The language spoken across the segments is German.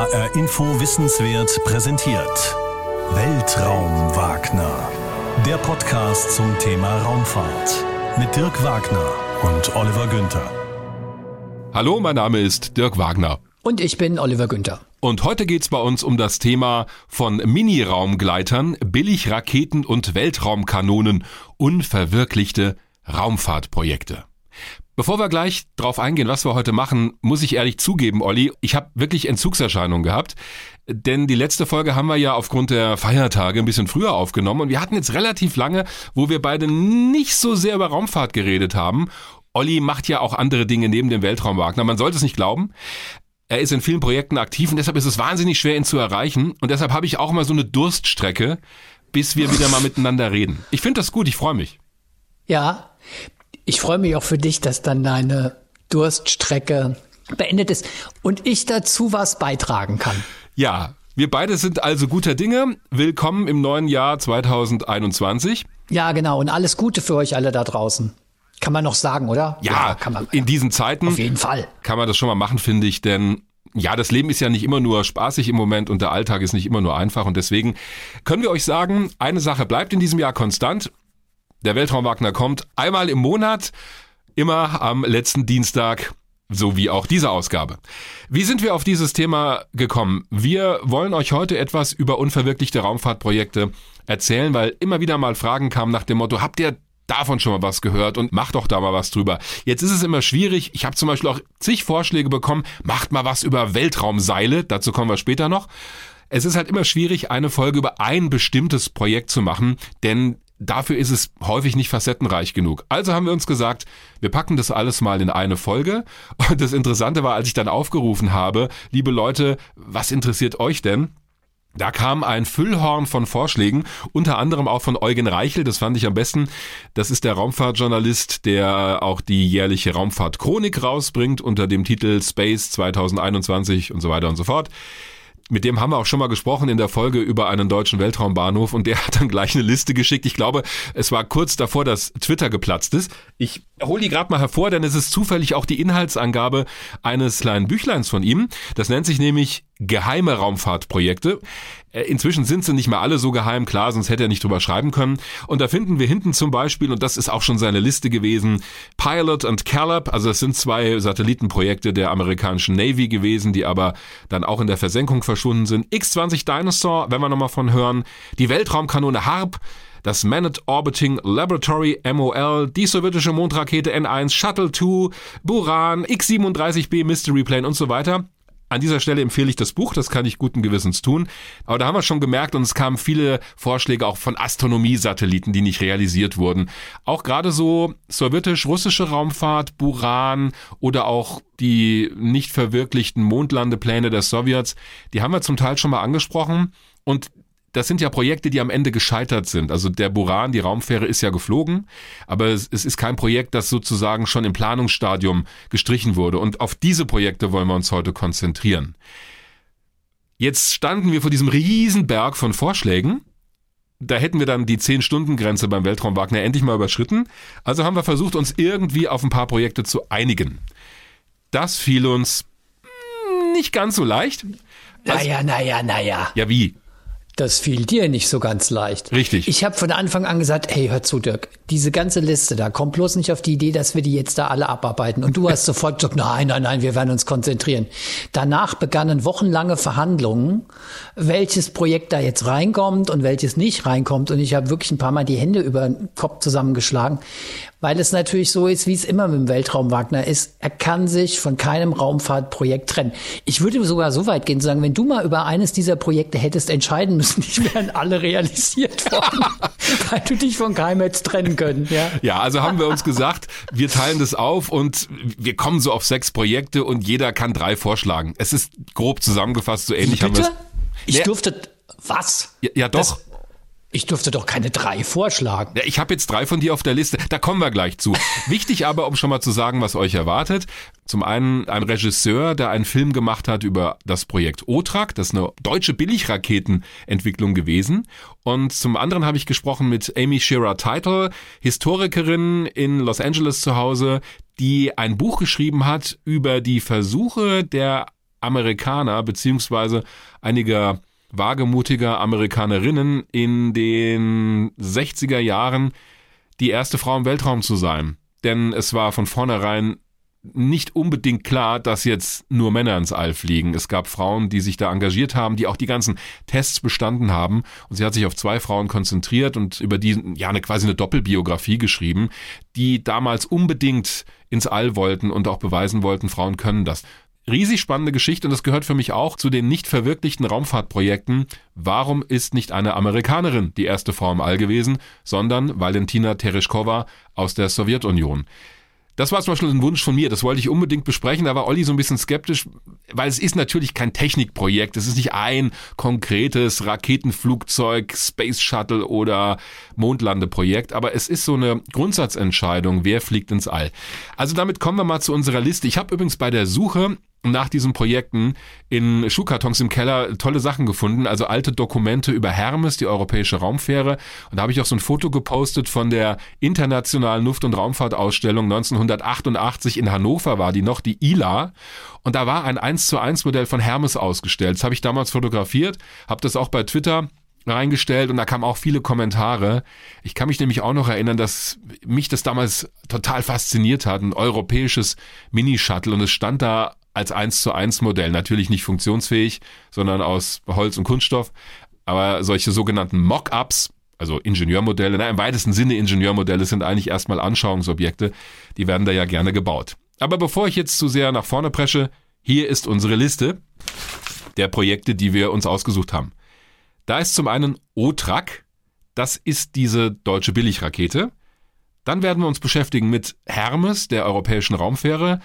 HR Info Wissenswert präsentiert. Weltraum Wagner. Der Podcast zum Thema Raumfahrt. Mit Dirk Wagner und Oliver Günther. Hallo, mein Name ist Dirk Wagner. Und ich bin Oliver Günther. Und heute geht's bei uns um das Thema von Mini-Raumgleitern, Billigraketen und Weltraumkanonen, unverwirklichte Raumfahrtprojekte. Bevor wir gleich drauf eingehen, was wir heute machen, muss ich ehrlich zugeben, Olli, ich habe wirklich Entzugserscheinungen gehabt. Denn die letzte Folge haben wir ja aufgrund der Feiertage ein bisschen früher aufgenommen und wir hatten jetzt relativ lange, wo wir beide nicht so sehr über Raumfahrt geredet haben. Olli macht ja auch andere Dinge neben dem Weltraum Wagner. Man sollte es nicht glauben. Er ist in vielen Projekten aktiv und deshalb ist es wahnsinnig schwer, ihn zu erreichen. Und deshalb habe ich auch mal so eine Durststrecke, bis wir wieder mal miteinander reden. Ich finde das gut, ich freue mich. Ja, ich freue mich auch für dich, dass dann deine Durststrecke beendet ist und ich dazu was beitragen kann. Ja, wir beide sind also guter Dinge. Willkommen im neuen Jahr 2021. Ja, genau. Und alles Gute für euch alle da draußen. Kann man noch sagen, oder? Ja, ja kann man. In diesen Zeiten. Auf jeden Fall. Kann man das schon mal machen, finde ich, denn ja, das Leben ist ja nicht immer nur spaßig im Moment und der Alltag ist nicht immer nur einfach und deswegen können wir euch sagen, eine Sache bleibt in diesem Jahr konstant. Der Weltraumwagner kommt einmal im Monat, immer am letzten Dienstag, so wie auch diese Ausgabe. Wie sind wir auf dieses Thema gekommen? Wir wollen euch heute etwas über unverwirklichte Raumfahrtprojekte erzählen, weil immer wieder mal Fragen kamen nach dem Motto, habt ihr davon schon mal was gehört und macht doch da mal was drüber. Jetzt ist es immer schwierig. Ich habe zum Beispiel auch zig Vorschläge bekommen, macht mal was über Weltraumseile, dazu kommen wir später noch. Es ist halt immer schwierig, eine Folge über ein bestimmtes Projekt zu machen, denn dafür ist es häufig nicht facettenreich genug. Also haben wir uns gesagt, wir packen das alles mal in eine Folge. Und das Interessante war, als ich dann aufgerufen habe, liebe Leute, was interessiert euch denn? Da kam ein Füllhorn von Vorschlägen, unter anderem auch von Eugen Reichel, das fand ich am besten. Das ist der Raumfahrtjournalist, der auch die jährliche Raumfahrtchronik rausbringt unter dem Titel Space 2021 und so weiter und so fort. Mit dem haben wir auch schon mal gesprochen in der Folge über einen deutschen Weltraumbahnhof und der hat dann gleich eine Liste geschickt. Ich glaube, es war kurz davor, dass Twitter geplatzt ist. Ich hole die gerade mal hervor, denn es ist zufällig auch die Inhaltsangabe eines kleinen Büchleins von ihm. Das nennt sich nämlich Geheime Raumfahrtprojekte. Äh, inzwischen sind sie nicht mehr alle so geheim, klar, sonst hätte er nicht drüber schreiben können. Und da finden wir hinten zum Beispiel, und das ist auch schon seine Liste gewesen, Pilot und Caleb, also es sind zwei Satellitenprojekte der amerikanischen Navy gewesen, die aber dann auch in der Versenkung verschwunden sind. X-20 Dinosaur, wenn wir nochmal von hören, die Weltraumkanone HARP, das Manette Orbiting Laboratory MOL, die sowjetische Mondrakete N1, Shuttle 2, Buran, X-37B Mystery Plane und so weiter. An dieser Stelle empfehle ich das Buch, das kann ich guten Gewissens tun. Aber da haben wir schon gemerkt und es kamen viele Vorschläge auch von Astronomiesatelliten, die nicht realisiert wurden. Auch gerade so sowjetisch-russische Raumfahrt, Buran oder auch die nicht verwirklichten Mondlandepläne der Sowjets, die haben wir zum Teil schon mal angesprochen. Und das sind ja Projekte, die am Ende gescheitert sind. Also der Buran, die Raumfähre ist ja geflogen, aber es, es, ist kein Projekt, das sozusagen schon im Planungsstadium gestrichen wurde. Und auf diese Projekte wollen wir uns heute konzentrieren. Jetzt standen wir vor diesem riesen Berg von Vorschlägen. Da hätten wir dann die 10-Stunden-Grenze beim Weltraum Wagner endlich mal überschritten. Also haben wir versucht, uns irgendwie auf ein paar Projekte zu einigen. Das fiel uns nicht ganz so leicht. Also, naja, naja, naja. Ja, wie? Das fiel dir nicht so ganz leicht. Richtig. Ich habe von Anfang an gesagt, hey, hör zu, Dirk, diese ganze Liste, da kommt bloß nicht auf die Idee, dass wir die jetzt da alle abarbeiten. Und du hast sofort gesagt, nein, nein, nein, wir werden uns konzentrieren. Danach begannen wochenlange Verhandlungen, welches Projekt da jetzt reinkommt und welches nicht reinkommt. Und ich habe wirklich ein paar Mal die Hände über den Kopf zusammengeschlagen, weil es natürlich so ist, wie es immer mit dem Weltraum Wagner ist. Er kann sich von keinem Raumfahrtprojekt trennen. Ich würde sogar so weit gehen zu sagen, wenn du mal über eines dieser Projekte hättest entscheiden müssen, die wären alle realisiert worden, weil du dich von keinem hättest trennen können. Ja? ja, also haben wir uns gesagt, wir teilen das auf und wir kommen so auf sechs Projekte und jeder kann drei vorschlagen. Es ist grob zusammengefasst, so ähnlich Bitte? haben wir es. Ich durfte was? Ja, ja doch. Das, ich durfte doch keine drei vorschlagen. Ja, ich habe jetzt drei von dir auf der Liste. Da kommen wir gleich zu. Wichtig aber, um schon mal zu sagen, was euch erwartet. Zum einen ein Regisseur, der einen Film gemacht hat über das Projekt OTRAC. Das ist eine deutsche Billigraketenentwicklung gewesen. Und zum anderen habe ich gesprochen mit Amy Shearer Title, Historikerin in Los Angeles zu Hause, die ein Buch geschrieben hat über die Versuche der Amerikaner beziehungsweise einiger wagemutiger Amerikanerinnen in den 60er Jahren die erste Frau im Weltraum zu sein. Denn es war von vornherein nicht unbedingt klar, dass jetzt nur Männer ins All fliegen. Es gab Frauen, die sich da engagiert haben, die auch die ganzen Tests bestanden haben. Und sie hat sich auf zwei Frauen konzentriert und über die, ja, eine quasi eine Doppelbiografie geschrieben, die damals unbedingt ins All wollten und auch beweisen wollten, Frauen können das. Riesig spannende Geschichte und das gehört für mich auch zu den nicht verwirklichten Raumfahrtprojekten. Warum ist nicht eine Amerikanerin die erste Frau im All gewesen, sondern Valentina Tereshkova aus der Sowjetunion? Das war zum Beispiel ein Wunsch von mir, das wollte ich unbedingt besprechen, da war Olli so ein bisschen skeptisch, weil es ist natürlich kein Technikprojekt, es ist nicht ein konkretes Raketenflugzeug, Space Shuttle oder Mondlandeprojekt, aber es ist so eine Grundsatzentscheidung, wer fliegt ins All. Also damit kommen wir mal zu unserer Liste. Ich habe übrigens bei der Suche nach diesen Projekten in Schuhkartons im Keller tolle Sachen gefunden, also alte Dokumente über Hermes, die europäische Raumfähre. Und da habe ich auch so ein Foto gepostet von der internationalen Luft- und Raumfahrtausstellung 1988 in Hannover war die noch, die ILA. Und da war ein 1 zu 1 Modell von Hermes ausgestellt. Das habe ich damals fotografiert, habe das auch bei Twitter reingestellt und da kamen auch viele Kommentare. Ich kann mich nämlich auch noch erinnern, dass mich das damals total fasziniert hat, ein europäisches Mini-Shuttle und es stand da als 1 zu 1 Modell. Natürlich nicht funktionsfähig, sondern aus Holz und Kunststoff. Aber solche sogenannten Mock-ups, also Ingenieurmodelle, na, im weitesten Sinne Ingenieurmodelle sind eigentlich erstmal Anschauungsobjekte, die werden da ja gerne gebaut. Aber bevor ich jetzt zu sehr nach vorne presche, hier ist unsere Liste der Projekte, die wir uns ausgesucht haben. Da ist zum einen OTRAC, das ist diese deutsche Billigrakete. Dann werden wir uns beschäftigen mit Hermes, der europäischen Raumfähre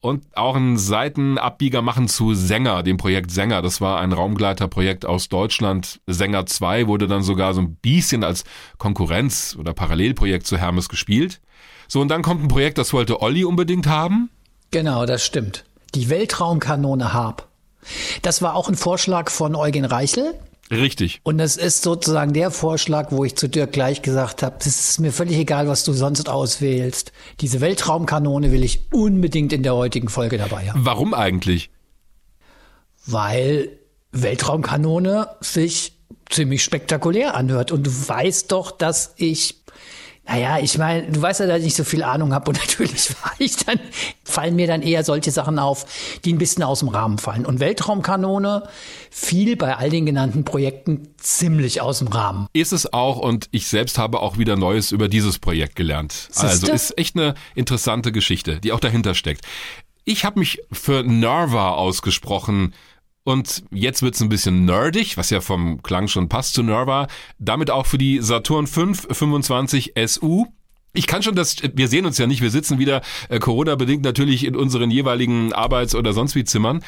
und auch einen Seitenabbieger machen zu Sänger, dem Projekt Sänger. Das war ein Raumgleiterprojekt aus Deutschland. Sänger 2 wurde dann sogar so ein bisschen als Konkurrenz oder Parallelprojekt zu Hermes gespielt. So, und dann kommt ein Projekt, das wollte Olli unbedingt haben. Genau, das stimmt. Die Weltraumkanone Harp. Das war auch ein Vorschlag von Eugen Reichel. Richtig. Und es ist sozusagen der Vorschlag, wo ich zu Dirk gleich gesagt habe, es ist mir völlig egal, was du sonst auswählst. Diese Weltraumkanone will ich unbedingt in der heutigen Folge dabei haben. Warum eigentlich? Weil Weltraumkanone sich ziemlich spektakulär anhört. Und du weißt doch, dass ich naja, ich meine, du weißt ja, dass ich nicht so viel Ahnung habe und natürlich war ich dann, fallen mir dann eher solche Sachen auf, die ein bisschen aus dem Rahmen fallen. Und Weltraumkanone fiel bei all den genannten Projekten ziemlich aus dem Rahmen. Ist es auch und ich selbst habe auch wieder Neues über dieses Projekt gelernt. Siehste? Also ist echt eine interessante Geschichte, die auch dahinter steckt. Ich habe mich für Nerva ausgesprochen und jetzt wird's ein bisschen nerdig, was ja vom Klang schon passt zu Nerva. Damit auch für die Saturn 5 25 SU. Ich kann schon das, wir sehen uns ja nicht, wir sitzen wieder äh, Corona-bedingt natürlich in unseren jeweiligen Arbeits- oder sonst wie Zimmern.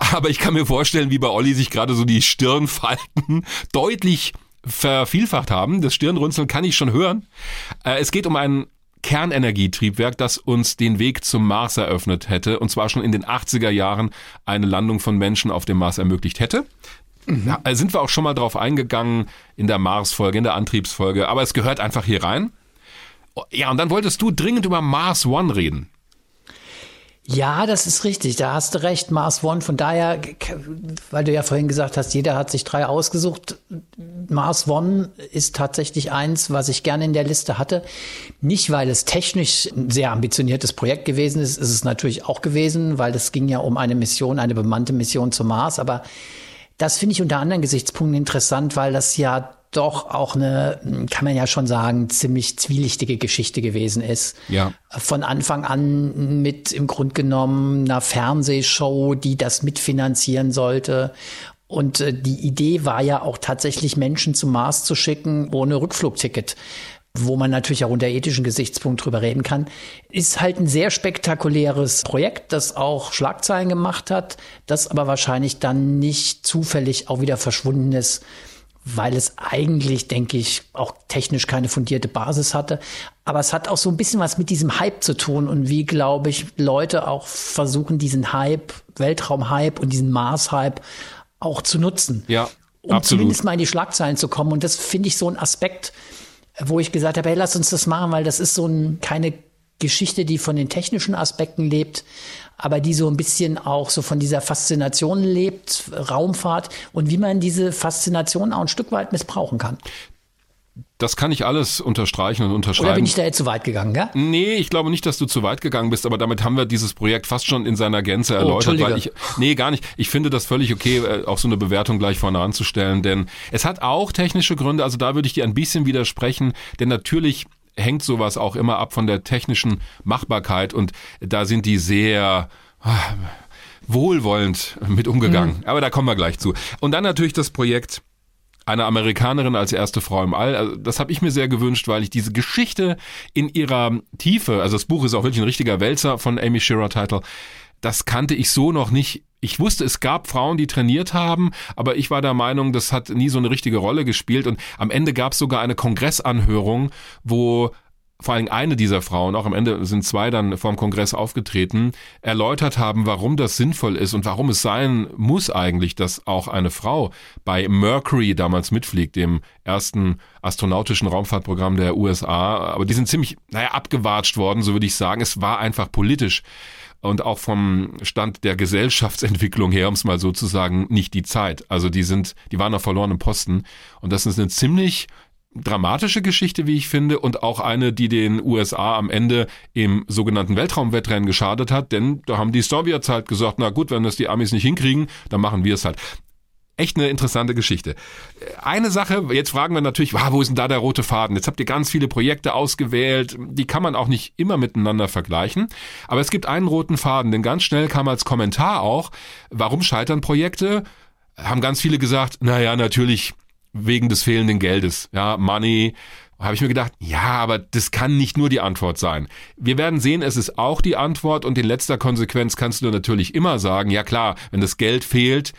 Aber ich kann mir vorstellen, wie bei Olli sich gerade so die Stirnfalten deutlich vervielfacht haben. Das Stirnrunzeln kann ich schon hören. Äh, es geht um einen Kernenergietriebwerk, das uns den Weg zum Mars eröffnet hätte, und zwar schon in den 80er Jahren eine Landung von Menschen auf dem Mars ermöglicht hätte. Mhm. Äh, sind wir auch schon mal drauf eingegangen in der Mars-Folge, in der Antriebsfolge, aber es gehört einfach hier rein. Ja, und dann wolltest du dringend über Mars One reden. Ja, das ist richtig. Da hast du recht, Mars One. Von daher, weil du ja vorhin gesagt hast, jeder hat sich drei ausgesucht. Mars One ist tatsächlich eins, was ich gerne in der Liste hatte. Nicht, weil es technisch ein sehr ambitioniertes Projekt gewesen ist. Ist es natürlich auch gewesen, weil es ging ja um eine Mission, eine bemannte Mission zum Mars. Aber das finde ich unter anderen Gesichtspunkten interessant, weil das ja doch auch eine, kann man ja schon sagen, ziemlich zwielichtige Geschichte gewesen ist. Ja. Von Anfang an mit im Grund genommen einer Fernsehshow, die das mitfinanzieren sollte. Und äh, die Idee war ja auch tatsächlich Menschen zum Mars zu schicken ohne Rückflugticket wo man natürlich auch unter ethischen Gesichtspunkt drüber reden kann, ist halt ein sehr spektakuläres Projekt, das auch Schlagzeilen gemacht hat, das aber wahrscheinlich dann nicht zufällig auch wieder verschwunden ist weil es eigentlich, denke ich, auch technisch keine fundierte Basis hatte. Aber es hat auch so ein bisschen was mit diesem Hype zu tun und wie, glaube ich, Leute auch versuchen, diesen Hype, Weltraum-Hype und diesen Mars-Hype auch zu nutzen. Ja. Um absolut. zumindest mal in die Schlagzeilen zu kommen. Und das finde ich so ein Aspekt, wo ich gesagt habe, hey, lass uns das machen, weil das ist so ein, keine Geschichte, die von den technischen Aspekten lebt, aber die so ein bisschen auch so von dieser Faszination lebt, Raumfahrt und wie man diese Faszination auch ein Stück weit missbrauchen kann. Das kann ich alles unterstreichen und unterschreiben. Oder bin ich da jetzt zu weit gegangen, ja? Nee, ich glaube nicht, dass du zu weit gegangen bist, aber damit haben wir dieses Projekt fast schon in seiner Gänze oh, erläutert, weil ich nee, gar nicht. Ich finde das völlig okay, äh, auch so eine Bewertung gleich vorne anzustellen, denn es hat auch technische Gründe, also da würde ich dir ein bisschen widersprechen, denn natürlich hängt sowas auch immer ab von der technischen Machbarkeit und da sind die sehr ah, wohlwollend mit umgegangen. Mhm. Aber da kommen wir gleich zu. Und dann natürlich das Projekt eine Amerikanerin als erste Frau im All. Also das habe ich mir sehr gewünscht, weil ich diese Geschichte in ihrer Tiefe, also das Buch ist auch wirklich ein richtiger Wälzer von Amy Shearer Title, das kannte ich so noch nicht. Ich wusste, es gab Frauen, die trainiert haben, aber ich war der Meinung, das hat nie so eine richtige Rolle gespielt. Und am Ende gab es sogar eine Kongressanhörung, wo vor allem eine dieser Frauen, auch am Ende sind zwei dann vor dem Kongress aufgetreten, erläutert haben, warum das sinnvoll ist und warum es sein muss eigentlich, dass auch eine Frau bei Mercury damals mitfliegt, dem ersten astronautischen Raumfahrtprogramm der USA. Aber die sind ziemlich, naja, abgewatscht worden, so würde ich sagen. Es war einfach politisch und auch vom Stand der Gesellschaftsentwicklung her, um es mal so zu sagen, nicht die Zeit. Also die sind, die waren auf verlorenen Posten und das ist eine ziemlich dramatische Geschichte, wie ich finde, und auch eine, die den USA am Ende im sogenannten Weltraumwettrennen geschadet hat, denn da haben die Sowjets halt gesagt, na gut, wenn das die Amis nicht hinkriegen, dann machen wir es halt. Echt eine interessante Geschichte. Eine Sache, jetzt fragen wir natürlich, wo ist denn da der rote Faden? Jetzt habt ihr ganz viele Projekte ausgewählt, die kann man auch nicht immer miteinander vergleichen, aber es gibt einen roten Faden, denn ganz schnell kam als Kommentar auch, warum scheitern Projekte? Haben ganz viele gesagt, naja, natürlich wegen des fehlenden Geldes. Ja, Money. Habe ich mir gedacht, ja, aber das kann nicht nur die Antwort sein. Wir werden sehen, es ist auch die Antwort und in letzter Konsequenz kannst du natürlich immer sagen, ja klar, wenn das Geld fehlt,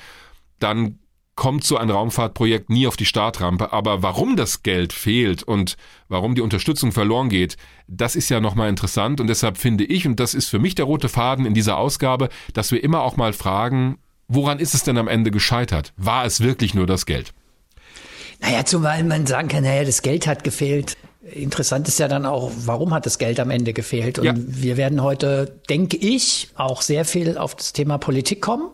dann kommt so ein Raumfahrtprojekt nie auf die Startrampe. Aber warum das Geld fehlt und warum die Unterstützung verloren geht, das ist ja nochmal interessant. Und deshalb finde ich, und das ist für mich der rote Faden in dieser Ausgabe, dass wir immer auch mal fragen, woran ist es denn am Ende gescheitert? War es wirklich nur das Geld? Naja, zumal man sagen kann, naja, das Geld hat gefehlt. Interessant ist ja dann auch, warum hat das Geld am Ende gefehlt? Und ja. wir werden heute, denke ich, auch sehr viel auf das Thema Politik kommen,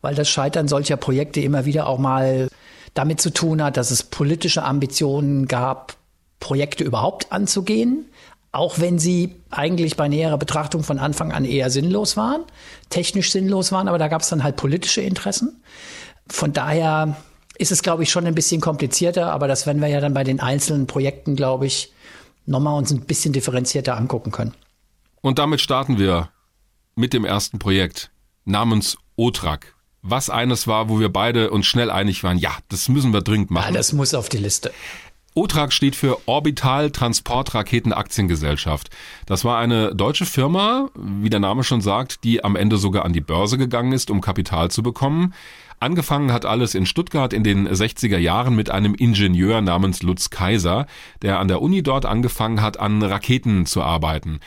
weil das Scheitern solcher Projekte immer wieder auch mal damit zu tun hat, dass es politische Ambitionen gab, Projekte überhaupt anzugehen, auch wenn sie eigentlich bei näherer Betrachtung von Anfang an eher sinnlos waren, technisch sinnlos waren, aber da gab es dann halt politische Interessen. Von daher ist es, glaube ich, schon ein bisschen komplizierter, aber das werden wir ja dann bei den einzelnen Projekten, glaube ich, nochmal uns ein bisschen differenzierter angucken können. Und damit starten wir mit dem ersten Projekt namens OTRAK. Was eines war, wo wir beide uns schnell einig waren, ja, das müssen wir dringend machen. Ja, das muss auf die Liste. OTRAG steht für Orbital Transport Raketen Aktiengesellschaft. Das war eine deutsche Firma, wie der Name schon sagt, die am Ende sogar an die Börse gegangen ist, um Kapital zu bekommen. Angefangen hat alles in Stuttgart in den 60er Jahren mit einem Ingenieur namens Lutz Kaiser, der an der Uni dort angefangen hat, an Raketen zu arbeiten.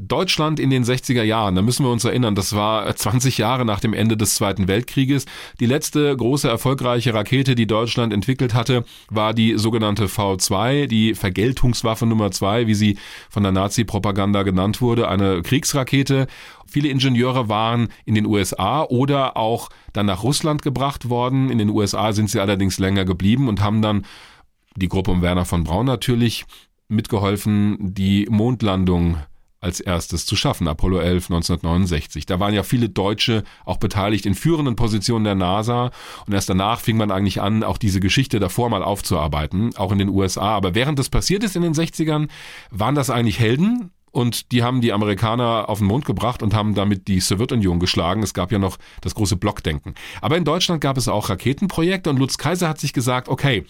Deutschland in den 60er Jahren, da müssen wir uns erinnern, das war 20 Jahre nach dem Ende des Zweiten Weltkrieges. Die letzte große erfolgreiche Rakete, die Deutschland entwickelt hatte, war die sogenannte V2, die Vergeltungswaffe Nummer zwei, wie sie von der Nazi-Propaganda genannt wurde, eine Kriegsrakete. Viele Ingenieure waren in den USA oder auch dann nach Russland gebracht worden. In den USA sind sie allerdings länger geblieben und haben dann die Gruppe um Werner von Braun natürlich mitgeholfen, die Mondlandung als erstes zu schaffen, Apollo 11 1969. Da waren ja viele Deutsche auch beteiligt in führenden Positionen der NASA und erst danach fing man eigentlich an, auch diese Geschichte davor mal aufzuarbeiten, auch in den USA. Aber während das passiert ist in den 60ern, waren das eigentlich Helden und die haben die Amerikaner auf den Mond gebracht und haben damit die Sowjetunion geschlagen. Es gab ja noch das große Blockdenken. Aber in Deutschland gab es auch Raketenprojekte und Lutz Kaiser hat sich gesagt, okay,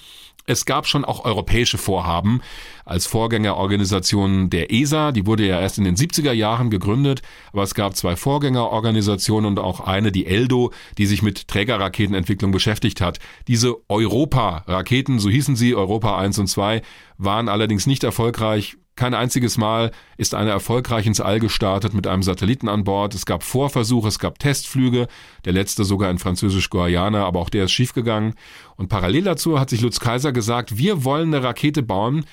es gab schon auch europäische Vorhaben als Vorgängerorganisation der ESA. Die wurde ja erst in den 70er Jahren gegründet, aber es gab zwei Vorgängerorganisationen und auch eine, die ELDO, die sich mit Trägerraketenentwicklung beschäftigt hat. Diese Europa-Raketen, so hießen sie, Europa 1 und 2, waren allerdings nicht erfolgreich kein einziges Mal ist einer erfolgreich ins All gestartet mit einem Satelliten an Bord. Es gab Vorversuche, es gab Testflüge, der letzte sogar in Französisch-Guayana, aber auch der ist schiefgegangen. Und parallel dazu hat sich Lutz Kaiser gesagt, wir wollen eine Rakete bauen,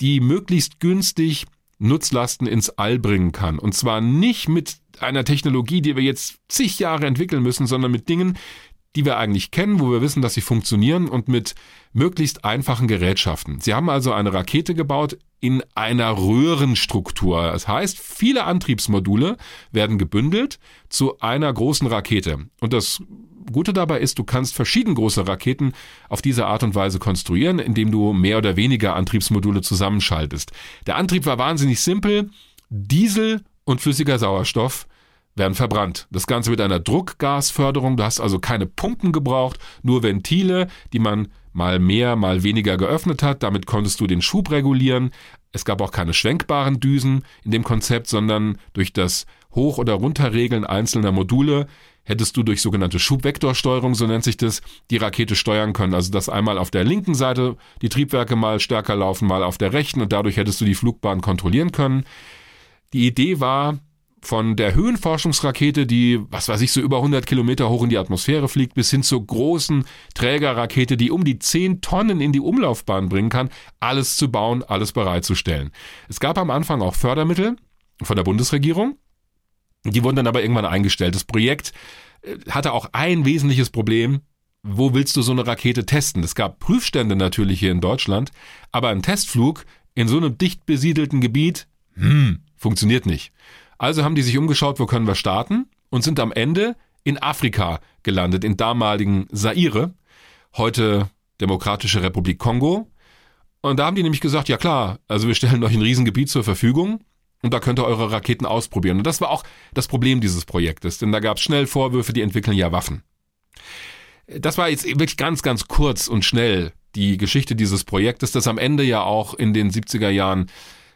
die möglichst günstig Nutzlasten ins All bringen kann. Und zwar nicht mit einer Technologie, die wir jetzt zig Jahre entwickeln müssen, sondern mit Dingen, die wir eigentlich kennen, wo wir wissen, dass sie funktionieren und mit möglichst einfachen Gerätschaften. Sie haben also eine Rakete gebaut in einer Röhrenstruktur. Das heißt, viele Antriebsmodule werden gebündelt zu einer großen Rakete. Und das Gute dabei ist, du kannst verschieden große Raketen auf diese Art und Weise konstruieren, indem du mehr oder weniger Antriebsmodule zusammenschaltest. Der Antrieb war wahnsinnig simpel. Diesel und flüssiger Sauerstoff werden verbrannt. Das Ganze mit einer Druckgasförderung. Du hast also keine Pumpen gebraucht, nur Ventile, die man mal mehr, mal weniger geöffnet hat. Damit konntest du den Schub regulieren. Es gab auch keine schwenkbaren Düsen in dem Konzept, sondern durch das Hoch- oder Runterregeln einzelner Module hättest du durch sogenannte Schubvektorsteuerung, so nennt sich das, die Rakete steuern können. Also dass einmal auf der linken Seite die Triebwerke mal stärker laufen, mal auf der rechten und dadurch hättest du die Flugbahn kontrollieren können. Die Idee war, von der Höhenforschungsrakete, die, was weiß ich, so über 100 Kilometer hoch in die Atmosphäre fliegt, bis hin zur großen Trägerrakete, die um die 10 Tonnen in die Umlaufbahn bringen kann, alles zu bauen, alles bereitzustellen. Es gab am Anfang auch Fördermittel von der Bundesregierung. Die wurden dann aber irgendwann eingestellt. Das Projekt äh, hatte auch ein wesentliches Problem. Wo willst du so eine Rakete testen? Es gab Prüfstände natürlich hier in Deutschland, aber ein Testflug in so einem dicht besiedelten Gebiet, hm, funktioniert nicht. Also haben die sich umgeschaut, wo können wir starten und sind am Ende in Afrika gelandet, in damaligen Zaire, heute Demokratische Republik Kongo. Und da haben die nämlich gesagt, ja klar, also wir stellen euch ein Riesengebiet zur Verfügung und da könnt ihr eure Raketen ausprobieren. Und das war auch das Problem dieses Projektes, denn da gab es schnell Vorwürfe, die entwickeln ja Waffen. Das war jetzt wirklich ganz, ganz kurz und schnell die Geschichte dieses Projektes, das am Ende ja auch in den 70er Jahren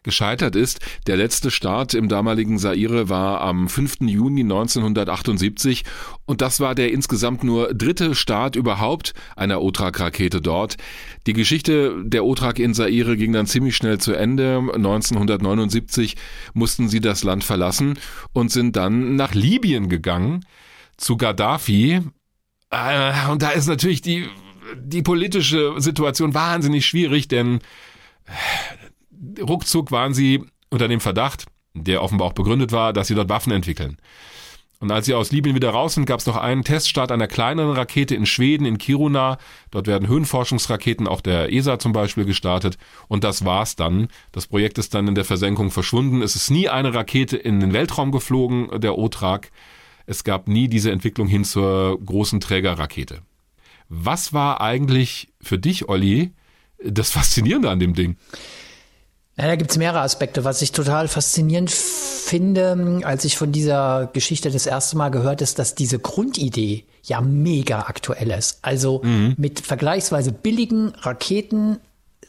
gescheitert ist. Der letzte Start im damaligen Saire war am 5. Juni 1978 und das war der insgesamt nur dritte Start überhaupt einer Otrak-Rakete dort. Die Geschichte der Otrak in Saire ging dann ziemlich schnell zu Ende. 1979 mussten sie das Land verlassen und sind dann nach Libyen gegangen, zu Gaddafi. Äh, und da ist natürlich die, die politische Situation wahnsinnig schwierig, denn ruckzuck waren sie unter dem Verdacht, der offenbar auch begründet war, dass sie dort Waffen entwickeln. Und als sie aus Libyen wieder raus sind, gab es noch einen Teststart einer kleineren Rakete in Schweden, in Kiruna. Dort werden Höhenforschungsraketen auch der ESA zum Beispiel gestartet. Und das war's dann. Das Projekt ist dann in der Versenkung verschwunden. Es ist nie eine Rakete in den Weltraum geflogen, der OTRAG. Es gab nie diese Entwicklung hin zur großen Trägerrakete. Was war eigentlich für dich, Olli, das Faszinierende an dem Ding? Ja, da gibt's mehrere Aspekte. Was ich total faszinierend finde, als ich von dieser Geschichte das erste Mal gehört ist, dass diese Grundidee ja mega aktuell ist. Also mhm. mit vergleichsweise billigen Raketen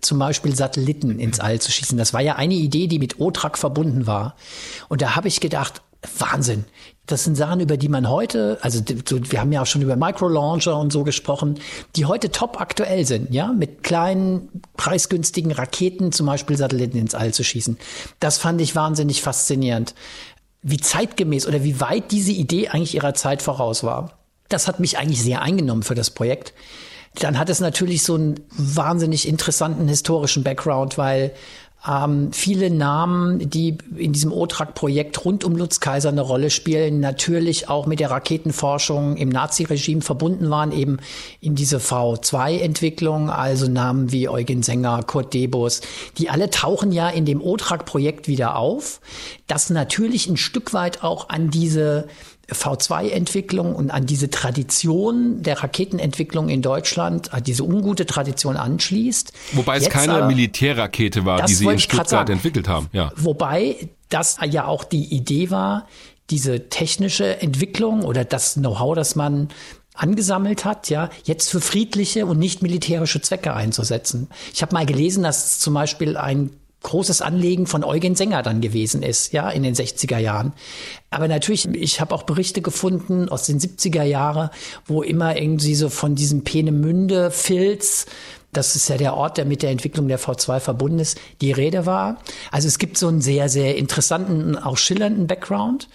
zum Beispiel Satelliten ins All zu schießen. Das war ja eine Idee, die mit OTRAC verbunden war. Und da habe ich gedacht, Wahnsinn. Das sind Sachen, über die man heute, also wir haben ja auch schon über Microlauncher und so gesprochen, die heute top aktuell sind, ja, mit kleinen, preisgünstigen Raketen zum Beispiel Satelliten ins All zu schießen. Das fand ich wahnsinnig faszinierend. Wie zeitgemäß oder wie weit diese Idee eigentlich ihrer Zeit voraus war. Das hat mich eigentlich sehr eingenommen für das Projekt. Dann hat es natürlich so einen wahnsinnig interessanten historischen Background, weil ähm, viele Namen, die in diesem OTRAC-Projekt rund um Lutz Kaiser eine Rolle spielen, natürlich auch mit der Raketenforschung im Naziregime verbunden waren, eben in diese V2-Entwicklung, also Namen wie Eugen Sänger, Kurt Debus, die alle tauchen ja in dem OTRAC-Projekt wieder auf, das natürlich ein Stück weit auch an diese V2-Entwicklung und an diese Tradition der Raketenentwicklung in Deutschland, an diese ungute Tradition anschließt. Wobei es Jetzt keine aber, Militärrakete war, die sie in Stuttgart entwickelt haben. Ja. Wobei das ja auch die Idee war, diese technische Entwicklung oder das Know-how, das man angesammelt hat, ja, jetzt für friedliche und nicht militärische Zwecke einzusetzen. Ich habe mal gelesen, dass zum Beispiel ein großes Anlegen von Eugen Sänger dann gewesen ist, ja, in den 60er Jahren. Aber natürlich, ich habe auch Berichte gefunden aus den 70er Jahren, wo immer irgendwie so von diesem Peenemünde Filz das ist ja der Ort, der mit der Entwicklung der V2 verbunden ist, die Rede war. Also es gibt so einen sehr, sehr interessanten, auch schillernden Background.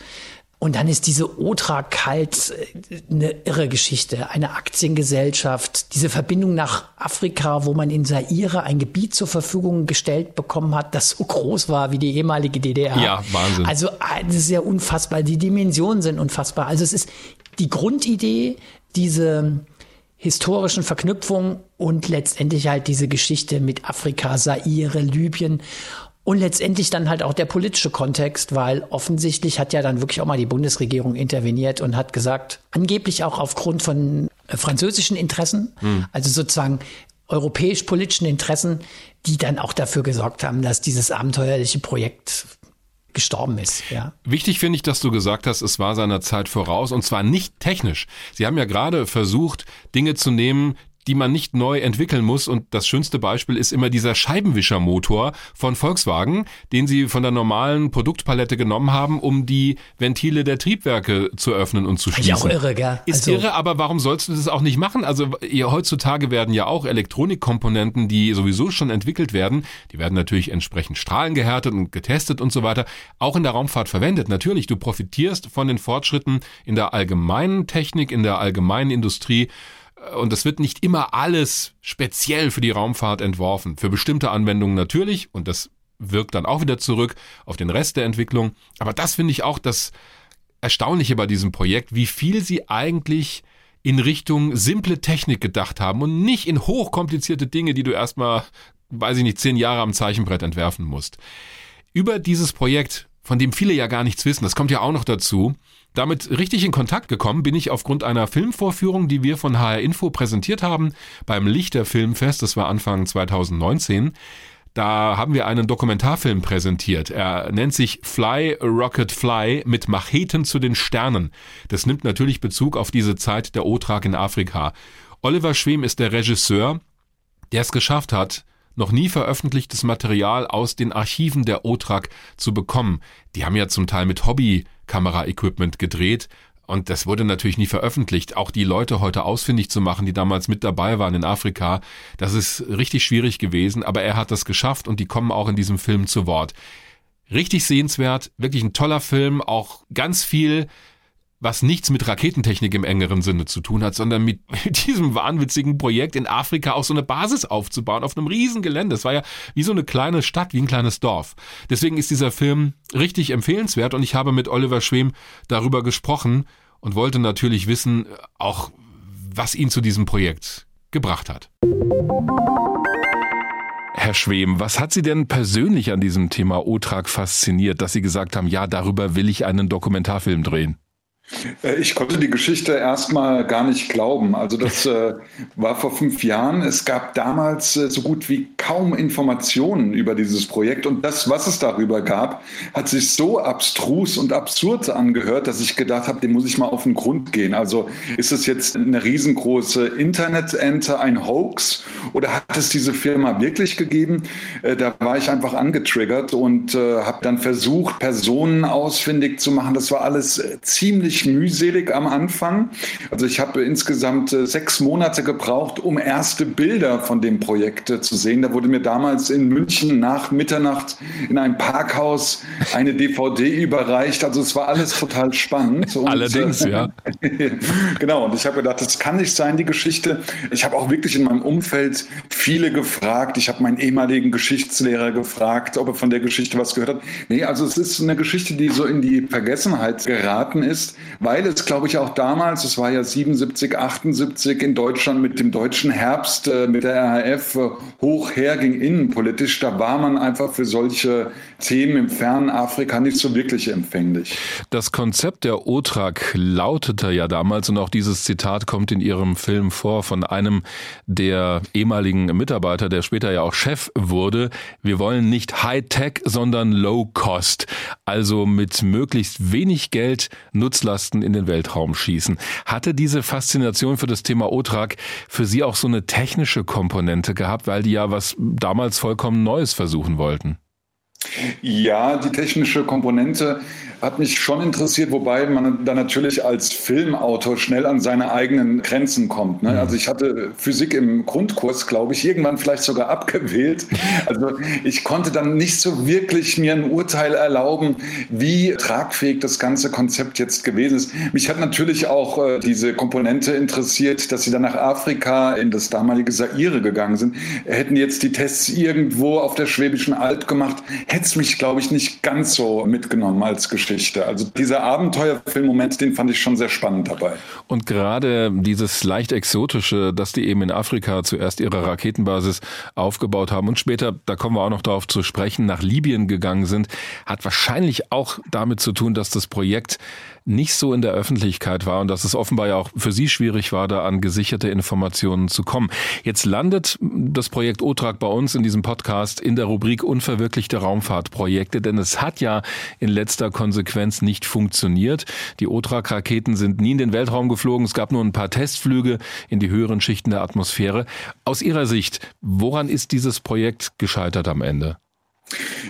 Und dann ist diese Otrak halt äh, eine irre Geschichte, eine Aktiengesellschaft, diese Verbindung nach Afrika, wo man in Zaire ein Gebiet zur Verfügung gestellt bekommen hat, das so groß war wie die ehemalige DDR. Ja, Wahnsinn. Also äh, das ist ja unfassbar. Die Dimensionen sind unfassbar. Also es ist die Grundidee, diese historischen Verknüpfungen und letztendlich halt diese Geschichte mit Afrika, Zaire, Libyen und letztendlich dann halt auch der politische Kontext, weil offensichtlich hat ja dann wirklich auch mal die Bundesregierung interveniert und hat gesagt, angeblich auch aufgrund von äh, französischen Interessen, hm. also sozusagen europäisch-politischen Interessen, die dann auch dafür gesorgt haben, dass dieses abenteuerliche Projekt gestorben ist. Ja. Wichtig finde ich, dass du gesagt hast, es war seiner Zeit voraus und zwar nicht technisch. Sie haben ja gerade versucht, Dinge zu nehmen, die man nicht neu entwickeln muss. Und das schönste Beispiel ist immer dieser Scheibenwischermotor von Volkswagen, den sie von der normalen Produktpalette genommen haben, um die Ventile der Triebwerke zu öffnen und zu schließen. Ja, auch irre, gell? Ist also, irre, aber warum sollst du das auch nicht machen? Also heutzutage werden ja auch Elektronikkomponenten, die sowieso schon entwickelt werden, die werden natürlich entsprechend strahlengehärtet und getestet und so weiter, auch in der Raumfahrt verwendet. Natürlich, du profitierst von den Fortschritten in der allgemeinen Technik, in der allgemeinen Industrie und es wird nicht immer alles speziell für die Raumfahrt entworfen. Für bestimmte Anwendungen natürlich und das wirkt dann auch wieder zurück auf den Rest der Entwicklung. Aber das finde ich auch das Erstaunliche bei diesem Projekt, wie viel sie eigentlich in Richtung simple Technik gedacht haben und nicht in hochkomplizierte Dinge, die du erstmal, weiß ich nicht, zehn Jahre am Zeichenbrett entwerfen musst. Über dieses Projekt, von dem viele ja gar nichts wissen, das kommt ja auch noch dazu, damit richtig in Kontakt gekommen bin ich aufgrund einer Filmvorführung, die wir von HR Info präsentiert haben beim Lichter Filmfest, das war Anfang 2019. Da haben wir einen Dokumentarfilm präsentiert. Er nennt sich Fly Rocket Fly mit Macheten zu den Sternen. Das nimmt natürlich Bezug auf diese Zeit der Otrak in Afrika. Oliver Schwem ist der Regisseur, der es geschafft hat, noch nie veröffentlichtes Material aus den Archiven der OTRAK zu bekommen. Die haben ja zum Teil mit Hobby-Kamera-Equipment gedreht. Und das wurde natürlich nie veröffentlicht. Auch die Leute heute ausfindig zu machen, die damals mit dabei waren in Afrika, das ist richtig schwierig gewesen. Aber er hat das geschafft und die kommen auch in diesem Film zu Wort. Richtig sehenswert, wirklich ein toller Film, auch ganz viel was nichts mit Raketentechnik im engeren Sinne zu tun hat, sondern mit, diesem wahnwitzigen Projekt in Afrika auch so eine Basis aufzubauen auf einem riesen Gelände. Es war ja wie so eine kleine Stadt, wie ein kleines Dorf. Deswegen ist dieser Film richtig empfehlenswert und ich habe mit Oliver Schwem darüber gesprochen und wollte natürlich wissen, auch was ihn zu diesem Projekt gebracht hat. Herr Schwem, was hat Sie denn persönlich an diesem Thema Otrak fasziniert, dass Sie gesagt haben, ja, darüber will ich einen Dokumentarfilm drehen? Äh, ich konnte die Geschichte erstmal gar nicht glauben. Also das äh, war vor fünf Jahren. Es gab damals äh, so gut wie kaum Informationen über dieses Projekt. Und das, was es darüber gab, hat sich so abstrus und absurd angehört, dass ich gedacht habe, dem muss ich mal auf den Grund gehen. Also ist es jetzt eine riesengroße Internet-Ente, ein Hoax? Oder hat es diese Firma wirklich gegeben? Äh, da war ich einfach angetriggert und äh, habe dann versucht, Personen ausfindig zu machen. Das war alles äh, ziemlich ziemlich mühselig am Anfang. Also ich habe insgesamt äh, sechs Monate gebraucht, um erste Bilder von dem Projekt äh, zu sehen. Da wurde mir damals in München nach Mitternacht in einem Parkhaus eine DVD überreicht. Also es war alles total spannend. Und, Allerdings, äh, ja. genau. Und ich habe gedacht, das kann nicht sein, die Geschichte. Ich habe auch wirklich in meinem Umfeld viele gefragt. Ich habe meinen ehemaligen Geschichtslehrer gefragt, ob er von der Geschichte was gehört hat. Nee, also es ist eine Geschichte, die so in die Vergessenheit geraten ist weil es, glaube ich, auch damals, es war ja 77, 78 in Deutschland mit dem deutschen Herbst, äh, mit der RAF äh, hoch herging innenpolitisch, da war man einfach für solche Themen im fernen Afrika nicht so wirklich empfänglich. Das Konzept der OTRAK lautete ja damals, und auch dieses Zitat kommt in Ihrem Film vor, von einem der ehemaligen Mitarbeiter, der später ja auch Chef wurde, wir wollen nicht High-Tech, sondern Low-Cost, also mit möglichst wenig Geld Nutzlast Nutzlasten in den Weltraum schießen. Hatte diese Faszination für das Thema OTRAG für Sie auch so eine technische Komponente gehabt, weil die ja was damals vollkommen Neues versuchen wollten? Ja, die technische Komponente hat mich schon interessiert, wobei man dann natürlich als Filmautor schnell an seine eigenen Grenzen kommt. Ne? Mhm. Also ich hatte Physik im Grundkurs, glaube ich, irgendwann vielleicht sogar abgewählt. Also ich konnte dann nicht so wirklich mir ein Urteil erlauben, wie tragfähig das ganze Konzept jetzt gewesen ist. Mich hat natürlich auch äh, diese Komponente interessiert, dass sie dann nach Afrika in das damalige Saire gegangen sind. Hätten jetzt die Tests irgendwo auf der Schwäbischen Alb gemacht, hätte es mich, glaube ich, nicht ganz so mitgenommen als Geschichte. Also dieser Abenteuerfilmmoment, den fand ich schon sehr spannend dabei. Und gerade dieses leicht exotische, dass die eben in Afrika zuerst ihre Raketenbasis aufgebaut haben und später, da kommen wir auch noch darauf zu sprechen, nach Libyen gegangen sind, hat wahrscheinlich auch damit zu tun, dass das Projekt nicht so in der Öffentlichkeit war und dass es offenbar ja auch für Sie schwierig war, da an gesicherte Informationen zu kommen. Jetzt landet das Projekt OTRAG bei uns in diesem Podcast in der Rubrik unverwirklichte Raumfahrtprojekte, denn es hat ja in letzter Konsequenz nicht funktioniert. Die OTRAG-Raketen sind nie in den Weltraum geflogen. Es gab nur ein paar Testflüge in die höheren Schichten der Atmosphäre. Aus Ihrer Sicht, woran ist dieses Projekt gescheitert am Ende?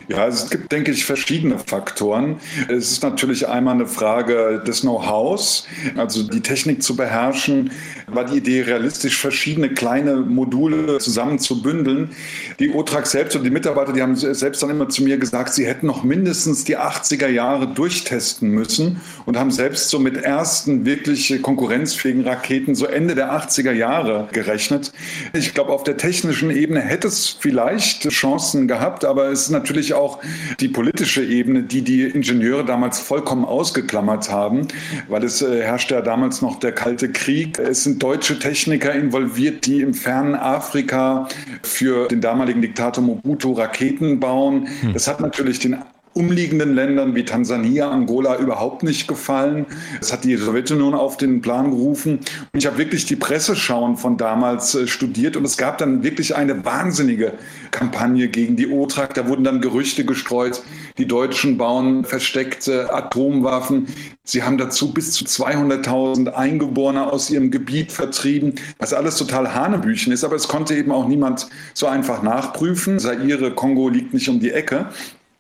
Ja, es gibt, denke ich, verschiedene Faktoren. Es ist natürlich einmal eine Frage des Know-hows, also die Technik zu beherrschen. War die Idee realistisch, verschiedene kleine Module zusammen zu bündeln? Die OTRAG selbst und die Mitarbeiter, die haben selbst dann immer zu mir gesagt, sie hätten noch mindestens die 80er Jahre durchtesten müssen und haben selbst so mit ersten wirklich konkurrenzfähigen Raketen so Ende der 80er Jahre gerechnet. Ich glaube, auf der technischen Ebene hätte es vielleicht Chancen gehabt, aber es ist natürlich auch die politische Ebene, die die Ingenieure damals vollkommen ausgeklammert haben, weil es äh, herrschte ja damals noch der Kalte Krieg. Es sind deutsche Techniker involviert, die im fernen Afrika für den damaligen Diktator Mobutu Raketen bauen. Hm. Das hat natürlich den umliegenden Ländern wie Tansania, Angola überhaupt nicht gefallen. Das hat die Sowjetunion auf den Plan gerufen. Und ich habe wirklich die Presseschauen von damals äh, studiert und es gab dann wirklich eine wahnsinnige Kampagne gegen die OTRAG. Da wurden dann Gerüchte gestreut, die Deutschen bauen versteckte Atomwaffen. Sie haben dazu bis zu 200.000 Eingeborene aus ihrem Gebiet vertrieben, was alles total Hanebüchen ist. Aber es konnte eben auch niemand so einfach nachprüfen. Zaire, Kongo liegt nicht um die Ecke.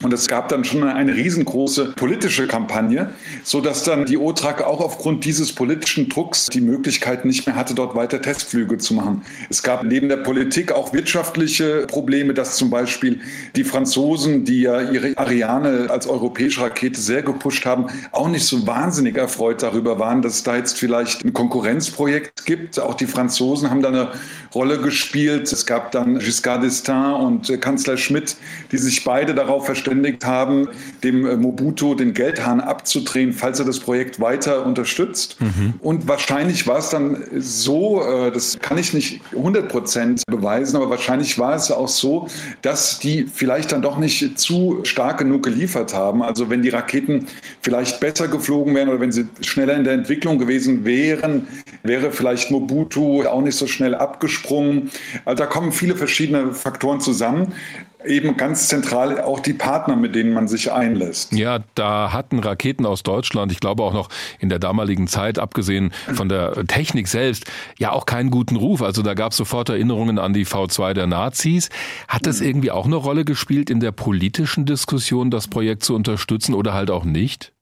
Und es gab dann schon eine riesengroße politische Kampagne, so dass dann die OTRAG auch aufgrund dieses politischen Drucks die Möglichkeit nicht mehr hatte, dort weiter Testflüge zu machen. Es gab neben der Politik auch wirtschaftliche Probleme, dass zum Beispiel die Franzosen, die ja ihre Ariane als europäische Rakete sehr gepusht haben, auch nicht so wahnsinnig erfreut darüber waren, dass es da jetzt vielleicht ein Konkurrenzprojekt gibt. Auch die Franzosen haben da eine Rolle gespielt. Es gab dann Giscard d'Estaing und Kanzler Schmidt, die sich beide darauf verständigt verständigt haben, dem äh, Mobutu den Geldhahn abzudrehen, falls er das Projekt weiter unterstützt. Mhm. Und wahrscheinlich war es dann so, äh, das kann ich nicht 100 Prozent beweisen, aber wahrscheinlich war es auch so, dass die vielleicht dann doch nicht zu stark genug geliefert haben. Also wenn die Raketen vielleicht besser geflogen wären oder wenn sie schneller in der Entwicklung gewesen wären, wäre vielleicht Mobutu auch nicht so schnell abgesprungen. Also da kommen viele verschiedene Faktoren zusammen eben ganz zentral auch die Partner, mit denen man sich einlässt. Ja, da hatten Raketen aus Deutschland, ich glaube auch noch in der damaligen Zeit, abgesehen von der Technik selbst, ja auch keinen guten Ruf. Also da gab es sofort Erinnerungen an die V2 der Nazis. Hat das mhm. irgendwie auch eine Rolle gespielt in der politischen Diskussion, das Projekt zu unterstützen oder halt auch nicht?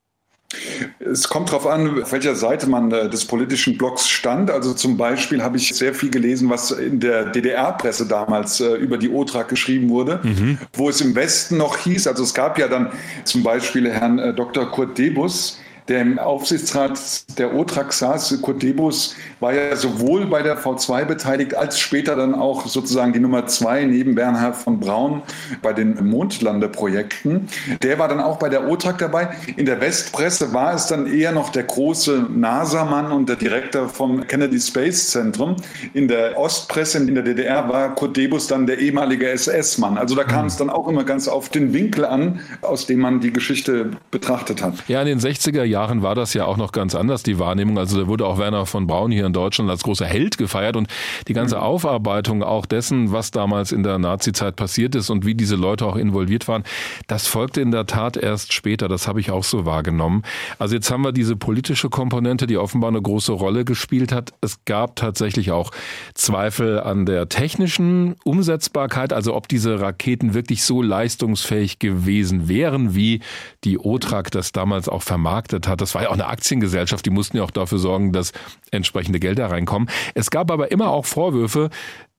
Es kommt darauf an, auf welcher Seite man äh, des politischen Blocks stand. Also zum Beispiel habe ich sehr viel gelesen, was in der DDR-Presse damals äh, über die OTRAG geschrieben wurde, mhm. wo es im Westen noch hieß, also es gab ja dann zum Beispiel Herrn äh, Dr. Kurt Debus, der im Aufsichtsrat der OTRAG saß, Kurt Debus, war ja sowohl bei der V2 beteiligt, als später dann auch sozusagen die Nummer zwei neben Bernhard von Braun bei den Mondlandeprojekten. Der war dann auch bei der OTRAG dabei. In der Westpresse war es dann eher noch der große NASA-Mann und der Direktor vom Kennedy Space Zentrum. In der Ostpresse, in der DDR, war Kurt Debus dann der ehemalige SS-Mann. Also da kam es dann auch immer ganz auf den Winkel an, aus dem man die Geschichte betrachtet hat. Ja, in den 60er Jahren Jahren war das ja auch noch ganz anders, die Wahrnehmung. Also da wurde auch Werner von Braun hier in Deutschland als großer Held gefeiert und die ganze mhm. Aufarbeitung auch dessen, was damals in der Nazi-Zeit passiert ist und wie diese Leute auch involviert waren, das folgte in der Tat erst später. Das habe ich auch so wahrgenommen. Also jetzt haben wir diese politische Komponente, die offenbar eine große Rolle gespielt hat. Es gab tatsächlich auch Zweifel an der technischen Umsetzbarkeit, also ob diese Raketen wirklich so leistungsfähig gewesen wären, wie die OTRAG das damals auch vermarktet hat. Das war ja auch eine Aktiengesellschaft, die mussten ja auch dafür sorgen, dass entsprechende Gelder reinkommen. Es gab aber immer auch Vorwürfe,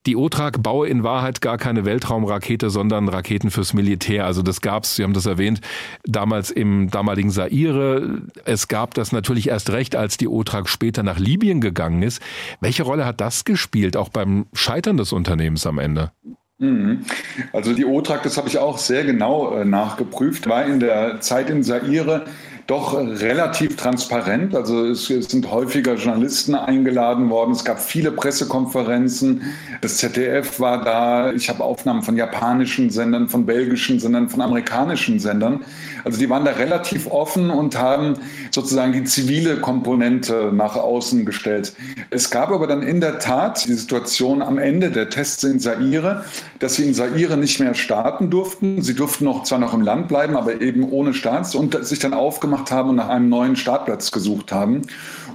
die OTRAG baue in Wahrheit gar keine Weltraumrakete, sondern Raketen fürs Militär. Also das gab's, Sie haben das erwähnt, damals im damaligen Saire. Es gab das natürlich erst recht, als die OTRAG später nach Libyen gegangen ist. Welche Rolle hat das gespielt, auch beim Scheitern des Unternehmens am Ende? Mhm. Also die OTRAG, das habe ich auch sehr genau äh, nachgeprüft, war in der Zeit in Saire doch relativ transparent. Also es, es, sind häufiger Journalisten eingeladen worden. Es gab viele Pressekonferenzen. Das ZDF war da. Ich habe Aufnahmen von japanischen Sendern, von belgischen Sendern, von amerikanischen Sendern. Also die waren da relativ offen und haben sozusagen die zivile Komponente nach außen gestellt. Es gab aber dann in der Tat die Situation am Ende der Tests in Saire, dass sie in Saire nicht mehr starten durften. Sie durften noch zwar noch im Land bleiben, aber eben ohne Starts und sich dann aufgemacht haben und nach einem neuen Startplatz gesucht haben.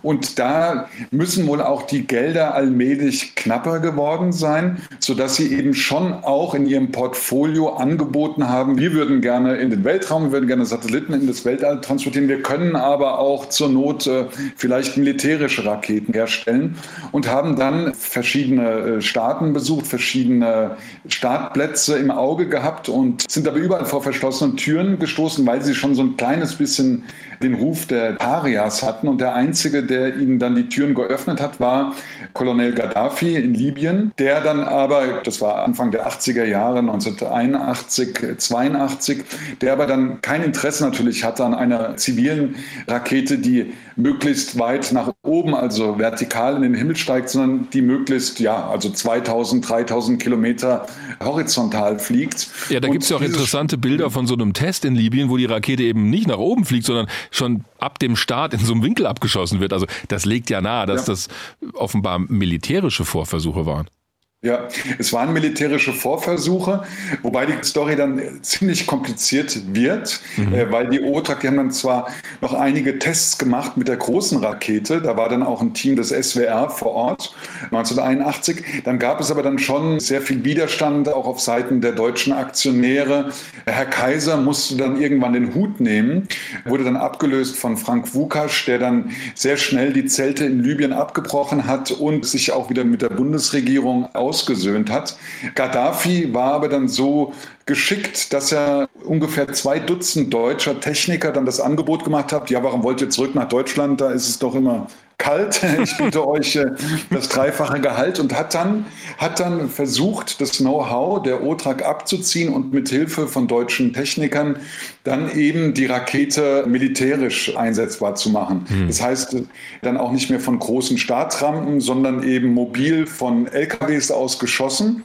Und da müssen wohl auch die Gelder allmählich knapper geworden sein, sodass sie eben schon auch in ihrem Portfolio angeboten haben, wir würden gerne in den Weltraum, wir würden gerne Satelliten in das Weltall transportieren, wir können aber auch zur Not äh, vielleicht militärische Raketen herstellen und haben dann verschiedene äh, Staaten besucht, verschiedene Startplätze im Auge gehabt und sind aber überall vor verschlossenen Türen gestoßen, weil sie schon so ein kleines bisschen den Ruf der Parias hatten. Und der Einzige, der ihnen dann die Türen geöffnet hat, war Colonel Gaddafi in Libyen, der dann aber, das war Anfang der 80er Jahre, 1981, 82, der aber dann kein Interesse natürlich hatte an einer zivilen Rakete, die möglichst weit nach oben, also vertikal in den Himmel steigt, sondern die möglichst, ja, also 2000, 3000 Kilometer horizontal fliegt. Ja, da gibt es ja auch interessante Bilder von so einem Test in Libyen, wo die Rakete eben nicht nach oben fliegt, sondern schon ab dem Start in so einem Winkel abgeschossen wird. Also das legt ja nahe, dass ja. das offenbar militärische Vorversuche waren. Ja, es waren militärische Vorversuche, wobei die Story dann ziemlich kompliziert wird, mhm. äh, weil die OTRAC, die haben dann zwar noch einige Tests gemacht mit der großen Rakete, da war dann auch ein Team des SWR vor Ort 1981, dann gab es aber dann schon sehr viel Widerstand auch auf Seiten der deutschen Aktionäre. Herr Kaiser musste dann irgendwann den Hut nehmen, wurde dann abgelöst von Frank Wukasch, der dann sehr schnell die Zelte in Libyen abgebrochen hat und sich auch wieder mit der Bundesregierung ausgesöhnt hat. Gaddafi war aber dann so geschickt, dass er ungefähr zwei Dutzend deutscher Techniker dann das Angebot gemacht hat, ja, warum wollt ihr zurück nach Deutschland? Da ist es doch immer kalt. Ich biete euch äh, das dreifache Gehalt und hat dann, hat dann versucht, das Know-how der OTRAG abzuziehen und mit Hilfe von deutschen Technikern dann eben die Rakete militärisch einsetzbar zu machen. Hm. Das heißt, dann auch nicht mehr von großen Startrampen, sondern eben mobil von LKWs aus geschossen.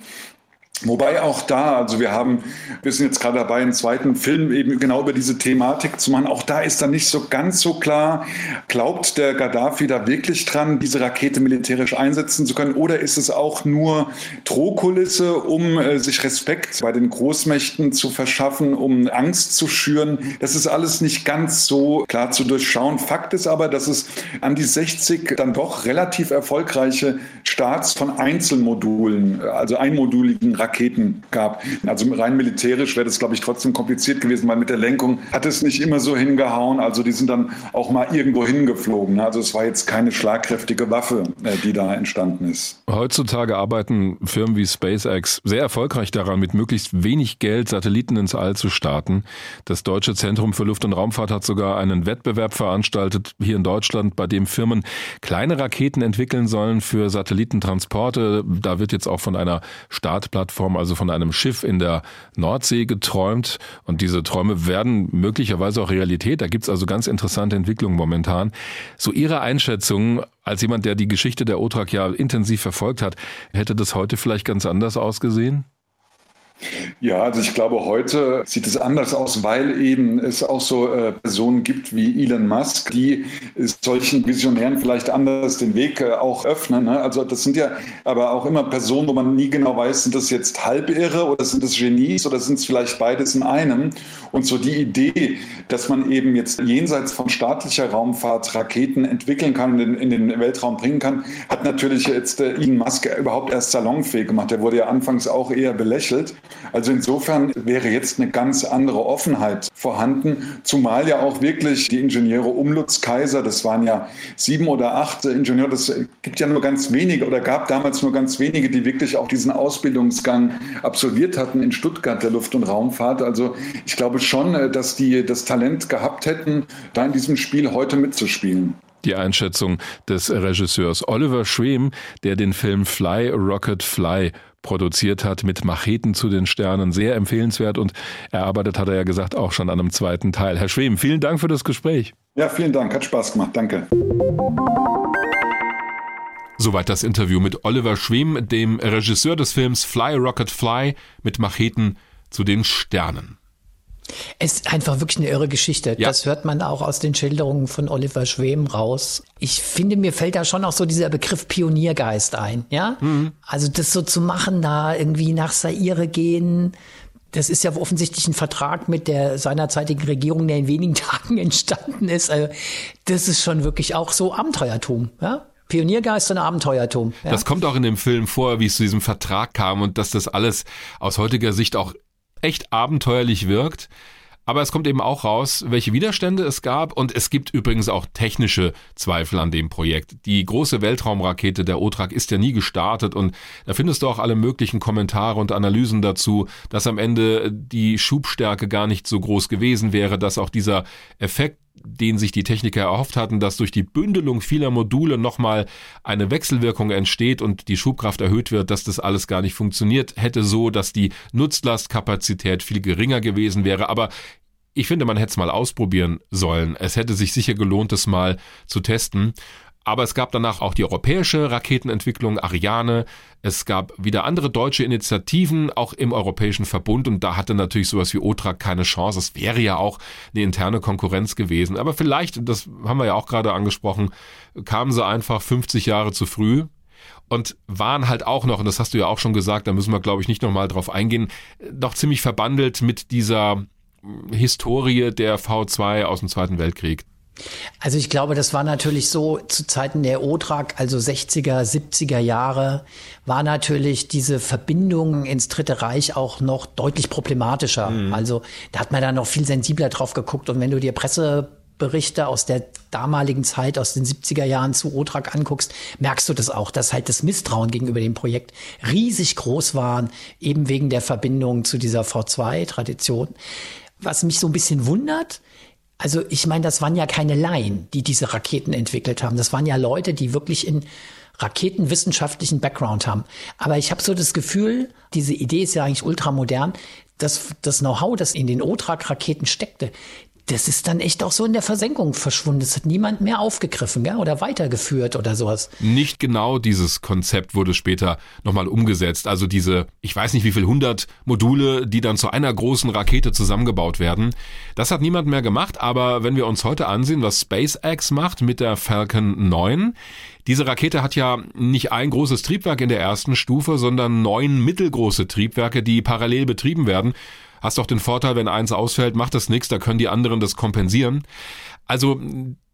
Wobei auch da, also wir haben, wir sind jetzt gerade dabei, einen zweiten Film eben genau über diese Thematik zu machen. Auch da ist dann nicht so ganz so klar, glaubt der Gaddafi da wirklich dran, diese Rakete militärisch einsetzen zu können? Oder ist es auch nur Drohkulisse, um äh, sich Respekt bei den Großmächten zu verschaffen, um Angst zu schüren? Das ist alles nicht ganz so klar zu durchschauen. Fakt ist aber, dass es an die 60 dann doch relativ erfolgreiche Starts von Einzelmodulen, also einmoduligen Raketen gab. Also rein militärisch wäre das, glaube ich, trotzdem kompliziert gewesen, weil mit der Lenkung hat es nicht immer so hingehauen. Also die sind dann auch mal irgendwo hingeflogen. Also es war jetzt keine schlagkräftige Waffe, äh, die da entstanden ist. Heutzutage arbeiten Firmen wie SpaceX sehr erfolgreich daran, mit möglichst wenig Geld Satelliten ins All zu starten. Das Deutsche Zentrum für Luft- und Raumfahrt hat sogar einen Wettbewerb veranstaltet hier in Deutschland, bei dem Firmen kleine Raketen entwickeln sollen für Satellitentransporte. Da wird jetzt auch von einer Startplattform Plattform, also von einem Schiff in der Nordsee geträumt. Und diese Träume werden möglicherweise auch Realität. Da gibt's also ganz interessante Entwicklungen momentan. So Ihre Einschätzung als jemand, der die Geschichte der OTRAC ja intensiv verfolgt hat, hätte das heute vielleicht ganz anders ausgesehen? Ja, also ich glaube, heute sieht es anders aus, weil eben es auch so äh, Personen gibt wie Elon Musk, die solchen Visionären vielleicht anders den Weg äh, auch öffnen. Ne? Also das sind ja aber auch immer Personen, wo man nie genau weiß, sind das jetzt Halbirre oder sind das Genies oder sind es vielleicht beides in einem? Und so die Idee, dass man eben jetzt jenseits von staatlicher Raumfahrt Raketen entwickeln kann und in, in den Weltraum bringen kann, hat natürlich jetzt äh, Elon Musk überhaupt erst salonfähig gemacht. Der wurde ja anfangs auch eher belächelt. Also insofern wäre jetzt eine ganz andere Offenheit vorhanden, zumal ja auch wirklich die Ingenieure um Lutz Kaiser, das waren ja sieben oder acht Ingenieure, das gibt ja nur ganz wenige oder gab damals nur ganz wenige, die wirklich auch diesen Ausbildungsgang absolviert hatten in Stuttgart der Luft- und Raumfahrt. Also ich glaube schon, dass die das Talent gehabt hätten, da in diesem Spiel heute mitzuspielen die Einschätzung des Regisseurs Oliver Schwem, der den Film Fly Rocket Fly produziert hat mit Macheten zu den Sternen. Sehr empfehlenswert und erarbeitet hat er ja gesagt auch schon an einem zweiten Teil. Herr Schwem, vielen Dank für das Gespräch. Ja, vielen Dank. Hat Spaß gemacht. Danke. Soweit das Interview mit Oliver Schwem, dem Regisseur des Films Fly Rocket Fly mit Macheten zu den Sternen. Es ist einfach wirklich eine irre Geschichte. Ja. Das hört man auch aus den Schilderungen von Oliver Schwem raus. Ich finde, mir fällt da schon auch so dieser Begriff Pioniergeist ein, ja? Mhm. Also das so zu machen, da irgendwie nach Saire gehen, das ist ja offensichtlich ein Vertrag mit der seinerzeitigen Regierung, der in wenigen Tagen entstanden ist. Also das ist schon wirklich auch so Abenteuertum, ja? Pioniergeist und Abenteuertum. Ja? Das kommt auch in dem Film vor, wie es zu diesem Vertrag kam und dass das alles aus heutiger Sicht auch echt abenteuerlich wirkt. Aber es kommt eben auch raus, welche Widerstände es gab und es gibt übrigens auch technische Zweifel an dem Projekt. Die große Weltraumrakete der OTRAG ist ja nie gestartet und da findest du auch alle möglichen Kommentare und Analysen dazu, dass am Ende die Schubstärke gar nicht so groß gewesen wäre, dass auch dieser Effekt den sich die Techniker erhofft hatten, dass durch die Bündelung vieler Module nochmal eine Wechselwirkung entsteht und die Schubkraft erhöht wird, dass das alles gar nicht funktioniert hätte, so dass die Nutzlastkapazität viel geringer gewesen wäre. Aber ich finde, man hätte es mal ausprobieren sollen. Es hätte sich sicher gelohnt, es mal zu testen. Aber es gab danach auch die europäische Raketenentwicklung, Ariane. Es gab wieder andere deutsche Initiativen, auch im Europäischen Verbund. Und da hatte natürlich sowas wie OTRAG keine Chance. Es wäre ja auch eine interne Konkurrenz gewesen. Aber vielleicht, das haben wir ja auch gerade angesprochen, kamen sie einfach 50 Jahre zu früh und waren halt auch noch, und das hast du ja auch schon gesagt, da müssen wir, glaube ich, nicht nochmal drauf eingehen, noch ziemlich verbandelt mit dieser Historie der V2 aus dem Zweiten Weltkrieg. Also ich glaube, das war natürlich so zu Zeiten der OTRAG, also 60er, 70er Jahre, war natürlich diese Verbindung ins Dritte Reich auch noch deutlich problematischer. Mhm. Also da hat man da noch viel sensibler drauf geguckt. Und wenn du dir Presseberichte aus der damaligen Zeit, aus den 70er Jahren zu OTRAG anguckst, merkst du das auch, dass halt das Misstrauen gegenüber dem Projekt riesig groß war, eben wegen der Verbindung zu dieser V2-Tradition. Was mich so ein bisschen wundert, also ich meine, das waren ja keine Laien, die diese Raketen entwickelt haben. Das waren ja Leute, die wirklich in raketenwissenschaftlichen Background haben. Aber ich habe so das Gefühl, diese Idee ist ja eigentlich ultramodern, dass das Know-how, das in den OTRAG-Raketen steckte, das ist dann echt auch so in der Versenkung verschwunden. Das hat niemand mehr aufgegriffen gell? oder weitergeführt oder sowas. Nicht genau dieses Konzept wurde später nochmal umgesetzt. Also diese, ich weiß nicht wie viel hundert Module, die dann zu einer großen Rakete zusammengebaut werden. Das hat niemand mehr gemacht. Aber wenn wir uns heute ansehen, was SpaceX macht mit der Falcon 9, diese Rakete hat ja nicht ein großes Triebwerk in der ersten Stufe, sondern neun mittelgroße Triebwerke, die parallel betrieben werden hast auch den Vorteil, wenn eins ausfällt, macht das nichts, da können die anderen das kompensieren. Also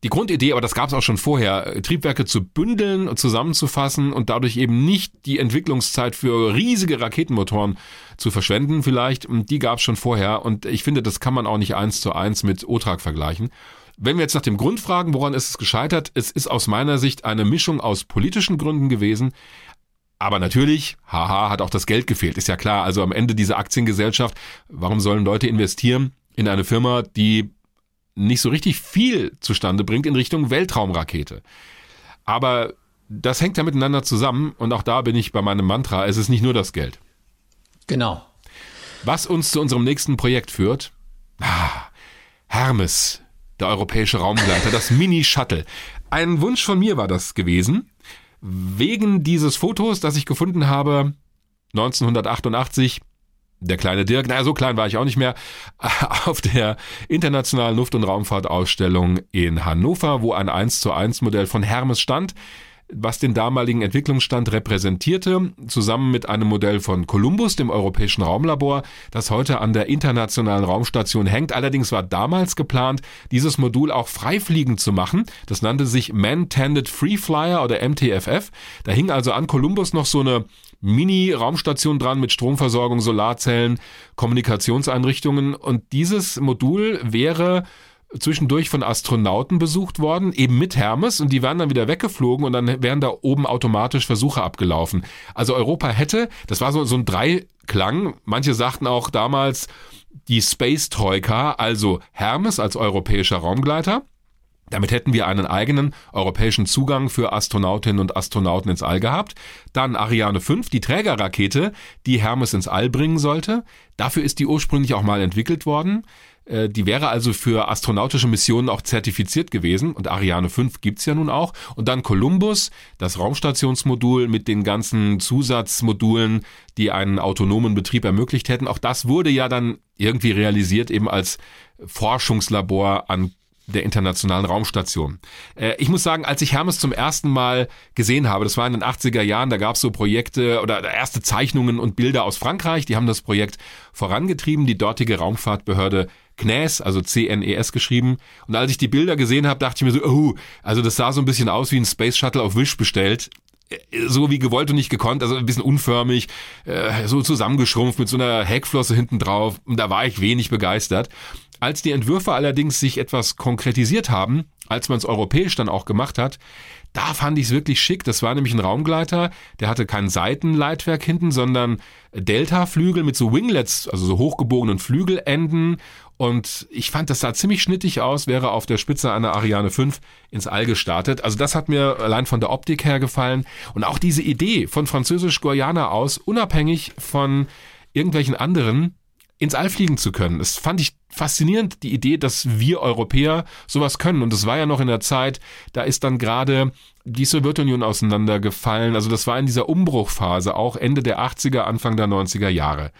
die Grundidee, aber das gab es auch schon vorher, Triebwerke zu bündeln und zusammenzufassen und dadurch eben nicht die Entwicklungszeit für riesige Raketenmotoren zu verschwenden vielleicht, die gab es schon vorher und ich finde, das kann man auch nicht eins zu eins mit OTRAG vergleichen. Wenn wir jetzt nach dem Grund fragen, woran ist es gescheitert, es ist aus meiner Sicht eine Mischung aus politischen Gründen gewesen, aber natürlich, haha, hat auch das Geld gefehlt, ist ja klar. Also am Ende dieser Aktiengesellschaft, warum sollen Leute investieren in eine Firma, die nicht so richtig viel zustande bringt in Richtung Weltraumrakete? Aber das hängt ja miteinander zusammen und auch da bin ich bei meinem Mantra, es ist nicht nur das Geld. Genau. Was uns zu unserem nächsten Projekt führt? Ah, Hermes, der europäische Raumgleiter, das Mini-Shuttle. Ein Wunsch von mir war das gewesen wegen dieses Fotos, das ich gefunden habe, 1988, der kleine Dirk, naja, so klein war ich auch nicht mehr, auf der Internationalen Luft- und Raumfahrtausstellung in Hannover, wo ein 1 zu 1 Modell von Hermes stand was den damaligen Entwicklungsstand repräsentierte, zusammen mit einem Modell von Columbus, dem europäischen Raumlabor, das heute an der internationalen Raumstation hängt. Allerdings war damals geplant, dieses Modul auch freifliegend zu machen. Das nannte sich Man-Tended Free Flyer oder MTFF. Da hing also an Columbus noch so eine Mini-Raumstation dran mit Stromversorgung, Solarzellen, Kommunikationseinrichtungen und dieses Modul wäre zwischendurch von Astronauten besucht worden, eben mit Hermes, und die wären dann wieder weggeflogen und dann wären da oben automatisch Versuche abgelaufen. Also Europa hätte, das war so, so ein Dreiklang, manche sagten auch damals die Space Troika, also Hermes als europäischer Raumgleiter, damit hätten wir einen eigenen europäischen Zugang für Astronautinnen und Astronauten ins All gehabt. Dann Ariane 5, die Trägerrakete, die Hermes ins All bringen sollte. Dafür ist die ursprünglich auch mal entwickelt worden. Äh, die wäre also für astronautische Missionen auch zertifiziert gewesen und Ariane 5 gibt's ja nun auch. Und dann Columbus, das Raumstationsmodul mit den ganzen Zusatzmodulen, die einen autonomen Betrieb ermöglicht hätten. Auch das wurde ja dann irgendwie realisiert eben als Forschungslabor an der Internationalen Raumstation. Äh, ich muss sagen, als ich Hermes zum ersten Mal gesehen habe, das war in den 80er Jahren, da gab es so Projekte oder erste Zeichnungen und Bilder aus Frankreich, die haben das Projekt vorangetrieben. Die dortige Raumfahrtbehörde CNES, also C-N-E-S geschrieben. Und als ich die Bilder gesehen habe, dachte ich mir so, oh, also das sah so ein bisschen aus wie ein Space Shuttle auf Wish bestellt so wie gewollt und nicht gekonnt, also ein bisschen unförmig, äh, so zusammengeschrumpft mit so einer Heckflosse hinten drauf. Und da war ich wenig begeistert. Als die Entwürfe allerdings sich etwas konkretisiert haben, als man es europäisch dann auch gemacht hat, da fand ich es wirklich schick. Das war nämlich ein Raumgleiter, der hatte kein Seitenleitwerk hinten, sondern Delta-Flügel mit so Winglets, also so hochgebogenen Flügelenden. Und ich fand, das sah ziemlich schnittig aus, wäre auf der Spitze einer Ariane 5 ins All gestartet. Also das hat mir allein von der Optik her gefallen. Und auch diese Idee von Französisch-Guayana aus, unabhängig von irgendwelchen anderen, ins All fliegen zu können. Das fand ich faszinierend, die Idee, dass wir Europäer sowas können. Und es war ja noch in der Zeit, da ist dann gerade die Sowjetunion auseinandergefallen. Also das war in dieser Umbruchphase, auch Ende der 80er, Anfang der 90er Jahre.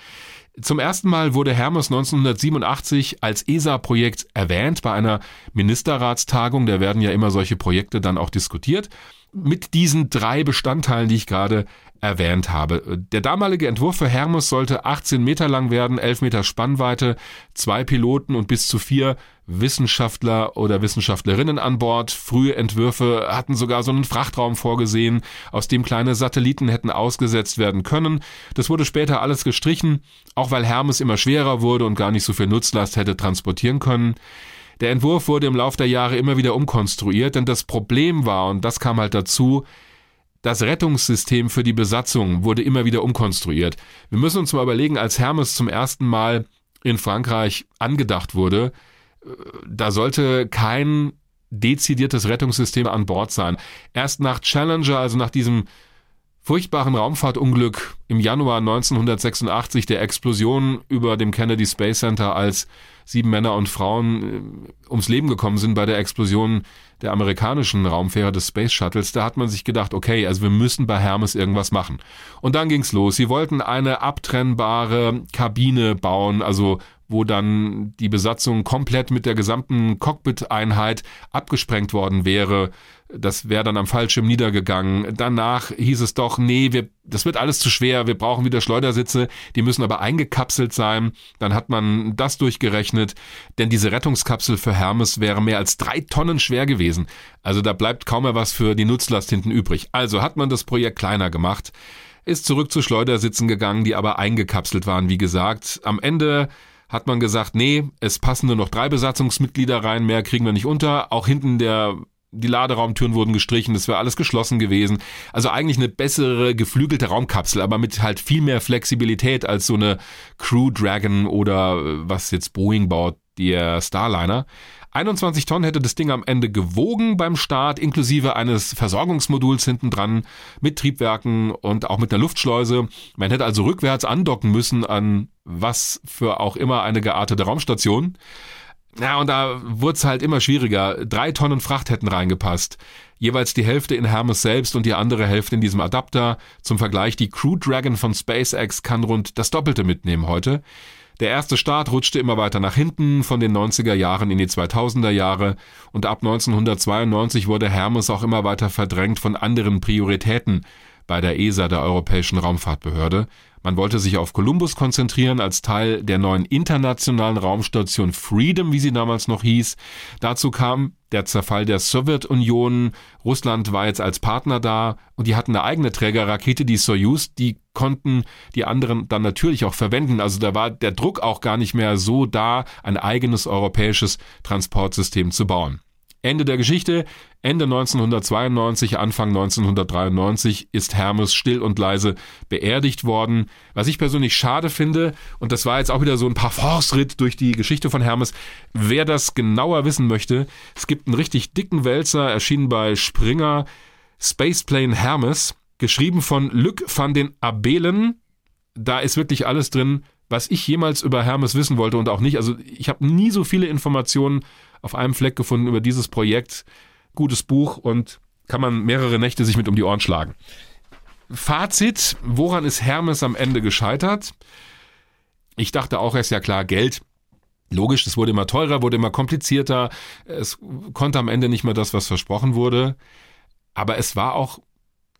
Zum ersten Mal wurde Hermes 1987 als ESA-Projekt erwähnt bei einer Ministerratstagung. Da werden ja immer solche Projekte dann auch diskutiert. Mit diesen drei Bestandteilen, die ich gerade erwähnt habe. Der damalige Entwurf für Hermes sollte 18 Meter lang werden, 11 Meter Spannweite, zwei Piloten und bis zu vier Wissenschaftler oder Wissenschaftlerinnen an Bord. Frühe Entwürfe hatten sogar so einen Frachtraum vorgesehen, aus dem kleine Satelliten hätten ausgesetzt werden können. Das wurde später alles gestrichen, auch weil Hermes immer schwerer wurde und gar nicht so viel Nutzlast hätte transportieren können. Der Entwurf wurde im Laufe der Jahre immer wieder umkonstruiert, denn das Problem war, und das kam halt dazu, das Rettungssystem für die Besatzung wurde immer wieder umkonstruiert. Wir müssen uns mal überlegen, als Hermes zum ersten Mal in Frankreich angedacht wurde, äh, da sollte kein dezidiertes Rettungssystem an Bord sein. Erst nach Challenger, also nach diesem furchtbaren Raumfahrtunglück im Januar 1986, der Explosion über dem Kennedy Space Center, als sieben Männer und Frauen äh, ums Leben gekommen sind bei der Explosion der amerikanischen Raumfähre des Space Shuttles, da hat man sich gedacht, okay, also wir müssen bei Hermes irgendwas machen. Und dann ging's los. Sie wollten eine abtrennbare Kabine bauen, also wo dann die Besatzung komplett mit der gesamten Cockpit-Einheit abgesprengt worden wäre. Das wäre dann am Fallschirm niedergegangen. Danach hieß es doch, nee, wir, das wird alles zu schwer, wir brauchen wieder Schleudersitze, die müssen aber eingekapselt sein. Dann hat man das durchgerechnet, denn diese Rettungskapsel für Hermes wäre mehr als drei Tonnen schwer gewesen. Also da bleibt kaum mehr was für die Nutzlast hinten übrig. Also hat man das Projekt kleiner gemacht, ist zurück zu Schleudersitzen gegangen, die aber eingekapselt waren, wie gesagt. Am Ende hat man gesagt, nee, es passen nur noch drei Besatzungsmitglieder rein, mehr kriegen wir nicht unter. Auch hinten der die Laderaumtüren wurden gestrichen, das wäre alles geschlossen gewesen. Also eigentlich eine bessere geflügelte Raumkapsel, aber mit halt viel mehr Flexibilität als so eine Crew Dragon oder äh, was jetzt Boeing baut, der Starliner. 21 Tonnen hätte das Ding am Ende gewogen beim Start, inklusive eines Versorgungsmoduls hinten dran mit Triebwerken und auch mit einer Luftschleuse. Man hätte also rückwärts andocken müssen an was für auch immer eine geartete Raumstation. Ja, und da wurde es halt immer schwieriger. Drei Tonnen Fracht hätten reingepasst. Jeweils die Hälfte in Hermes selbst und die andere Hälfte in diesem Adapter. Zum Vergleich, die Crew Dragon von SpaceX kann rund das Doppelte mitnehmen heute. Der erste Start rutschte immer weiter nach hinten von den 90er Jahren in die 2000er Jahre und ab 1992 wurde Hermes auch immer weiter verdrängt von anderen Prioritäten bei der ESA, der Europäischen Raumfahrtbehörde. Man wollte sich auf Columbus konzentrieren als Teil der neuen internationalen Raumstation Freedom, wie sie damals noch hieß. Dazu kam der Zerfall der Sowjetunion. Russland war jetzt als Partner da und die hatten eine eigene Trägerrakete, die Soyuz, die konnten die anderen dann natürlich auch verwenden. Also da war der Druck auch gar nicht mehr so da, ein eigenes europäisches Transportsystem zu bauen. Ende der Geschichte. Ende 1992, Anfang 1993 ist Hermes still und leise beerdigt worden. Was ich persönlich schade finde, und das war jetzt auch wieder so ein Parforce-Ritt durch die Geschichte von Hermes. Wer das genauer wissen möchte, es gibt einen richtig dicken Wälzer, erschienen bei Springer, Spaceplane Hermes, geschrieben von Luc van den Abelen. Da ist wirklich alles drin, was ich jemals über Hermes wissen wollte und auch nicht. Also ich habe nie so viele Informationen auf einem Fleck gefunden über dieses Projekt. Gutes Buch und kann man mehrere Nächte sich mit um die Ohren schlagen. Fazit, woran ist Hermes am Ende gescheitert? Ich dachte auch erst ja klar, Geld. Logisch, es wurde immer teurer, wurde immer komplizierter. Es konnte am Ende nicht mehr das, was versprochen wurde. Aber es war auch,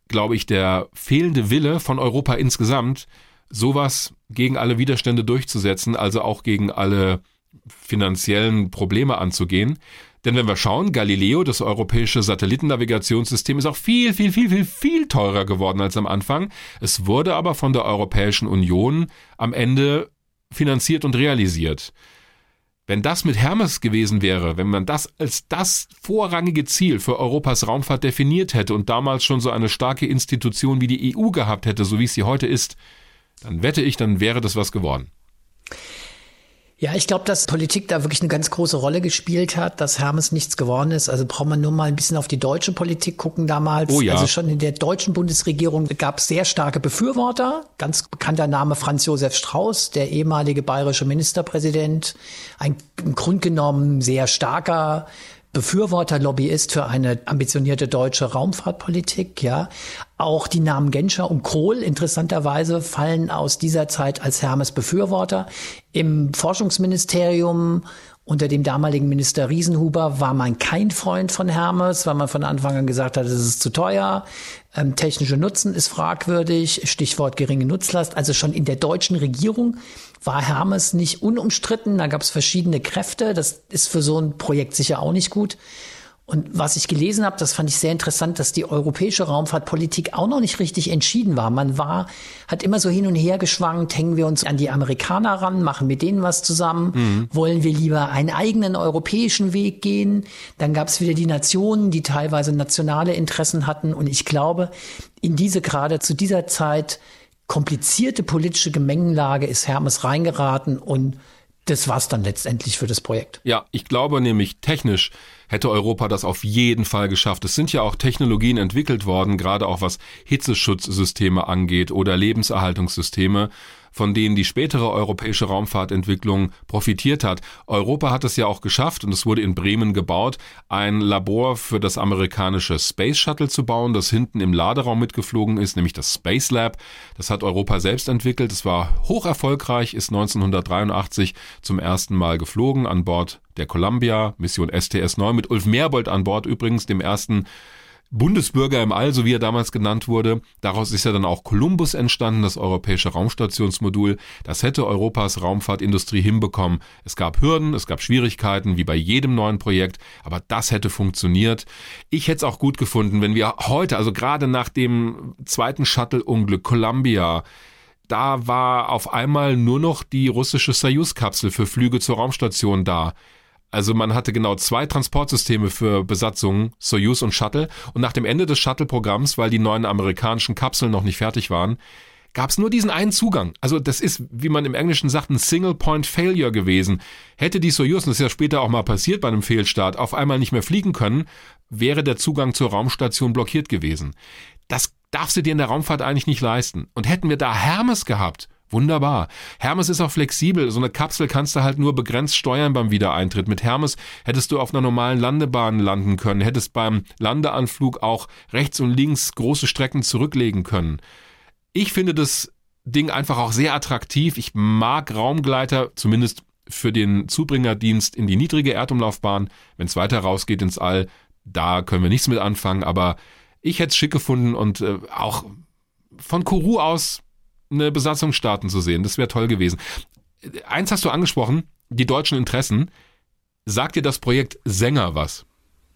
glaube ich, der fehlende Wille von Europa insgesamt, sowas gegen alle Widerstände durchzusetzen, also auch gegen alle finanziellen Probleme anzugehen. Denn wenn wir schauen, Galileo, das europäische Satellitennavigationssystem, ist auch viel, viel, viel, viel, viel teurer geworden als am Anfang. Es wurde aber von der Europäischen Union am Ende finanziert und realisiert. Wenn das mit Hermes gewesen wäre, wenn man das als das vorrangige Ziel für Europas Raumfahrt definiert hätte und damals schon so eine starke Institution wie die EU gehabt hätte, so wie es sie heute ist, dann wette ich, dann wäre das was geworden. Ja, ich glaube, dass Politik da wirklich eine ganz große Rolle gespielt hat, dass Hermes nichts geworden ist. Also braucht man nur mal ein bisschen auf die deutsche Politik gucken damals. Oh ja. Also schon in der deutschen Bundesregierung gab es sehr starke Befürworter. Ganz bekannter Name Franz Josef Strauß, der ehemalige bayerische Ministerpräsident. Ein im Grunde genommen sehr starker Befürworter, ist für eine ambitionierte deutsche Raumfahrtpolitik, ja. Auch die Namen Genscher und Kohl interessanterweise fallen aus dieser Zeit als Hermes Befürworter. Im Forschungsministerium unter dem damaligen Minister Riesenhuber war man kein Freund von Hermes, weil man von Anfang an gesagt hat, es ist zu teuer, ähm, technische Nutzen ist fragwürdig, Stichwort geringe Nutzlast. Also schon in der deutschen Regierung war Hermes nicht unumstritten. Da gab es verschiedene Kräfte. Das ist für so ein Projekt sicher auch nicht gut. Und was ich gelesen habe, das fand ich sehr interessant, dass die europäische Raumfahrtpolitik auch noch nicht richtig entschieden war. Man war, hat immer so hin und her geschwankt, hängen wir uns an die Amerikaner ran, machen mit denen was zusammen, mhm. wollen wir lieber einen eigenen europäischen Weg gehen. Dann gab es wieder die Nationen, die teilweise nationale Interessen hatten. Und ich glaube, in diese gerade zu dieser Zeit komplizierte politische Gemengenlage ist Hermes reingeraten und das war's dann letztendlich für das Projekt. Ja, ich glaube nämlich technisch hätte Europa das auf jeden Fall geschafft. Es sind ja auch Technologien entwickelt worden, gerade auch was Hitzeschutzsysteme angeht oder Lebenserhaltungssysteme von denen die spätere europäische Raumfahrtentwicklung profitiert hat. Europa hat es ja auch geschafft und es wurde in Bremen gebaut, ein Labor für das amerikanische Space Shuttle zu bauen, das hinten im Laderaum mitgeflogen ist, nämlich das Space Lab. Das hat Europa selbst entwickelt. Es war hoch erfolgreich, ist 1983 zum ersten Mal geflogen an Bord der Columbia, Mission STS-9 mit Ulf Merbold an Bord übrigens, dem ersten Bundesbürger im All, so wie er damals genannt wurde. Daraus ist ja dann auch Columbus entstanden, das europäische Raumstationsmodul. Das hätte Europas Raumfahrtindustrie hinbekommen. Es gab Hürden, es gab Schwierigkeiten, wie bei jedem neuen Projekt, aber das hätte funktioniert. Ich hätte es auch gut gefunden, wenn wir heute, also gerade nach dem zweiten Shuttle-Unglück Columbia, da war auf einmal nur noch die russische Soyuz-Kapsel für Flüge zur Raumstation da. Also man hatte genau zwei Transportsysteme für Besatzungen, Soyuz und Shuttle. Und nach dem Ende des Shuttle-Programms, weil die neuen amerikanischen Kapseln noch nicht fertig waren, gab es nur diesen einen Zugang. Also das ist, wie man im Englischen sagt, ein Single-Point-Failure gewesen. Hätte die Soyuz, und das ist ja später auch mal passiert bei einem Fehlstart, auf einmal nicht mehr fliegen können, wäre der Zugang zur Raumstation blockiert gewesen. Das darfst du dir in der Raumfahrt eigentlich nicht leisten. Und hätten wir da Hermes gehabt, Wunderbar. Hermes ist auch flexibel. So eine Kapsel kannst du halt nur begrenzt steuern beim Wiedereintritt. Mit Hermes hättest du auf einer normalen Landebahn landen können, hättest beim Landeanflug auch rechts und links große Strecken zurücklegen können. Ich finde das Ding einfach auch sehr attraktiv. Ich mag Raumgleiter, zumindest für den Zubringerdienst in die niedrige Erdumlaufbahn. Wenn es weiter rausgeht ins All, da können wir nichts mit anfangen, aber ich hätte es schick gefunden und äh, auch von Kourou aus eine Besatzung starten zu sehen. Das wäre toll gewesen. Eins hast du angesprochen, die deutschen Interessen. Sagt dir das Projekt Sänger was?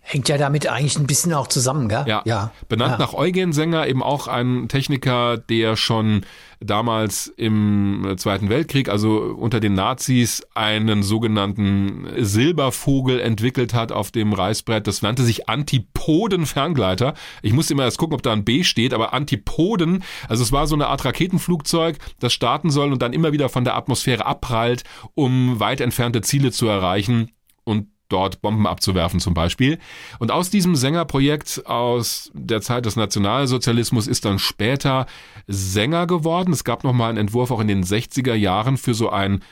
Hängt ja damit eigentlich ein bisschen auch zusammen, gell? Ja. ja. Benannt ja. nach Eugen Sänger, eben auch ein Techniker, der schon damals im Zweiten Weltkrieg, also unter den Nazis, einen sogenannten Silbervogel entwickelt hat auf dem Reißbrett. Das nannte sich Antipoden-Ferngleiter. Ich musste immer erst gucken, ob da ein B steht, aber Antipoden, also es war so eine Art Raketenflugzeug, das starten soll und dann immer wieder von der Atmosphäre abprallt, um weit entfernte Ziele zu erreichen. Und dort Bomben abzuwerfen zum Beispiel. Und aus diesem Sängerprojekt aus der Zeit des Nationalsozialismus ist dann später Sänger geworden. Es gab nochmal einen Entwurf auch in den 60er Jahren für so ein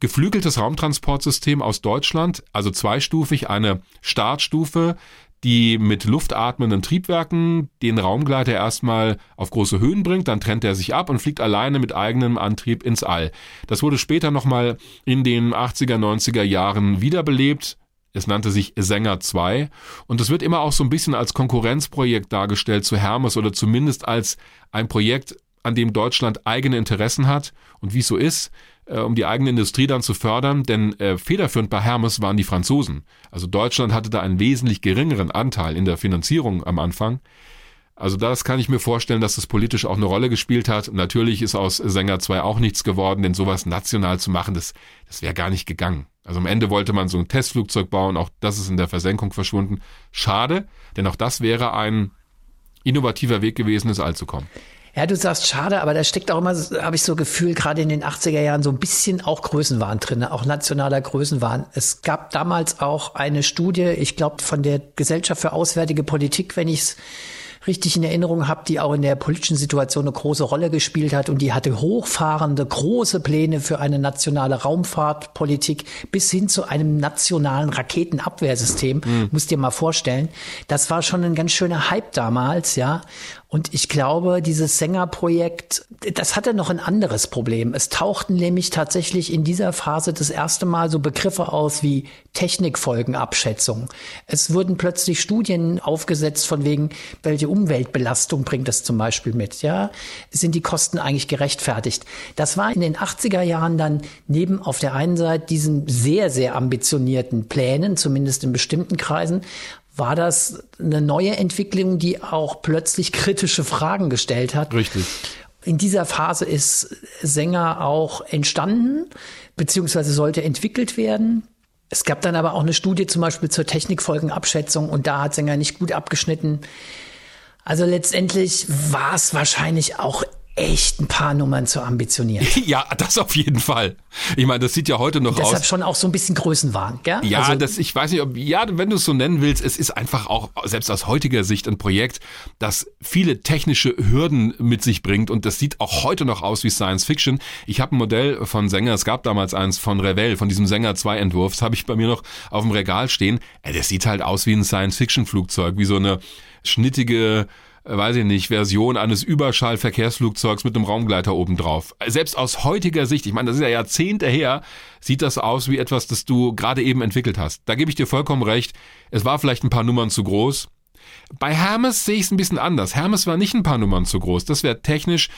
geflügeltes Raumtransportsystem aus Deutschland, also zweistufig, eine Startstufe, die mit luftatmenden Triebwerken den Raumgleiter erstmal auf große Höhen bringt, dann trennt er sich ab und fliegt alleine mit eigenem Antrieb ins All. Das wurde später nochmal in den 80er, 90er Jahren wiederbelebt. Es nannte sich Sänger 2 und es wird immer auch so ein bisschen als Konkurrenzprojekt dargestellt zu Hermes oder zumindest als ein Projekt, an dem Deutschland eigene Interessen hat und wie es so ist, äh, um die eigene Industrie dann zu fördern, denn äh, federführend bei Hermes waren die Franzosen. Also Deutschland hatte da einen wesentlich geringeren Anteil in der Finanzierung am Anfang. Also das kann ich mir vorstellen, dass das politisch auch eine Rolle gespielt hat. Natürlich ist aus Sänger 2 auch nichts geworden, denn sowas national zu machen, das, das wäre gar nicht gegangen. Also am Ende wollte man so ein Testflugzeug bauen, auch das ist in der Versenkung verschwunden. Schade, denn auch das wäre ein innovativer Weg gewesen, ins All zu kommen. Ja, du sagst schade, aber da steckt auch immer, habe ich so Gefühl, gerade in den 80er Jahren so ein bisschen auch Größenwahn drin, auch nationaler Größenwahn. Es gab damals auch eine Studie, ich glaube, von der Gesellschaft für Auswärtige Politik, wenn ich es richtig in Erinnerung habe, die auch in der politischen Situation eine große Rolle gespielt hat und die hatte hochfahrende, große Pläne für eine nationale Raumfahrtpolitik bis hin zu einem nationalen Raketenabwehrsystem. Mhm. Musst dir mal vorstellen. Das war schon ein ganz schöner Hype damals, ja. Und ich glaube, dieses Sängerprojekt, das hatte noch ein anderes Problem. Es tauchten nämlich tatsächlich in dieser Phase das erste Mal so Begriffe aus wie Technikfolgenabschätzung. Es wurden plötzlich Studien aufgesetzt von wegen, welche Umweltbelastung bringt das zum Beispiel mit, ja? Sind die Kosten eigentlich gerechtfertigt? Das war in den 80er Jahren dann neben auf der einen Seite diesen sehr, sehr ambitionierten Plänen, zumindest in bestimmten Kreisen, war das eine neue Entwicklung, die auch plötzlich kritische Fragen gestellt hat. Richtig. In dieser Phase ist Sänger auch entstanden, beziehungsweise sollte entwickelt werden. Es gab dann aber auch eine Studie zum Beispiel zur Technikfolgenabschätzung und da hat Sänger nicht gut abgeschnitten. Also letztendlich war es wahrscheinlich auch echt ein paar Nummern zu ambitioniert. Ja, das auf jeden Fall. Ich meine, das sieht ja heute noch Deshalb aus. Deshalb schon auch so ein bisschen Größenwahn, gell? Ja, also, das, ich weiß nicht, ob, ja, wenn du es so nennen willst, es ist einfach auch, selbst aus heutiger Sicht ein Projekt, das viele technische Hürden mit sich bringt und das sieht auch heute noch aus wie Science Fiction. Ich habe ein Modell von Sänger, es gab damals eins von Revell, von diesem Sänger 2 Entwurf, das habe ich bei mir noch auf dem Regal stehen. Das sieht halt aus wie ein Science Fiction Flugzeug, wie so eine schnittige, äh, weiß ich nicht, Version eines Überschallverkehrsflugzeugs mit einem Raumgleiter obendrauf. Selbst aus heutiger Sicht, ich meine, das ist ja Jahrzehnte her, sieht das aus wie etwas, das du gerade eben entwickelt hast. Da gebe ich dir vollkommen recht. Es war vielleicht ein paar Nummern zu groß. Bei Hermes sehe ich es ein bisschen anders. Hermes war nicht ein paar Nummern zu groß. Das wäre technisch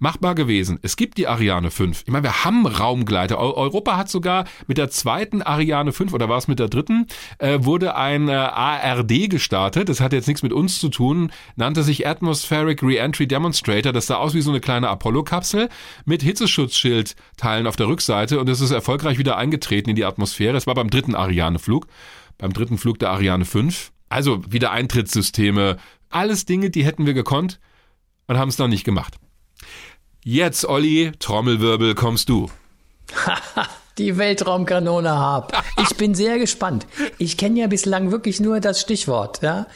machbar gewesen. Es gibt die Ariane 5. Ich meine, wir haben Raumgleiter. Europa hat sogar mit der zweiten Ariane 5 oder war es mit der dritten, äh, wurde ein äh, ARD gestartet. Das hat jetzt nichts mit uns zu tun, nannte sich Atmospheric Reentry Demonstrator. Das sah aus wie so eine kleine Apollo-Kapsel mit Hitzeschutzschildteilen auf der Rückseite und es ist erfolgreich wieder eingetreten in die Atmosphäre. Es war beim dritten Ariane-Flug, beim dritten Flug der Ariane 5. Also wieder Eintrittssysteme, alles Dinge, die hätten wir gekonnt und haben es noch nicht gemacht. Jetzt, Olli, Trommelwirbel, kommst du. Die Weltraumkanone Harp. Ich bin sehr gespannt. Ich kenne ja bislang wirklich nur das Stichwort, ja?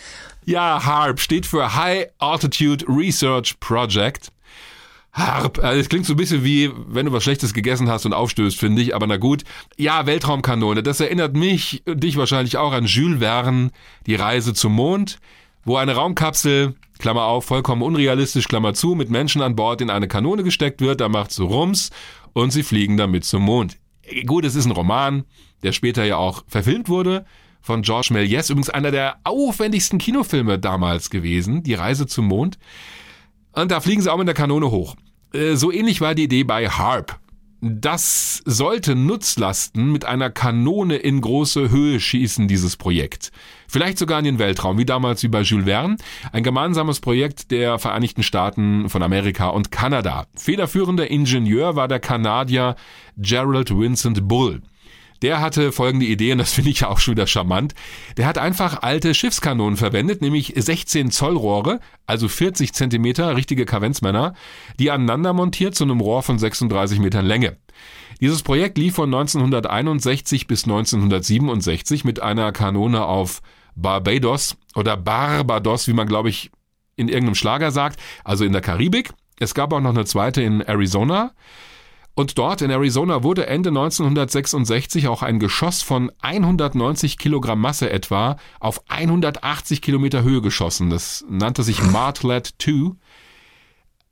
Ja, HARP steht für High Altitude Research Project. Harp. Also es klingt so ein bisschen wie, wenn du was Schlechtes gegessen hast und aufstößt, finde ich. Aber na gut. Ja, Weltraumkanone. Das erinnert mich, dich wahrscheinlich auch an Jules Verne, die Reise zum Mond, wo eine Raumkapsel, Klammer auf, vollkommen unrealistisch, Klammer zu, mit Menschen an Bord in eine Kanone gesteckt wird. Da macht so Rums und sie fliegen damit zum Mond. Gut, es ist ein Roman, der später ja auch verfilmt wurde von Georges Méliès, übrigens einer der aufwendigsten Kinofilme damals gewesen, Die Reise zum Mond. Und da fliegen sie auch mit der Kanone hoch. Äh, so ähnlich war die Idee bei Harp. Das sollte Nutzlasten mit einer Kanone in große Höhe schießen, dieses Projekt. Vielleicht sogar in den Weltraum, wie damals wie bei Jules Verne. Ein gemeinsames Projekt der Vereinigten Staaten von Amerika und Kanada. Federführender Ingenieur war der Kanadier Gerald Vincent Bull. Der hatte folgende Idee, und das finde ich auch schon wieder charmant. Der hat einfach alte Schiffskanonen verwendet, nämlich 16 Zoll Rohre, also 40 Zentimeter, richtige Kavenzmänner, die aneinander montiert zu einem Rohr von 36 Metern Länge. Dieses Projekt lief von 1961 bis 1967 mit einer Kanone auf Barbados oder Barbados, wie man glaube ich in irgendeinem Schlager sagt, also in der Karibik. Es gab auch noch eine zweite in Arizona. Und dort in Arizona wurde Ende 1966 auch ein Geschoss von 190 Kilogramm Masse etwa auf 180 Kilometer Höhe geschossen. Das nannte sich Martlet 2.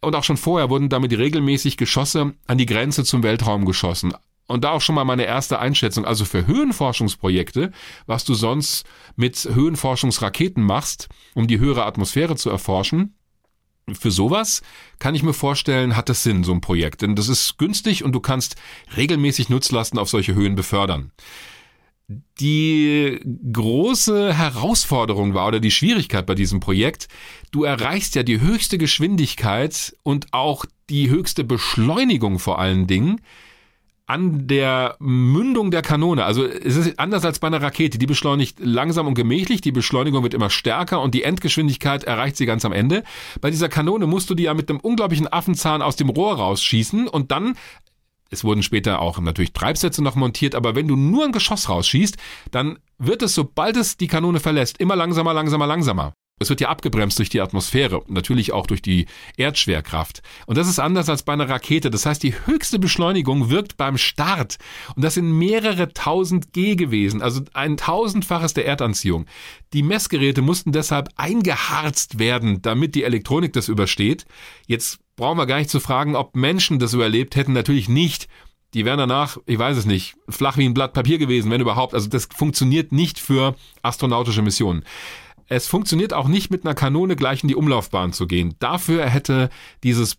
Und auch schon vorher wurden damit regelmäßig Geschosse an die Grenze zum Weltraum geschossen. Und da auch schon mal meine erste Einschätzung. Also für Höhenforschungsprojekte, was du sonst mit Höhenforschungsraketen machst, um die höhere Atmosphäre zu erforschen, für sowas kann ich mir vorstellen, hat das Sinn, so ein Projekt. Denn das ist günstig und du kannst regelmäßig Nutzlasten auf solche Höhen befördern. Die große Herausforderung war oder die Schwierigkeit bei diesem Projekt, du erreichst ja die höchste Geschwindigkeit und auch die höchste Beschleunigung vor allen Dingen an der Mündung der Kanone. Also es ist anders als bei einer Rakete. Die beschleunigt langsam und gemächlich, die Beschleunigung wird immer stärker und die Endgeschwindigkeit erreicht sie ganz am Ende. Bei dieser Kanone musst du die ja mit einem unglaublichen Affenzahn aus dem Rohr rausschießen und dann es wurden später auch natürlich Treibsätze noch montiert, aber wenn du nur ein Geschoss rausschießt, dann wird es, sobald es die Kanone verlässt, immer langsamer, langsamer, langsamer. Es wird ja abgebremst durch die Atmosphäre, natürlich auch durch die Erdschwerkraft. Und das ist anders als bei einer Rakete. Das heißt, die höchste Beschleunigung wirkt beim Start. Und das sind mehrere tausend G gewesen, also ein tausendfaches der Erdanziehung. Die Messgeräte mussten deshalb eingeharzt werden, damit die Elektronik das übersteht. Jetzt brauchen wir gar nicht zu fragen, ob Menschen das überlebt hätten. Natürlich nicht. Die wären danach, ich weiß es nicht, flach wie ein Blatt Papier gewesen, wenn überhaupt. Also das funktioniert nicht für astronautische Missionen. Es funktioniert auch nicht mit einer Kanone gleich in die Umlaufbahn zu gehen. Dafür hätte dieses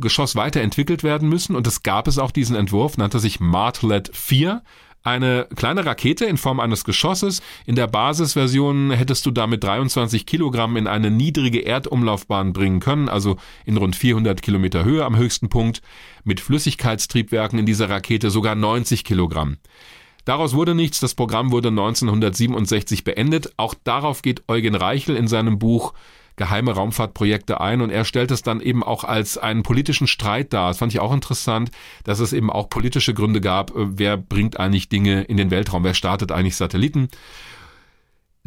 Geschoss weiterentwickelt werden müssen und es gab es auch diesen Entwurf, nannte sich Martlet 4. Eine kleine Rakete in Form eines Geschosses. In der Basisversion hättest du damit 23 Kilogramm in eine niedrige Erdumlaufbahn bringen können, also in rund 400 Kilometer Höhe am höchsten Punkt. Mit Flüssigkeitstriebwerken in dieser Rakete sogar 90 Kilogramm. Daraus wurde nichts, das Programm wurde 1967 beendet. Auch darauf geht Eugen Reichel in seinem Buch geheime Raumfahrtprojekte ein und er stellt es dann eben auch als einen politischen Streit dar. Das fand ich auch interessant, dass es eben auch politische Gründe gab, äh, wer bringt eigentlich Dinge in den Weltraum, wer startet eigentlich Satelliten.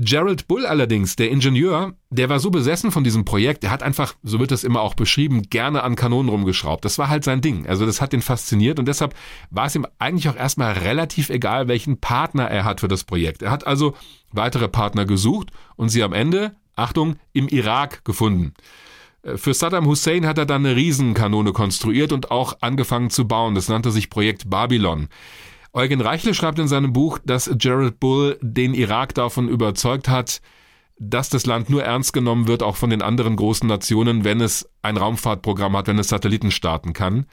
Gerald Bull allerdings, der Ingenieur, der war so besessen von diesem Projekt, der hat einfach, so wird das immer auch beschrieben, gerne an Kanonen rumgeschraubt. Das war halt sein Ding. Also das hat ihn fasziniert und deshalb war es ihm eigentlich auch erstmal relativ egal, welchen Partner er hat für das Projekt. Er hat also weitere Partner gesucht und sie am Ende, Achtung, im Irak gefunden. Äh, für Saddam Hussein hat er dann eine Riesenkanone konstruiert und auch angefangen zu bauen. Das nannte sich Projekt Babylon. Eugen Reichle schreibt in seinem Buch, dass Gerald Bull den Irak davon überzeugt hat, dass das Land nur ernst genommen wird, auch von den anderen großen Nationen, wenn es ein Raumfahrtprogramm hat, wenn es Satelliten starten kann.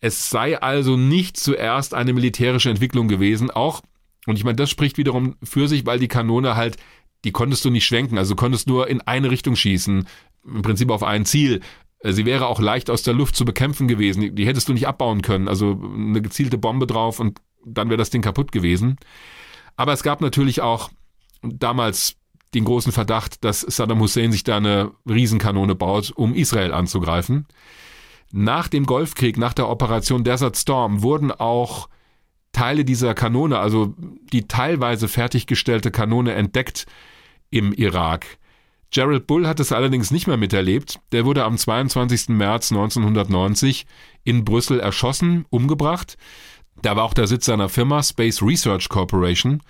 Es sei also nicht zuerst eine militärische Entwicklung gewesen, auch, und ich meine, das spricht wiederum für sich, weil die Kanone halt, die konntest du nicht schwenken, also konntest nur in eine Richtung schießen, im Prinzip auf ein Ziel. Sie wäre auch leicht aus der Luft zu bekämpfen gewesen, die hättest du nicht abbauen können, also eine gezielte Bombe drauf und dann wäre das Ding kaputt gewesen. Aber es gab natürlich auch damals den großen Verdacht, dass Saddam Hussein sich da eine Riesenkanone baut, um Israel anzugreifen. Nach dem Golfkrieg, nach der Operation Desert Storm, wurden auch Teile dieser Kanone, also die teilweise fertiggestellte Kanone entdeckt im Irak. Gerald Bull hat es allerdings nicht mehr miterlebt. Der wurde am 22. März 1990 in Brüssel erschossen, umgebracht. Da war auch der Sitz seiner Firma Space Research Corporation.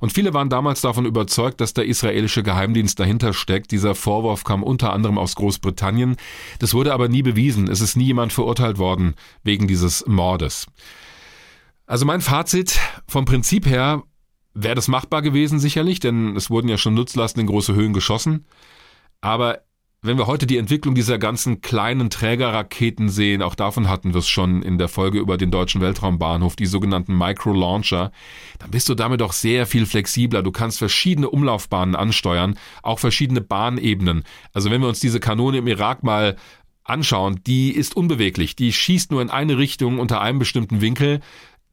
Und viele waren damals davon überzeugt, dass der israelische Geheimdienst dahinter steckt. Dieser Vorwurf kam unter anderem aus Großbritannien. Das wurde aber nie bewiesen. Es ist nie jemand verurteilt worden wegen dieses Mordes. Also mein Fazit vom Prinzip her wäre das machbar gewesen sicherlich, denn es wurden ja schon Nutzlasten in große Höhen geschossen. Aber wenn wir heute die Entwicklung dieser ganzen kleinen Trägerraketen sehen, auch davon hatten wir es schon in der Folge über den deutschen Weltraumbahnhof, die sogenannten Micro-Launcher, dann bist du damit auch sehr viel flexibler. Du kannst verschiedene Umlaufbahnen ansteuern, auch verschiedene Bahnebenen. Also wenn wir uns diese Kanone im Irak mal anschauen, die ist unbeweglich. Die schießt nur in eine Richtung unter einem bestimmten Winkel.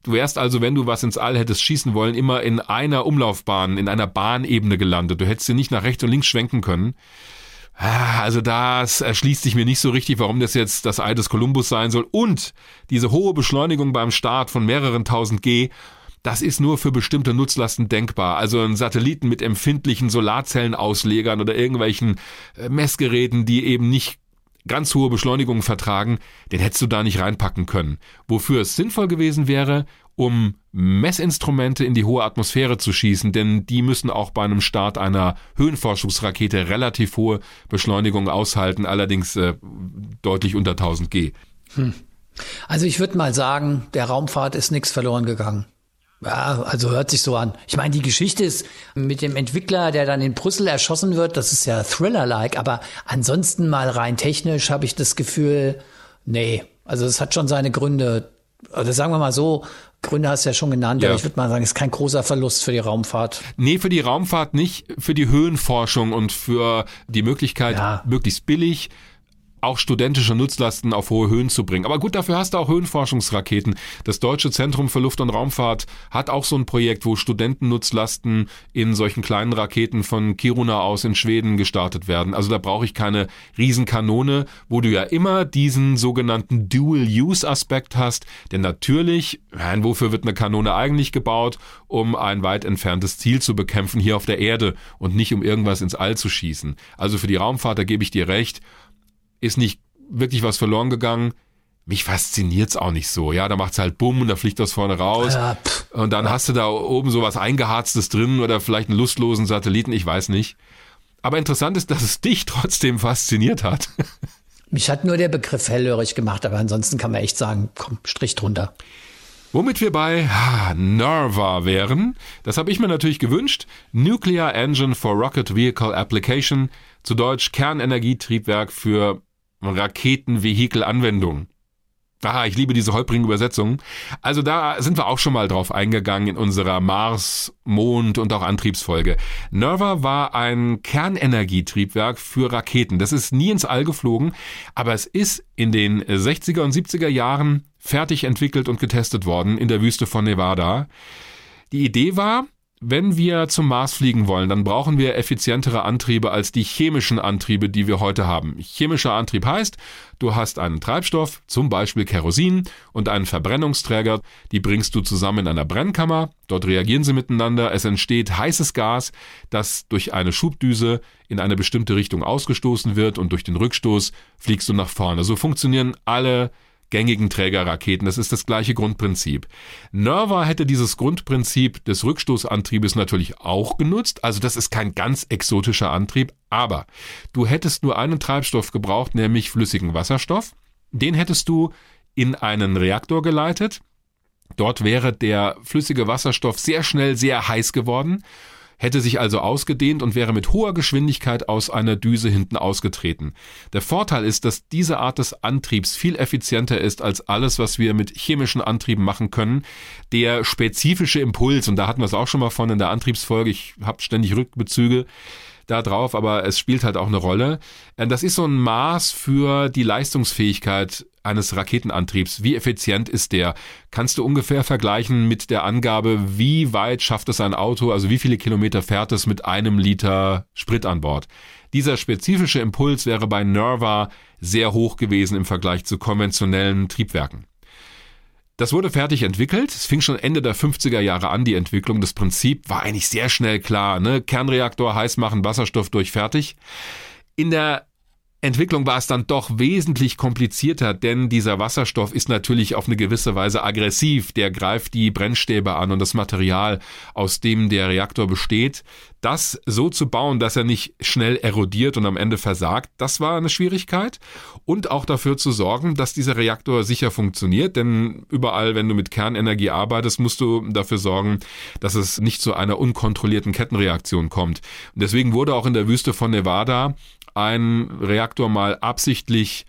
Du wärst also, wenn du was ins All hättest schießen wollen, immer in einer Umlaufbahn, in einer Bahnebene gelandet. Du hättest sie nicht nach rechts und links schwenken können. Ah, also das erschließt sich mir nicht so richtig, warum das jetzt das Ei des Kolumbus sein soll. Und diese hohe Beschleunigung beim Start von mehreren tausend G, das ist nur für bestimmte Nutzlasten denkbar. Also ein Satelliten mit empfindlichen Solarzellenauslegern oder irgendwelchen äh, Messgeräten, die eben nicht ganz hohe Beschleunigungen vertragen, den hättest du da nicht reinpacken können. Wofür es sinnvoll gewesen wäre, um Messinstrumente in die hohe Atmosphäre zu schießen, denn die müssen auch bei einem Start einer Höhenforschungsrakete relativ hohe Beschleunigung aushalten, allerdings äh, deutlich unter 1000 G. Hm. Also ich würde mal sagen, der Raumfahrt ist nichts verloren gegangen. Ja, also hört sich so an. Ich meine, die Geschichte ist mit dem Entwickler, der dann in Brüssel erschossen wird, das ist ja Thriller-like, aber ansonsten mal rein technisch habe ich das Gefühl, nee, also es hat schon seine Gründe. Also sagen wir mal so, Gründe hast du ja schon genannt, ja. aber ich würde mal sagen, es ist kein großer Verlust für die Raumfahrt. Nee, für die Raumfahrt nicht, für die Höhenforschung und für die Möglichkeit, ja. möglichst billig auch studentische Nutzlasten auf hohe Höhen zu bringen. Aber gut, dafür hast du auch Höhenforschungsraketen. Das Deutsche Zentrum für Luft- und Raumfahrt hat auch so ein Projekt, wo Studentennutzlasten in solchen kleinen Raketen von Kiruna aus in Schweden gestartet werden. Also da brauche ich keine Riesenkanone, wo du ja immer diesen sogenannten Dual-Use-Aspekt hast. Denn natürlich, wofür wird eine Kanone eigentlich gebaut? Um ein weit entferntes Ziel zu bekämpfen hier auf der Erde und nicht um irgendwas ins All zu schießen. Also für die Raumfahrt, da gebe ich dir recht ist nicht wirklich was verloren gegangen. Mich fasziniert's auch nicht so. Ja, da macht's halt bumm und da fliegt das vorne raus. Ja, und dann hast du da oben so was eingeharztes drin oder vielleicht einen lustlosen Satelliten, ich weiß nicht. Aber interessant ist, dass es dich trotzdem fasziniert hat. Mich hat nur der Begriff hellhörig gemacht, aber ansonsten kann man echt sagen, komm, Strich drunter. Womit wir bei ah, NERVA wären, das habe ich mir natürlich gewünscht. Nuclear Engine for Rocket Vehicle Application, zu Deutsch Kernenergietriebwerk für Raketenvehikel-Anwendung. Ah, ich liebe diese holprigen Übersetzungen. Also da sind wir auch schon mal drauf eingegangen in unserer Mars, Mond und auch Antriebsfolge. Nerva war ein Kernenergietriebwerk für Raketen. Das ist nie ins All geflogen, aber es ist in den 60er und 70er Jahren fertig entwickelt und getestet worden in der Wüste von Nevada. Die Idee war, wenn wir zum Mars fliegen wollen, dann brauchen wir effizientere Antriebe als die chemischen Antriebe, die wir heute haben. Chemischer Antrieb heißt, du hast einen Treibstoff, zum Beispiel Kerosin, und einen Verbrennungsträger, die bringst du zusammen in einer Brennkammer, dort reagieren sie miteinander, es entsteht heißes Gas, das durch eine Schubdüse in eine bestimmte Richtung ausgestoßen wird und durch den Rückstoß fliegst du nach vorne. So funktionieren alle gängigen Trägerraketen. Das ist das gleiche Grundprinzip. Nerva hätte dieses Grundprinzip des Rückstoßantriebes natürlich auch genutzt. Also das ist kein ganz exotischer Antrieb, aber du hättest nur einen Treibstoff gebraucht, nämlich flüssigen Wasserstoff. Den hättest du in einen Reaktor geleitet. Dort wäre der flüssige Wasserstoff sehr schnell sehr heiß geworden hätte sich also ausgedehnt und wäre mit hoher Geschwindigkeit aus einer Düse hinten ausgetreten. Der Vorteil ist, dass diese Art des Antriebs viel effizienter ist als alles, was wir mit chemischen Antrieben machen können. Der spezifische Impuls, und da hatten wir es auch schon mal von in der Antriebsfolge, ich habe ständig Rückbezüge, da drauf, aber es spielt halt auch eine Rolle. Äh, das ist so ein Maß für die Leistungsfähigkeit eines Raketenantriebs. Wie effizient ist der? Kannst du ungefähr vergleichen mit der Angabe, wie weit schafft es ein Auto, also wie viele Kilometer fährt es mit einem Liter Sprit an Bord? Dieser spezifische Impuls wäre bei Nerva sehr hoch gewesen im Vergleich zu konventionellen Triebwerken. Das wurde fertig entwickelt. Es fing schon Ende der 50er Jahre an, die Entwicklung. Das Prinzip war eigentlich sehr schnell klar. Ne? Kernreaktor heiß machen, Wasserstoff durch, fertig. In der Entwicklung war es dann doch wesentlich komplizierter, denn dieser Wasserstoff ist natürlich auf eine gewisse Weise aggressiv. Der greift die Brennstäbe an und das Material, aus dem der Reaktor besteht. Das so zu bauen, dass er nicht schnell erodiert und am Ende versagt, das war eine Schwierigkeit. Und auch dafür zu sorgen, dass dieser Reaktor sicher funktioniert, denn überall, wenn du mit Kernenergie arbeitest, musst du dafür sorgen, dass es nicht zu einer unkontrollierten Kettenreaktion kommt. Und deswegen wurde auch in der Wüste von Nevada ein Reaktor mal absichtlich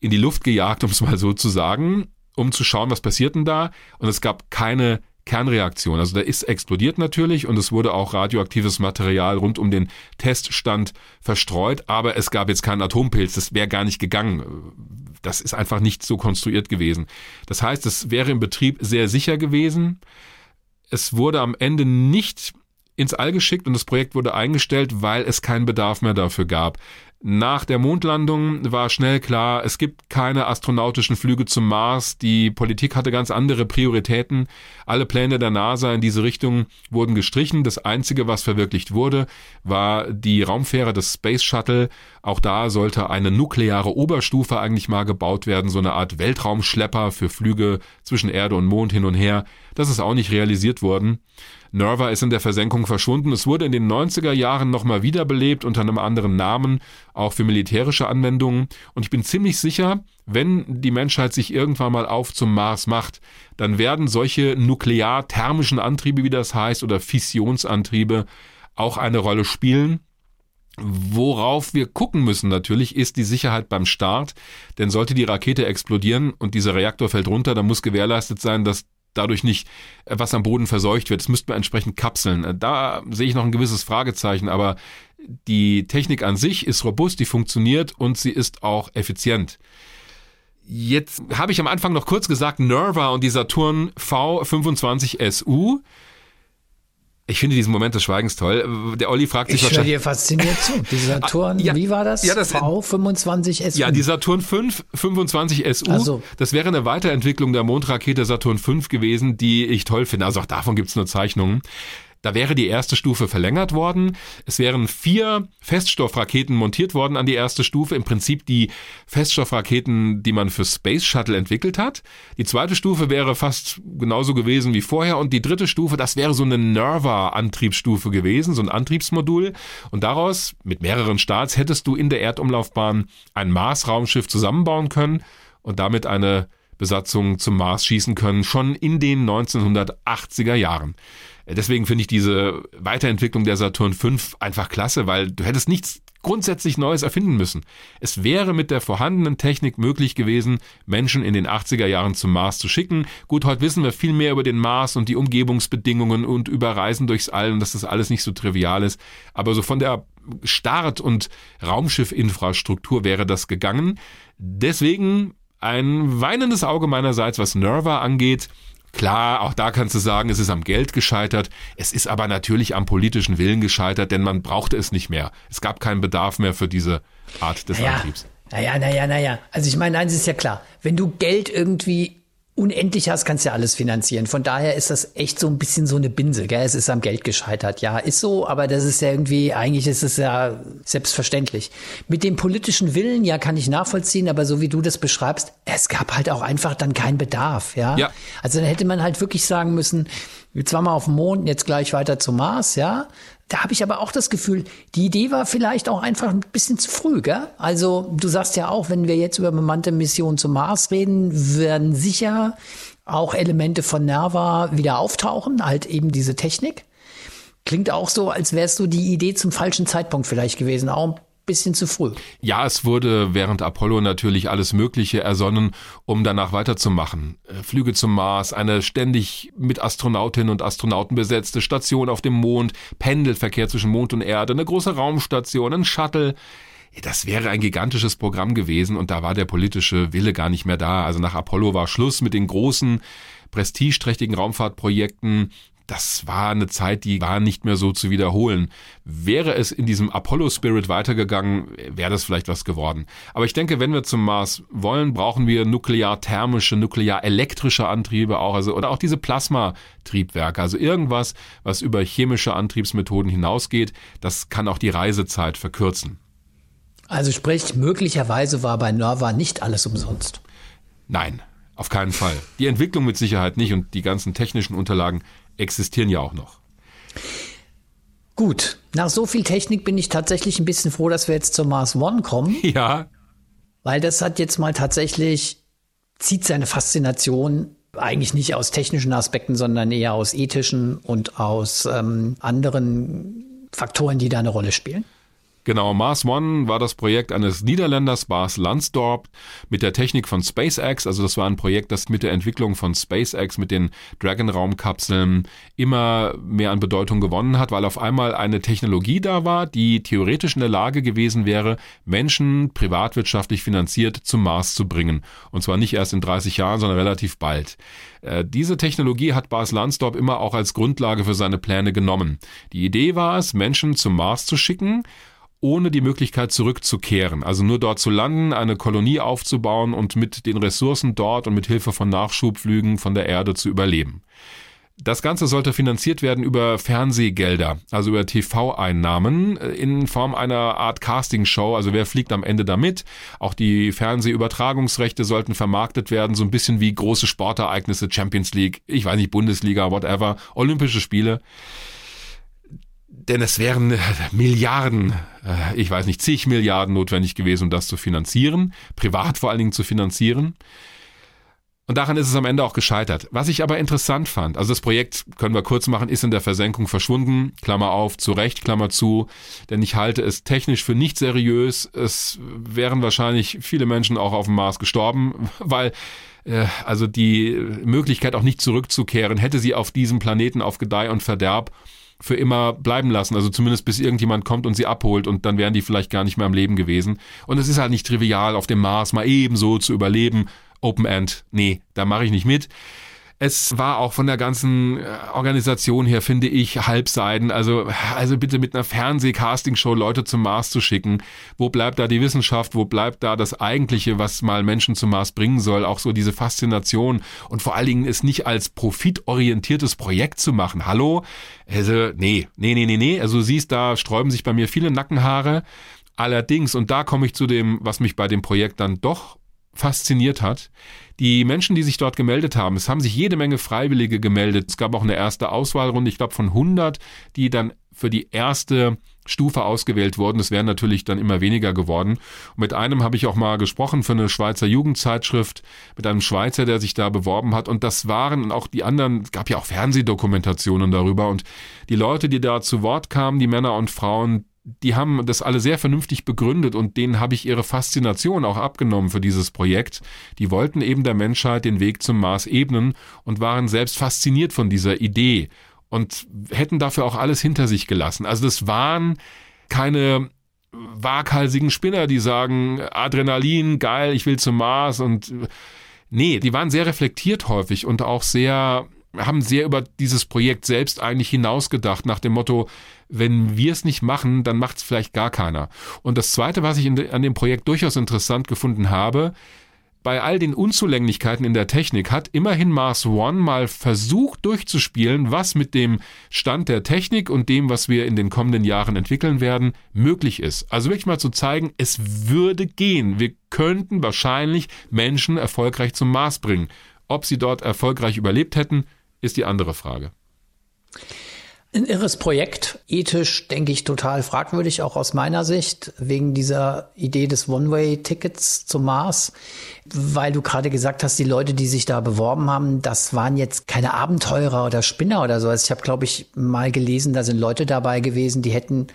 in die Luft gejagt, um es mal so zu sagen, um zu schauen, was passiert denn da. Und es gab keine Kernreaktion. Also der ist explodiert natürlich und es wurde auch radioaktives Material rund um den Teststand verstreut, aber es gab jetzt keinen Atompilz. Das wäre gar nicht gegangen. Das ist einfach nicht so konstruiert gewesen. Das heißt, es wäre im Betrieb sehr sicher gewesen. Es wurde am Ende nicht ins All geschickt und das Projekt wurde eingestellt, weil es keinen Bedarf mehr dafür gab. Nach der Mondlandung war schnell klar, es gibt keine astronautischen Flüge zum Mars. Die Politik hatte ganz andere Prioritäten. Alle Pläne der NASA in diese Richtung wurden gestrichen. Das Einzige, was verwirklicht wurde, war die Raumfähre des Space Shuttle. Auch da sollte eine nukleare Oberstufe eigentlich mal gebaut werden, so eine Art Weltraumschlepper für Flüge zwischen Erde und Mond hin und her. Das ist auch nicht realisiert worden. Nerva ist in der Versenkung verschwunden. Es wurde in den 90er Jahren nochmal wiederbelebt unter einem anderen Namen, auch für militärische Anwendungen. Und ich bin ziemlich sicher, wenn die Menschheit sich irgendwann mal auf zum Mars macht, dann werden solche nuklear-thermischen Antriebe, wie das heißt, oder Fissionsantriebe auch eine Rolle spielen. Worauf wir gucken müssen natürlich, ist die Sicherheit beim Start. Denn sollte die Rakete explodieren und dieser Reaktor fällt runter, dann muss gewährleistet sein, dass dadurch nicht äh, was am Boden verseucht wird. Das müsste man entsprechend kapseln. Äh, da sehe ich noch ein gewisses Fragezeichen, aber die Technik an sich ist robust, die funktioniert und sie ist auch effizient. Jetzt habe ich am Anfang noch kurz gesagt, Nerva und die Saturn V25SU ich finde diesen Moment des Schweigens toll. Der Olli fragt sich ich wahrscheinlich. Ich dir fasziniert zu. Die Saturn, ja, wie war das? Ja, das V25 SU. Ja, die Saturn 5 25 SU. Also. Das wäre eine Weiterentwicklung der Mondrakete Saturn 5 gewesen, die ich toll finde. Also auch davon gibt es nur Zeichnungen. Da wäre die erste Stufe verlängert worden. Es wären vier Feststoffraketen montiert worden an die erste Stufe. Im Prinzip die Feststoffraketen, die man für Space Shuttle entwickelt hat. Die zweite Stufe wäre fast genauso gewesen wie vorher. Und die dritte Stufe, das wäre so eine Nerva-Antriebsstufe gewesen, so ein Antriebsmodul. Und daraus, mit mehreren Starts, hättest du in der Erdumlaufbahn ein Mars-Raumschiff zusammenbauen können und damit eine Besatzung zum Mars schießen können, schon in den 1980er Jahren. Deswegen finde ich diese Weiterentwicklung der Saturn V einfach klasse, weil du hättest nichts grundsätzlich Neues erfinden müssen. Es wäre mit der vorhandenen Technik möglich gewesen, Menschen in den 80er Jahren zum Mars zu schicken. Gut, heute wissen wir viel mehr über den Mars und die Umgebungsbedingungen und über Reisen durchs All und dass das alles nicht so trivial ist. Aber so von der Start- und Raumschiffinfrastruktur wäre das gegangen. Deswegen ein weinendes Auge meinerseits, was Nerva angeht. Klar, auch da kannst du sagen, es ist am Geld gescheitert. Es ist aber natürlich am politischen Willen gescheitert, denn man brauchte es nicht mehr. Es gab keinen Bedarf mehr für diese Art des naja, Antriebs. Naja, naja, naja. Also ich meine, eins ist ja klar. Wenn du Geld irgendwie unendlich hast, kannst du ja alles finanzieren. Von daher ist das echt so ein bisschen so eine Binse, gell? Es ist am Geld gescheitert. Ja, ist so, aber das ist ja irgendwie, eigentlich ist es ja selbstverständlich. Mit dem politischen Willen, ja, kann ich nachvollziehen, aber so wie du das beschreibst, es gab halt auch einfach dann keinen Bedarf, ja? ja. Also dann hätte man halt wirklich sagen müssen, jetzt waren wir auf dem Mond, jetzt gleich weiter zum Mars, ja? Da habe ich aber auch das Gefühl, die Idee war vielleicht auch einfach ein bisschen zu früh, gell? Also du sagst ja auch, wenn wir jetzt über bemannte Missionen zum Mars reden, werden sicher auch Elemente von Nerva wieder auftauchen, halt eben diese Technik. Klingt auch so, als wärst du die Idee zum falschen Zeitpunkt vielleicht gewesen, auch bisschen zu früh. Ja, es wurde während Apollo natürlich alles Mögliche ersonnen, um danach weiterzumachen. Äh, Flüge zum Mars, eine ständig mit Astronautinnen und Astronauten besetzte Station auf dem Mond, Pendelverkehr zwischen Mond und Erde, eine große Raumstation, ein Shuttle. Das wäre ein gigantisches Programm gewesen und da war der politische Wille gar nicht mehr da. Also nach Apollo war Schluss mit den großen, prestigeträchtigen Raumfahrtprojekten das war eine Zeit, die war nicht mehr so zu wiederholen. Wäre es in diesem Apollo-Spirit weitergegangen, wäre das vielleicht was geworden. Aber ich denke, wenn wir zum Mars wollen, brauchen wir nuklear-thermische, nuklear-elektrische Antriebe auch, also, oder auch diese Plasmatriebwerke, also irgendwas, was über chemische Antriebsmethoden hinausgeht, das kann auch die Reisezeit verkürzen. Also sprich, möglicherweise war bei Nova nicht alles umsonst. Nein, auf keinen Fall. Die Entwicklung mit Sicherheit nicht und die ganzen technischen Unterlagen existieren ja auch noch. Gut, nach so viel Technik bin ich tatsächlich ein bisschen froh, dass wir jetzt zur Mars One kommen. Ja. Weil das hat jetzt mal tatsächlich, zieht seine Faszination eigentlich nicht aus technischen Aspekten, sondern eher aus ethischen und aus ähm, anderen Faktoren, die da eine Rolle spielen. Genau, Mars One war das Projekt eines Niederländers, Bas Lansdorp, mit der Technik von SpaceX. Also das war ein Projekt, das mit der Entwicklung von SpaceX, mit den Dragon-Raumkapseln immer mehr an Bedeutung gewonnen hat, weil auf einmal eine Technologie da war, die theoretisch in der Lage gewesen wäre, Menschen privatwirtschaftlich finanziert zum Mars zu bringen. Und zwar nicht erst in 30 Jahren, sondern relativ bald. Äh, diese Technologie hat Bas Lansdorp immer auch als Grundlage für seine Pläne genommen. Die Idee war es, Menschen zum Mars zu schicken, ohne die Möglichkeit zurückzukehren, also nur dort zu landen, eine Kolonie aufzubauen und mit den Ressourcen dort und mit Hilfe von Nachschubflügen von der Erde zu überleben. Das Ganze sollte finanziert werden über Fernsehgelder, also über TV-Einnahmen äh, in Form einer Art Castingshow. Also wer fliegt am Ende damit? Auch die Fernsehübertragungsrechte sollten vermarktet werden, so ein bisschen wie große Sportereignisse, Champions League, ich weiß nicht, Bundesliga, whatever, Olympische Spiele denn es wären äh, Milliarden, äh, ich weiß nicht, zig Milliarden notwendig gewesen, um das zu finanzieren, privat vor allen Dingen zu finanzieren. Und daran ist es am Ende auch gescheitert. Was ich aber interessant fand, also das Projekt, können wir kurz machen, ist in der Versenkung verschwunden, Klammer auf, zu Recht, Klammer zu, denn ich halte es technisch für nicht seriös. Es wären wahrscheinlich viele Menschen auch auf dem Mars gestorben, weil äh, also die Möglichkeit auch nicht zurückzukehren, hätte sie auf diesem Planeten auf Gedeih und Verderb für immer bleiben lassen. Also zumindest bis irgendjemand kommt und sie abholt und dann wären die vielleicht gar nicht mehr am Leben gewesen. Und es ist halt nicht trivial, auf dem Mars mal ebenso zu überleben. Open End, nee, da mache ich nicht mit. Es war auch von der ganzen äh, Organisation her, finde ich, halbseiden. Also, also bitte mit einer Fernseh-Casting-Show Leute zum Mars zu schicken. Wo bleibt da die Wissenschaft? Wo bleibt da das Eigentliche, was mal Menschen zum Mars bringen soll? Auch so diese Faszination und vor allen Dingen es nicht als profitorientiertes Projekt zu machen. Hallo? Also, nee, nee, nee, nee, nee. Also, siehst, da sträuben sich bei mir viele Nackenhaare. Allerdings, und da komme ich zu dem, was mich bei dem Projekt dann doch fasziniert hat. Die Menschen, die sich dort gemeldet haben, es haben sich jede Menge Freiwillige gemeldet. Es gab auch eine erste Auswahlrunde, ich glaube von 100, die dann für die erste Stufe ausgewählt wurden. Es wären natürlich dann immer weniger geworden. Und mit einem habe ich auch mal gesprochen für eine Schweizer Jugendzeitschrift, mit einem Schweizer, der sich da beworben hat. Und das waren auch die anderen, es gab ja auch Fernsehdokumentationen darüber. Und die Leute, die da zu Wort kamen, die Männer und Frauen, die haben das alle sehr vernünftig begründet und denen habe ich ihre Faszination auch abgenommen für dieses Projekt. Die wollten eben der Menschheit den Weg zum Mars ebnen und waren selbst fasziniert von dieser Idee und hätten dafür auch alles hinter sich gelassen. Also das waren keine waghalsigen Spinner, die sagen, Adrenalin, geil, ich will zum Mars und nee, die waren sehr reflektiert häufig und auch sehr haben sehr über dieses Projekt selbst eigentlich hinausgedacht, nach dem Motto, wenn wir es nicht machen, dann macht es vielleicht gar keiner. Und das Zweite, was ich de, an dem Projekt durchaus interessant gefunden habe, bei all den Unzulänglichkeiten in der Technik hat immerhin Mars One mal versucht durchzuspielen, was mit dem Stand der Technik und dem, was wir in den kommenden Jahren entwickeln werden, möglich ist. Also wirklich mal zu zeigen, es würde gehen. Wir könnten wahrscheinlich Menschen erfolgreich zum Mars bringen. Ob sie dort erfolgreich überlebt hätten, ist die andere Frage. Ein irres Projekt, ethisch denke ich total fragwürdig, auch aus meiner Sicht, wegen dieser Idee des One-Way-Tickets zum Mars, weil du gerade gesagt hast, die Leute, die sich da beworben haben, das waren jetzt keine Abenteurer oder Spinner oder so. Also ich habe, glaube ich, mal gelesen, da sind Leute dabei gewesen, die hätten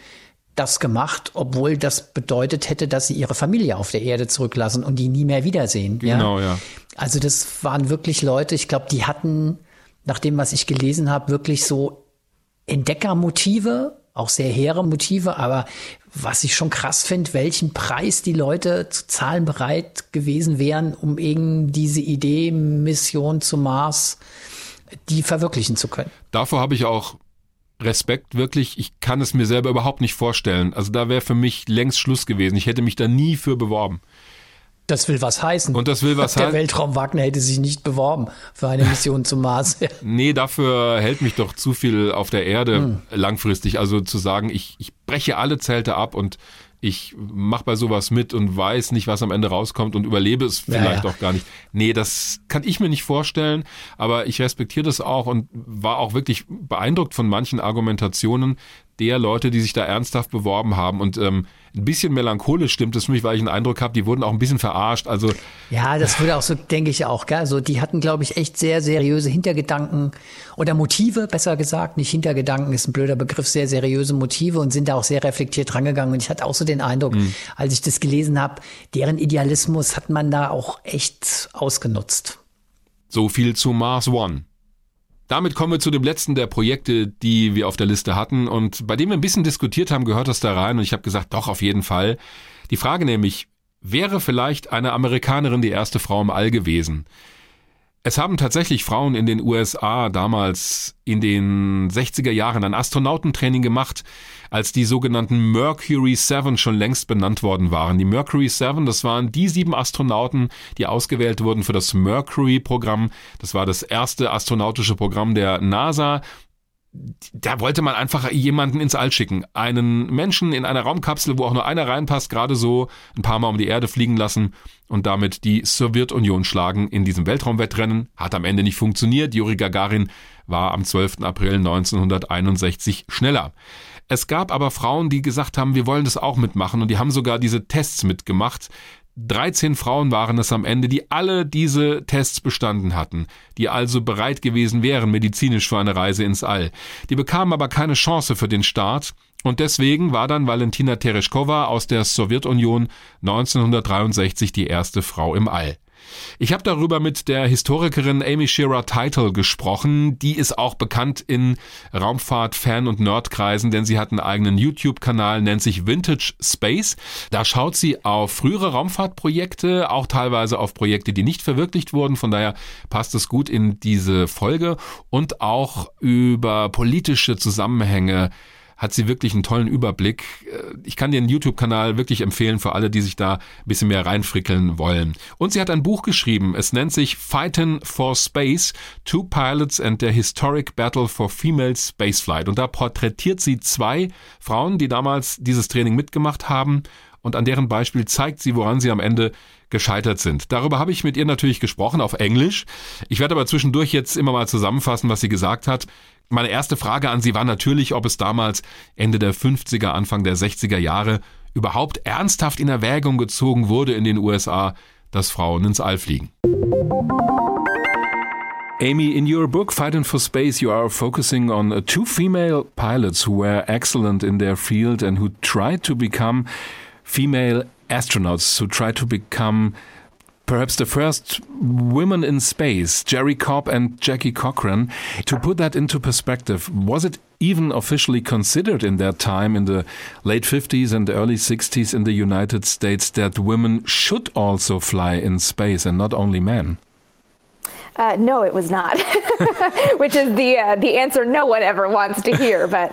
das gemacht, obwohl das bedeutet hätte, dass sie ihre Familie auf der Erde zurücklassen und die nie mehr wiedersehen. Genau, ja. ja. Also das waren wirklich Leute, ich glaube, die hatten nach dem, was ich gelesen habe, wirklich so Entdeckermotive, auch sehr hehre Motive, aber was ich schon krass finde, welchen Preis die Leute zu zahlen bereit gewesen wären, um eben diese Idee, Mission zum Mars die verwirklichen zu können. Davor habe ich auch Respekt wirklich. Ich kann es mir selber überhaupt nicht vorstellen. Also da wäre für mich längst Schluss gewesen. Ich hätte mich da nie für beworben. Das will was heißen. Und das will was Der heißen. Weltraum Wagner hätte sich nicht beworben für eine Mission zum Mars. Nee, dafür hält mich doch zu viel auf der Erde langfristig. Also zu sagen, ich, ich breche alle Zelte ab und ich mache bei sowas mit und weiß nicht, was am Ende rauskommt und überlebe es Ja, vielleicht ja. auch gar nicht. Nee, das kann ich mir nicht vorstellen, aber ich respektiere das auch und war auch wirklich beeindruckt von manchen Argumentationen der Leute, die sich da ernsthaft beworben haben. Und ähm, ein bisschen melancholisch stimmt es für mich, weil ich einen Eindruck habe, die wurden auch ein bisschen verarscht. Also Ja, das würde auch so, denke ich auch, gell? Also die hatten, glaube ich, echt sehr seriöse Hintergedanken oder Motive, besser gesagt. Nicht Hintergedanken ist ein blöder Begriff, sehr seriöse Motive und sind da auch sehr reflektiert rangegangen. Und ich hatte auch so den Eindruck, als ich das gelesen habe, deren Idealismus hat man da auch echt ausgenutzt. So viel zu Mars One. Damit kommen wir zu dem letzten der Projekte, die wir auf der Liste hatten und bei dem wir ein bisschen diskutiert haben, gehört das da rein und ich habe gesagt, doch, auf jeden Fall. Die Frage nämlich, wäre vielleicht eine Amerikanerin die erste Frau im All gewesen? Es haben tatsächlich Frauen in den USA damals in den 60er Jahren ein Astronautentraining gemacht, als die sogenannten Mercury 7 schon längst benannt worden waren. Die Mercury 7, das waren die sieben Astronauten, die ausgewählt wurden für das Mercury-Programm. Das war das erste astronautische Programm der NASA da wollte man einfach jemanden ins All schicken. Einen Menschen in einer Raumkapsel, wo auch nur einer reinpasst, gerade so ein paar Mal um die Erde fliegen lassen und damit die Sowjetunion schlagen in diesem Weltraumwettrennen. Hat am Ende nicht funktioniert. Juri Gagarin war am 12. April 1961 schneller. Es gab aber Frauen, die gesagt haben, wir wollen das auch mitmachen und die haben sogar diese Tests mitgemacht. 13 Frauen waren es am Ende, die alle diese Tests bestanden hatten, die also bereit gewesen wären medizinisch für eine Reise ins All. Die bekamen aber keine Chance für den Start und deswegen war dann Valentina Tereshkova aus der Sowjetunion 1963 die erste Frau im All. Ich habe darüber mit der Historikerin Amy Shearer Title gesprochen. Die ist auch bekannt in Raumfahrt-Fan- und Nerdkreisen, denn sie hat einen eigenen YouTube-Kanal, nennt sich Vintage Space. Da schaut sie auf frühere Raumfahrtprojekte, auch teilweise auf Projekte, die nicht verwirklicht wurden. Von daher passt es gut in diese Folge und auch über politische Zusammenhänge hat sie wirklich einen tollen Überblick. Äh, Ich kann den YouTube-Kanal wirklich empfehlen für alle, die sich da ein bisschen mehr reinfrickeln wollen. Und sie hat ein Buch geschrieben. Es nennt sich Fightin' for Space, Two Pilots and the Historic Battle for Female Spaceflight. Und da porträtiert sie zwei Frauen, die damals dieses Training mitgemacht haben. Und an deren Beispiel zeigt sie, woran sie am Ende gescheitert sind. Darüber habe ich mit ihr natürlich gesprochen auf Englisch. Ich werde aber zwischendurch jetzt immer mal zusammenfassen, was sie gesagt hat. Meine erste Frage an Sie war natürlich, ob es damals Ende der 50er, Anfang der 60er Jahre überhaupt ernsthaft in Erwägung gezogen wurde in den USA, dass Frauen ins All fliegen. Amy, in your book Fighting for Space, you are focusing on uh, two female pilots who were excellent in their field and who tried to become female astronauts, who tried to become perhaps the first women in space, Jerry Cobb and Jackie Cochran. To put that into perspective, was it even officially considered in that time, in the late 50s and early 60s in the United States, that women should also fly in space and not only men? Uh, no, it was not, which is the uh, the answer no one ever wants to hear. But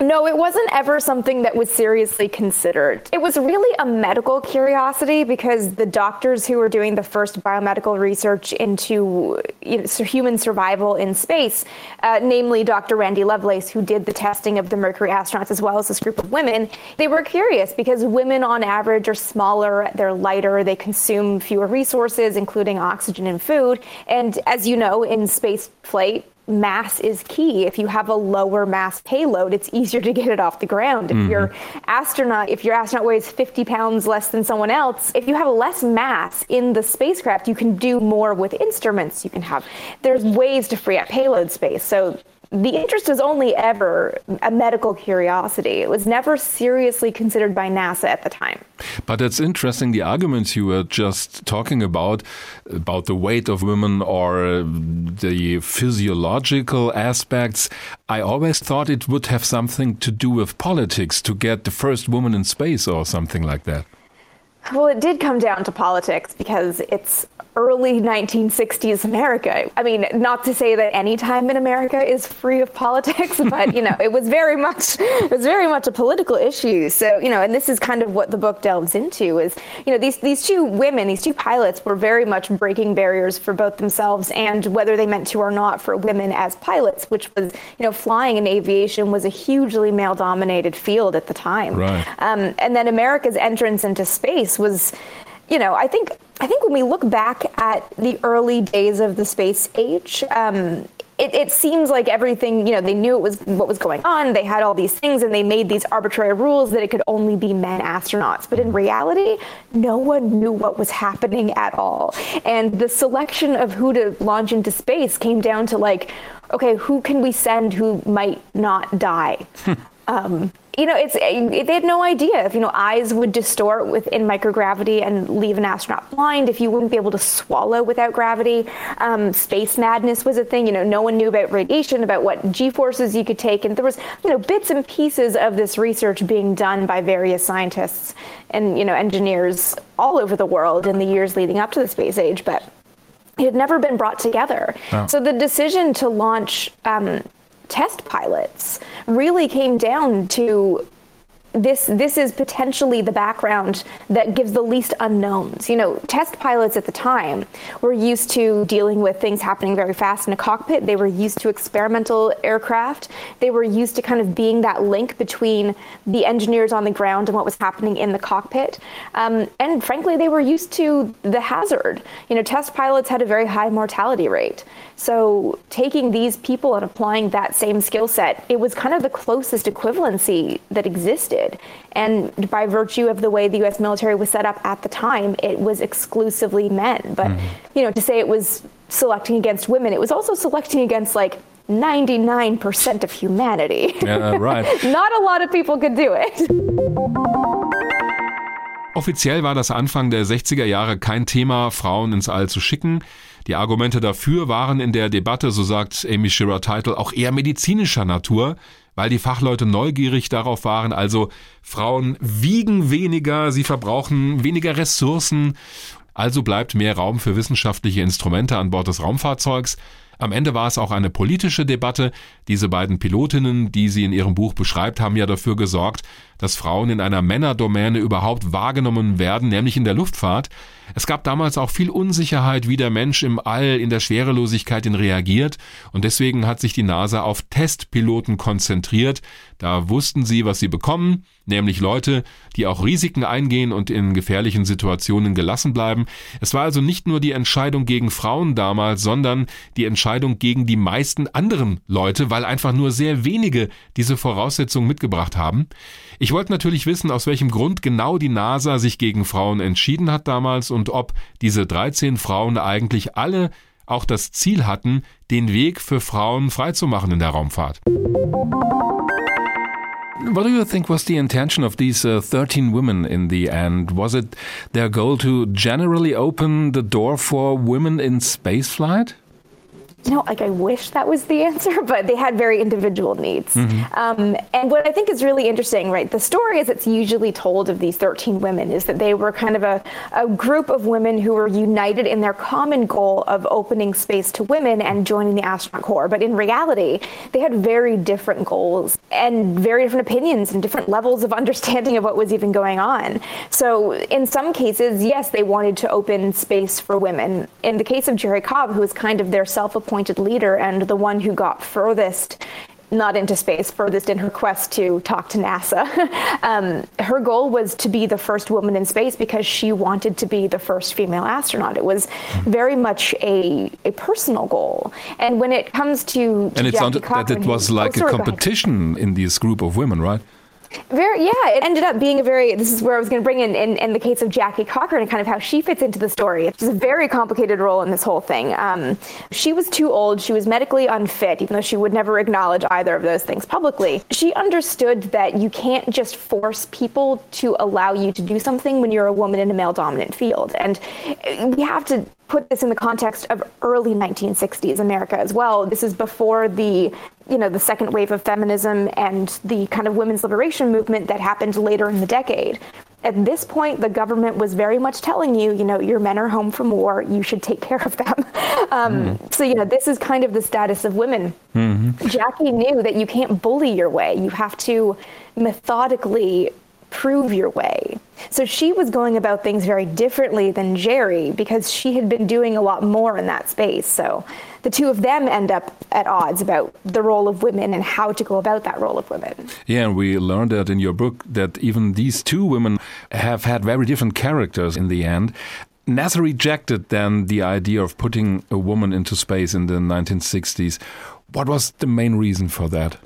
no, it wasn't ever something that was seriously considered. It was really a medical curiosity because the doctors who were doing the first biomedical research into you know, human survival in space, uh, namely Dr. Randy Lovelace, who did the testing of the Mercury astronauts as well as this group of women, they were curious because women on average are smaller, they're lighter, they consume fewer resources, including oxygen and food. And as you know, in space flight, mass is key. If you have a lower mass payload, it's easier to get it off the ground. If your mm-hmm. astronaut, if your astronaut weighs 50 pounds less than someone else, if you have less mass in the spacecraft, you can do more with instruments. You can have there's ways to free up payload space. So the interest was only ever a medical curiosity. It was never seriously considered by NASA at the time. But it's interesting the arguments you were just talking about, about the weight of women or the physiological aspects. I always thought it would have something to do with politics to get the first woman in space or something like that. Well, it did come down to politics because it's early 1960s America. I mean, not to say that any time in America is free of politics, but you know, it was very much it was very much a political issue. So, you know, and this is kind of what the book delves into is, you know, these these two women, these two pilots were very much breaking barriers for both themselves and whether they meant to or not for women as pilots, which was, you know, flying in aviation was a hugely male dominated field at the time. Right. Um, and then America's entrance into space was you know, I think I think when we look back at the early days of the space age, um, it, it, seems like everything, you know, they knew it was what was going on. They had all these things and they made these arbitrary rules that it could only be men astronauts. But in reality, no one knew what was happening at all. And the selection of who to launch into space came down to like, okay, who can we send who might not die? um, you know, it's they had no idea if you know eyes would distort within microgravity and leave an astronaut blind. If you wouldn't be able to swallow without gravity, um, space madness was a thing. You know, no one knew about radiation, about what g forces you could take, and there was you know bits and pieces of this research being done by various scientists and you know engineers all over the world in the years leading up to the space age, but it had never been brought together. Oh. So the decision to launch um, test pilots really came down to this this is potentially the background that gives the least unknowns. You know, test pilots at the time were used to dealing with things happening very fast in a cockpit. They were used to experimental aircraft. They were used to kind of being that link between the engineers on the ground and what was happening in the cockpit. Um, and frankly, they were used to the hazard. You know, test pilots had a very high mortality rate. So taking these people and applying that same skill set, it was kind of the closest equivalency that existed. And by virtue of the way the US military was set up at the time, it was exclusively men. But, mm-hmm. you know, to say it was selecting against women, it was also selecting against like 99% of humanity. Yeah, right. Not a lot of people could do it. Offiziell war das Anfang der 60er Jahre kein Thema, Frauen ins All zu schicken. Die Argumente dafür waren in der Debatte, so sagt Amy Shearer Title, auch eher medizinischer Natur, weil die Fachleute neugierig darauf waren, also Frauen wiegen weniger, sie verbrauchen weniger Ressourcen, also bleibt mehr Raum für wissenschaftliche Instrumente an Bord des Raumfahrzeugs. Am Ende war es auch eine politische Debatte. Diese beiden Pilotinnen, die sie in ihrem Buch beschreibt, haben ja dafür gesorgt, dass Frauen in einer Männerdomäne überhaupt wahrgenommen werden, nämlich in der Luftfahrt. Es gab damals auch viel Unsicherheit, wie der Mensch im All in der Schwerelosigkeit reagiert und deswegen hat sich die NASA auf Testpiloten konzentriert. Da wussten sie, was sie bekommen, nämlich Leute, die auch Risiken eingehen und in gefährlichen Situationen gelassen bleiben. Es war also nicht nur die Entscheidung gegen Frauen damals, sondern die Entscheidung gegen die meisten anderen Leute, weil einfach nur sehr wenige diese Voraussetzungen mitgebracht haben. Ich wollte natürlich wissen, aus welchem Grund genau die NASA sich gegen Frauen entschieden hat damals und ob diese 13 Frauen eigentlich alle auch das Ziel hatten, den Weg für Frauen freizumachen in der Raumfahrt. What do you think was the intention of these uh, 13 women in the end? Was it their goal to generally open the door for women in spaceflight? You know, like I wish that was the answer, but they had very individual needs. Mm-hmm. Um, and what I think is really interesting, right, the story as it's usually told of these 13 women is that they were kind of a, a group of women who were united in their common goal of opening space to women and joining the astronaut corps. But in reality, they had very different goals and very different opinions and different levels of understanding of what was even going on. So in some cases, yes, they wanted to open space for women. In the case of Jerry Cobb, who was kind of their self appointed leader and the one who got furthest not into space, furthest in her quest to talk to NASA. um, her goal was to be the first woman in space because she wanted to be the first female astronaut. It was very much a, a personal goal. And when it comes to, and it sounded Cochran, that it was like oh, sorry, a competition in this group of women, right? Very, yeah, it ended up being a very, this is where I was going to bring in, in, in, the case of Jackie Cochran and kind of how she fits into the story. It's a very complicated role in this whole thing. Um, she was too old. She was medically unfit, even though she would never acknowledge either of those things publicly. She understood that you can't just force people to allow you to do something when you're a woman in a male dominant field. And we have to put this in the context of early 1960s America as well. This is before the you know the second wave of feminism and the kind of women's liberation movement that happened later in the decade. At this point, the government was very much telling you, you know, your men are home from war, you should take care of them. Um, mm. So, you know, this is kind of the status of women. Mm-hmm. Jackie knew that you can't bully your way, you have to methodically prove your way. So she was going about things very differently than Jerry because she had been doing a lot more in that space. So the two of them end up at odds about the role of women and how to go about that role of women. Yeah, and we learned that in your book that even these two women have had very different characters in the end. NASA rejected then the idea of putting a woman into space in the 1960s. What was the main reason for that?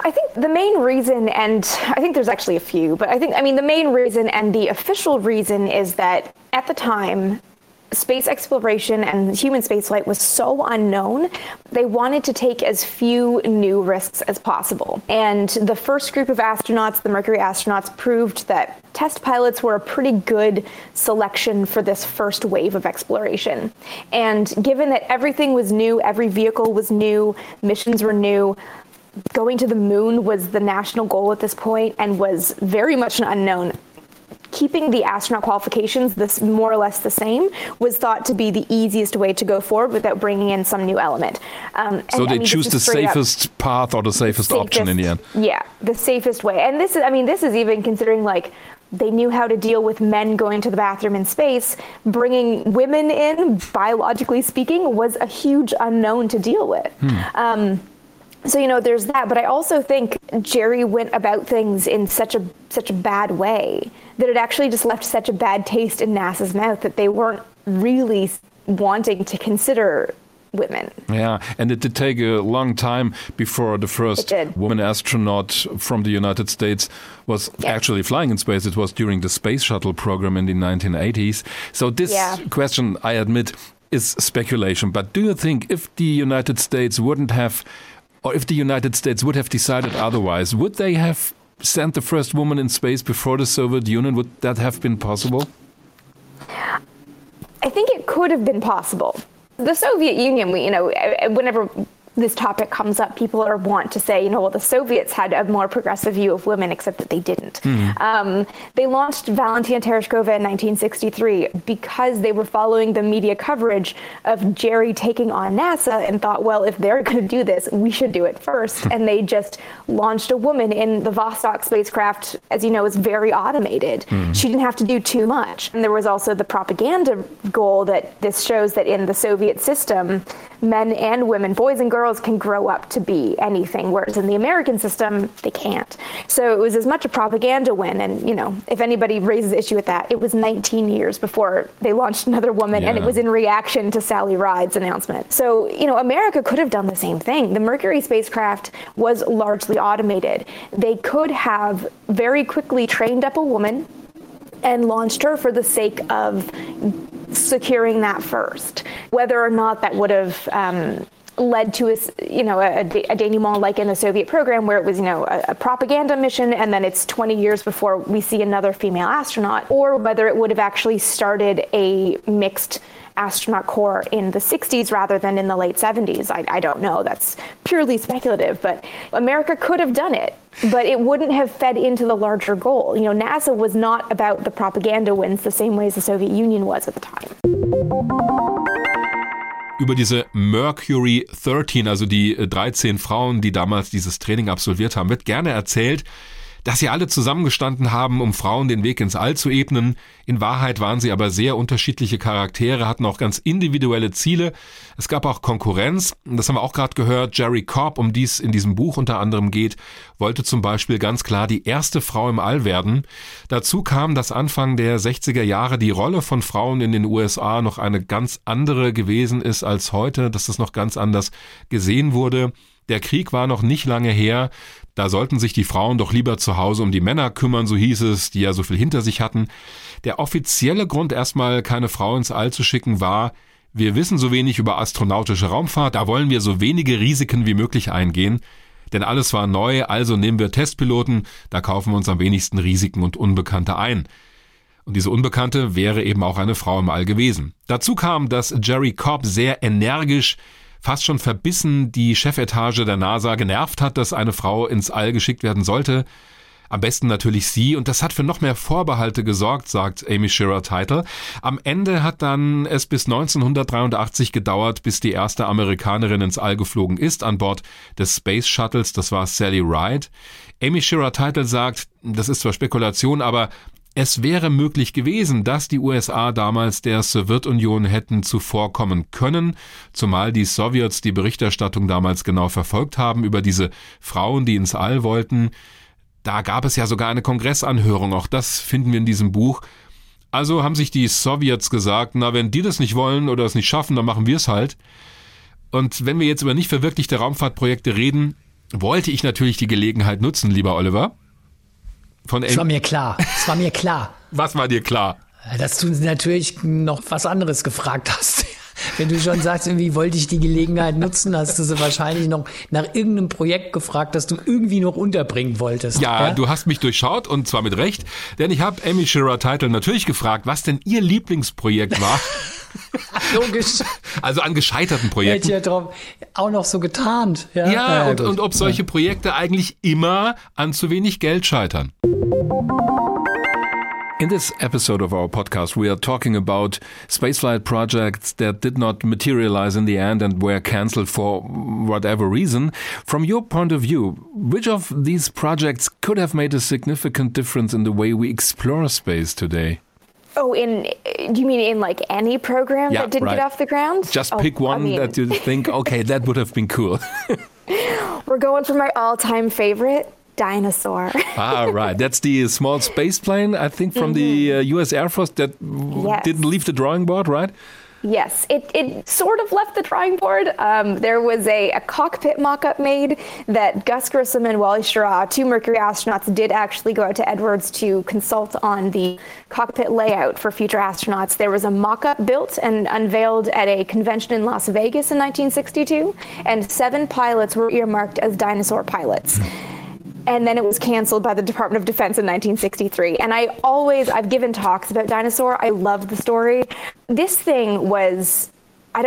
I think the main reason, and I think there's actually a few, but I think, I mean, the main reason and the official reason is that at the time, space exploration and human spaceflight was so unknown, they wanted to take as few new risks as possible. And the first group of astronauts, the Mercury astronauts, proved that test pilots were a pretty good selection for this first wave of exploration. And given that everything was new, every vehicle was new, missions were new, going to the moon was the national goal at this point and was very much an unknown keeping the astronaut qualifications this more or less the same was thought to be the easiest way to go forward without bringing in some new element. Um, so and, they I mean, choose the safest path or the safest, safest option in the end. Yeah, the safest way. And this is, I mean, this is even considering like they knew how to deal with men going to the bathroom in space. Bringing women in, biologically speaking, was a huge unknown to deal with. Hmm. Um, so you know there's that but i also think jerry went about things in such a such a bad way that it actually just left such a bad taste in nasa's mouth that they weren't really wanting to consider women. Yeah, and it did take a long time before the first woman astronaut from the United States was yeah. actually flying in space. It was during the space shuttle program in the 1980s. So this yeah. question, I admit, is speculation. But do you think if the United States wouldn't have or if the United States would have decided otherwise, would they have sent the first woman in space before the Soviet Union? Would that have been possible? I think it could have been possible. The Soviet Union, we, you know, whenever this topic comes up, people are want to say, you know, well, the Soviets had a more progressive view of women, except that they didn't. Mm. Um, they launched Valentina Tereshkova in 1963 because they were following the media coverage of Jerry taking on NASA and thought, well, if they're going to do this, we should do it first. and they just launched a woman in the Vostok spacecraft, as you know, is very automated. Mm. She didn't have to do too much. And there was also the propaganda goal that this shows that in the Soviet system, men and women, boys and girls, can grow up to be anything, whereas in the American system, they can't. So it was as much a propaganda win. And, you know, if anybody raises issue with that, it was 19 years before they launched another woman, yeah. and it was in reaction to Sally Ride's announcement. So, you know, America could have done the same thing. The Mercury spacecraft was largely automated. They could have very quickly trained up a woman and launched her for the sake of securing that first. Whether or not that would have um, led to a, you know, a, a denouement like in the Soviet program where it was, you know, a, a, propaganda mission and then it's 20 years before we see another female astronaut, or whether it would have actually started a mixed astronaut corps in the 60s rather than in the late 70s. I, I don't know. That's purely speculative, but America could have done it but it wouldn't have fed into the larger goal. You know, NASA was not about the propaganda wins the same way as the Soviet Union was at the time. Über diese Mercury 13, also die äh, 13 Frauen, die damals dieses Training absolviert haben, wird gerne erzählt dass sie alle zusammengestanden haben, um Frauen den Weg ins All zu ebnen. In Wahrheit waren sie aber sehr unterschiedliche Charaktere, hatten auch ganz individuelle Ziele. Es gab auch Konkurrenz. Das haben wir auch gerade gehört. Jerry Cobb, um die es in diesem Buch unter anderem geht, wollte zum Beispiel ganz klar die erste Frau im All werden. Dazu kam, dass Anfang der 60er Jahre die Rolle von Frauen in den USA noch eine ganz andere gewesen ist als heute, dass das noch ganz anders gesehen wurde. Der Krieg war noch nicht lange her. Da sollten sich die Frauen doch lieber zu Hause um die Männer kümmern, so hieß es, die ja so viel hinter sich hatten. Der offizielle Grund, erstmal keine Frau ins All zu schicken, war, wir wissen so wenig über astronautische Raumfahrt, da wollen wir so wenige Risiken wie möglich eingehen. Denn alles war neu, also nehmen wir Testpiloten, da kaufen wir uns am wenigsten Risiken und Unbekannte ein. Und diese Unbekannte wäre eben auch eine Frau im All gewesen. Dazu kam, dass Jerry Cobb sehr energisch fast schon verbissen die Chefetage der NASA genervt hat, dass eine Frau ins All geschickt werden sollte. Am besten natürlich sie und das hat für noch mehr Vorbehalte gesorgt, sagt Amy Shearer Title. Am Ende hat dann es bis 1983 gedauert, bis die erste Amerikanerin ins All geflogen ist an Bord des Space Shuttles, das war Sally Ride. Amy Shearer Title sagt, das ist zwar Spekulation, aber es wäre möglich gewesen, dass die USA damals der Sowjetunion hätten zuvorkommen können, zumal die Sowjets die Berichterstattung damals genau verfolgt haben über diese Frauen, die ins All wollten. Da gab es ja sogar eine Kongressanhörung, auch das finden wir in diesem Buch. Also haben sich die Sowjets gesagt, na, wenn die das nicht wollen oder es nicht schaffen, dann machen wir es halt. Und wenn wir jetzt über nicht verwirklichte Raumfahrtprojekte reden, wollte ich natürlich die Gelegenheit nutzen, lieber Oliver, von Es war mir klar. Es war mir klar. Was war dir klar? Dass du natürlich noch was anderes gefragt hast. Wenn du schon sagst, irgendwie wollte ich die Gelegenheit nutzen, hast du sie wahrscheinlich noch nach irgendeinem Projekt gefragt, das du irgendwie noch unterbringen wolltest. Ja, ja? du hast mich durchschaut und zwar mit Recht, denn ich habe Amy Shearer Title natürlich gefragt, was denn ihr Lieblingsprojekt war. Logisch. Also an gescheiterten Projekten. Hätte ja auch noch so getarnt. Ja, ja, ja und, und ob solche Projekte eigentlich immer an zu wenig Geld scheitern. In this episode of our podcast, we are talking about spaceflight projects that did not materialize in the end and were cancelled for whatever reason. From your point of view, which of these projects could have made a significant difference in the way we explore space today? Oh, in do you mean in like any program yeah, that didn't right. get off the ground? Just oh, pick one I mean, that you think, okay, that would have been cool. We're going for my all-time favorite, dinosaur. ah, right. That's the small space plane, I think, from mm -hmm. the uh, U.S. Air Force that yes. didn't leave the drawing board, right? Yes, it, it sort of left the drawing board. Um, there was a, a cockpit mock up made that Gus Grissom and Wally Schirra, two Mercury astronauts, did actually go out to Edwards to consult on the cockpit layout for future astronauts. There was a mock up built and unveiled at a convention in Las Vegas in 1962, and seven pilots were earmarked as dinosaur pilots and then it was canceled by the Department of Defense in 1963. And I always, I've given talks about Dinosaur. I love the story. This thing was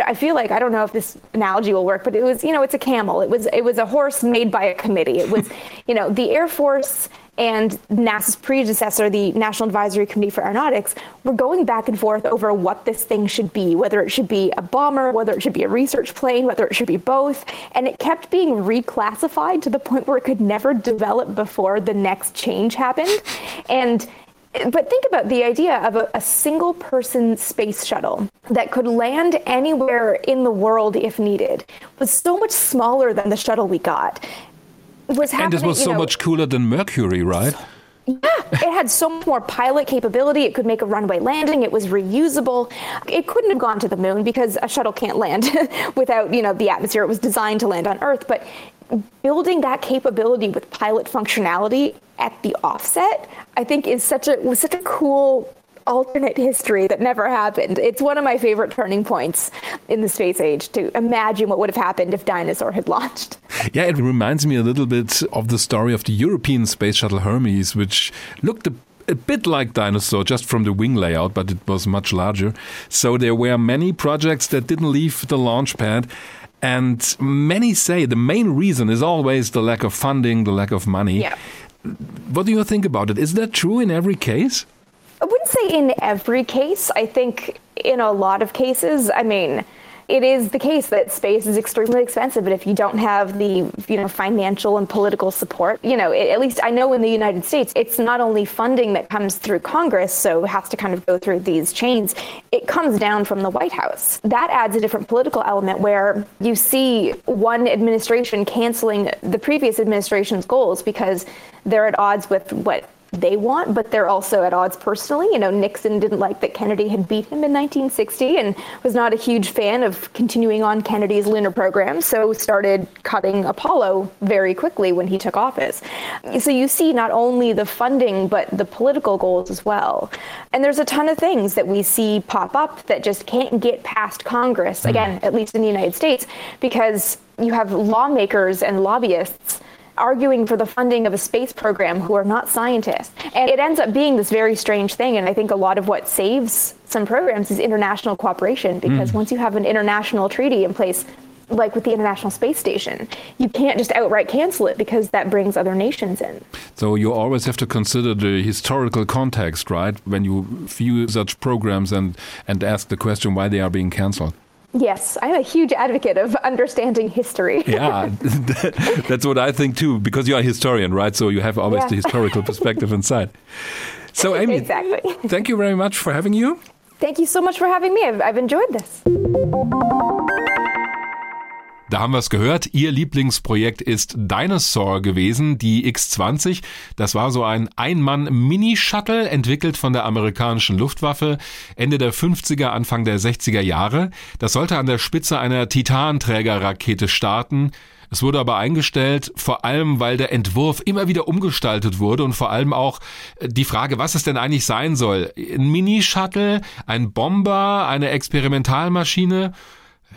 I, feel like I don't know if this analogy will work, but it was you know it's a camel. It was it was a horse made by a committee. It was you know the Air Force and NASA's predecessor, the National Advisory Committee for Aeronautics, were going back and forth over what this thing should be, whether it should be a bomber, whether it should be a research plane, whether it should be both. And it kept being reclassified to the point where it could never develop before the next change happened. And but think about the idea of a, a, single person space shuttle that could land anywhere in the world if needed was so much smaller than the shuttle we got was And this was so know, much cooler than Mercury, right? Yeah, it had so much more pilot capability. It could make a runway landing. It was reusable. It couldn't have gone to the moon because a shuttle can't land without, you know, the atmosphere. It was designed to land on Earth, but building that capability with pilot functionality at the offset, I think is such a was such a cool alternate history that never happened. It's one of my favorite turning points in the space age to imagine what would have happened if Dinosaur had launched. Yeah, it reminds me a little bit of the story of the European Space Shuttle Hermes, which looked a a bit like Dinosaur, just from the wing layout, but it was much larger. So there were many projects that didn't leave the launch pad. And many say the main reason is always the lack of funding, the lack of money. Yeah. What do you think about it? Is that true in every case? I wouldn't say in every case. I think in a lot of cases, I mean, it is the case that space is extremely expensive, but if you don't have the you know financial and political support, you know, it, at least I know in the United States, it's not only funding that comes through Congress, so has to kind of go through these chains. It comes down from the White House. That adds a different political element where you see one administration canceling the previous administration's goals because they're at odds with what they want, but they're also at odds personally. You know, Nixon didn't like that Kennedy had beat him in 1960 and was not a huge fan of continuing on Kennedy's lunar program, so started cutting Apollo very quickly when he took office. So you see not only the funding, but the political goals as well. And there's a ton of things that we see pop up that just can't get past Congress, hmm. again, at least in the United States, because you have lawmakers and lobbyists arguing for the funding of a space program who are not scientists. And it ends up being this very strange thing. And I think a lot of what saves some programs is international cooperation because mm. once you have an international treaty in place, like with the International Space Station. You can't just outright cancel it because that brings other nations in. So you always have to consider the historical context, right? When you view such programs and, and ask the question why they are being cancelled. Yes, I'm a huge advocate of understanding history. yeah, that's what I think too, because you are a historian, right? So you have always Yeah. the historical perspective inside. So, Amy, Exactly. thank you very much for having you. Thank you so much for having me. I've, I've enjoyed this. Da haben wir es gehört. Ihr Lieblingsprojekt ist Dinosaur gewesen, die X-20. Das war so ein Ein-Mann-Mini-Shuttle, entwickelt von der amerikanischen Luftwaffe Ende der 50er, Anfang der 60er Jahre. Das sollte an der Spitze einer Titanträgerrakete starten. Es wurde aber eingestellt, vor allem weil der Entwurf immer wieder umgestaltet wurde und vor allem auch äh, die Frage, was es denn eigentlich sein soll. Ein Mini-Shuttle, ein Bomber, eine Experimentalmaschine.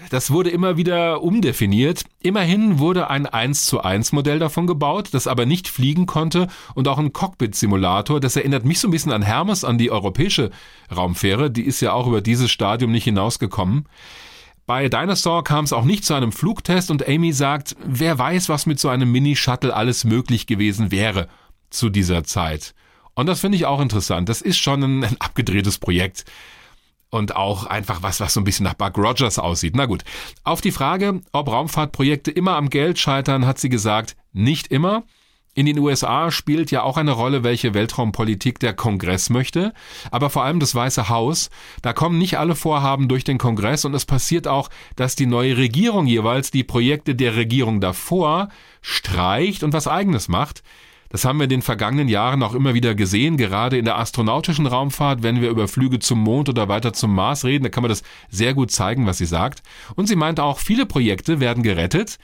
Das wurde immer wieder umdefiniert. Immerhin wurde ein 1 zu 1 Modell davon gebaut, das aber nicht fliegen konnte und auch ein Cockpit-Simulator. Das erinnert mich so ein bisschen an Hermes, an die europäische Raumfähre. Die ist ja auch über dieses Stadium nicht hinausgekommen. Bei Dinosaur kam es auch nicht zu einem Flugtest und Amy sagt, wer weiß, was mit so einem Mini-Shuttle alles möglich gewesen wäre zu dieser Zeit. Und das finde ich auch interessant. Das ist schon ein, ein abgedrehtes Projekt und auch einfach was, was so ein bisschen nach Buck Rogers aussieht. Na gut. Auf die Frage, ob Raumfahrtprojekte immer am Geld scheitern, hat sie gesagt, nicht immer. In den USA spielt ja auch eine Rolle, welche Weltraumpolitik der Kongress möchte, aber vor allem das Weiße Haus. Da kommen nicht alle Vorhaben durch den Kongress und es passiert auch, dass die neue Regierung jeweils die Projekte der Regierung davor streicht und was eigenes macht. Das haben wir in den vergangenen Jahren auch immer wieder gesehen, gerade in der astronautischen Raumfahrt, wenn wir über Flüge zum Mond oder weiter zum Mars reden, da kann man das sehr gut zeigen, was sie sagt. Und sie meint auch, viele Projekte werden gerettet,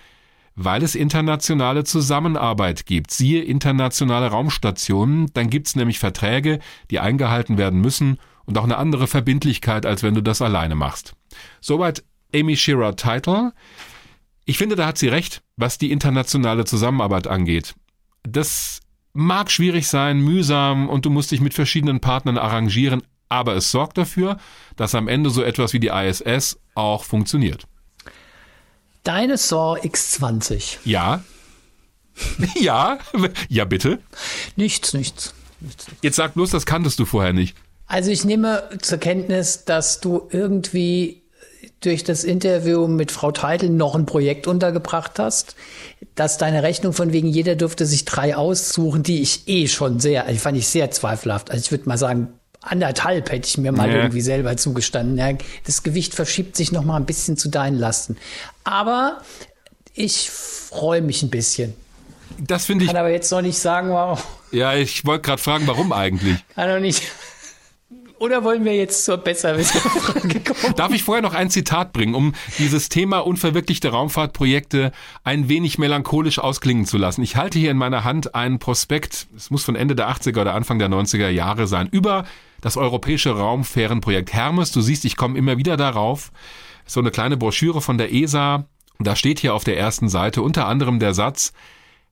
weil es internationale Zusammenarbeit gibt. Siehe internationale Raumstationen, dann gibt's nämlich Verträge, die eingehalten werden müssen und auch eine andere Verbindlichkeit, als wenn du das alleine machst. Soweit Amy Shearer Title. Ich finde, da hat sie recht, was die internationale Zusammenarbeit angeht. Das mag schwierig sein, mühsam und du musst dich mit verschiedenen Partnern arrangieren, aber es sorgt dafür, dass am Ende so etwas wie die ISS auch funktioniert. Dinosaur X20. Ja. ja, ja bitte. Nichts, nichts. Jetzt sag bloß, das kanntest du vorher nicht. Also ich nehme zur Kenntnis, dass du irgendwie durch das Interview mit Frau Teitel noch ein Projekt untergebracht hast, dass deine Rechnung von wegen jeder dürfte sich drei aussuchen, die ich eh schon sehr, die fand ich sehr zweifelhaft. Also ich würde mal sagen, anderthalb hätte ich mir mal Ja. irgendwie selber zugestanden. Ja, das Gewicht verschiebt sich noch mal ein bisschen zu deinen Lasten. Aber ich freue mich ein bisschen. Das finde ich. Kann aber jetzt noch nicht sagen, wow. Ja, ich wollte gerade fragen, warum eigentlich? Kann doch nicht. Oder wollen wir jetzt zur Besserwisser-Frage kommen? Darf ich vorher noch ein Zitat bringen, um dieses Thema unverwirklichte Raumfahrtprojekte ein wenig melancholisch ausklingen zu lassen? Ich halte hier in meiner Hand einen Prospekt, es muss von Ende der 80er oder Anfang der 90er Jahre sein, über das europäische Raumfährenprojekt Hermes. Du siehst, ich komme immer wieder darauf. So eine kleine Broschüre von der ESA. Da steht hier auf der ersten Seite unter anderem der Satz,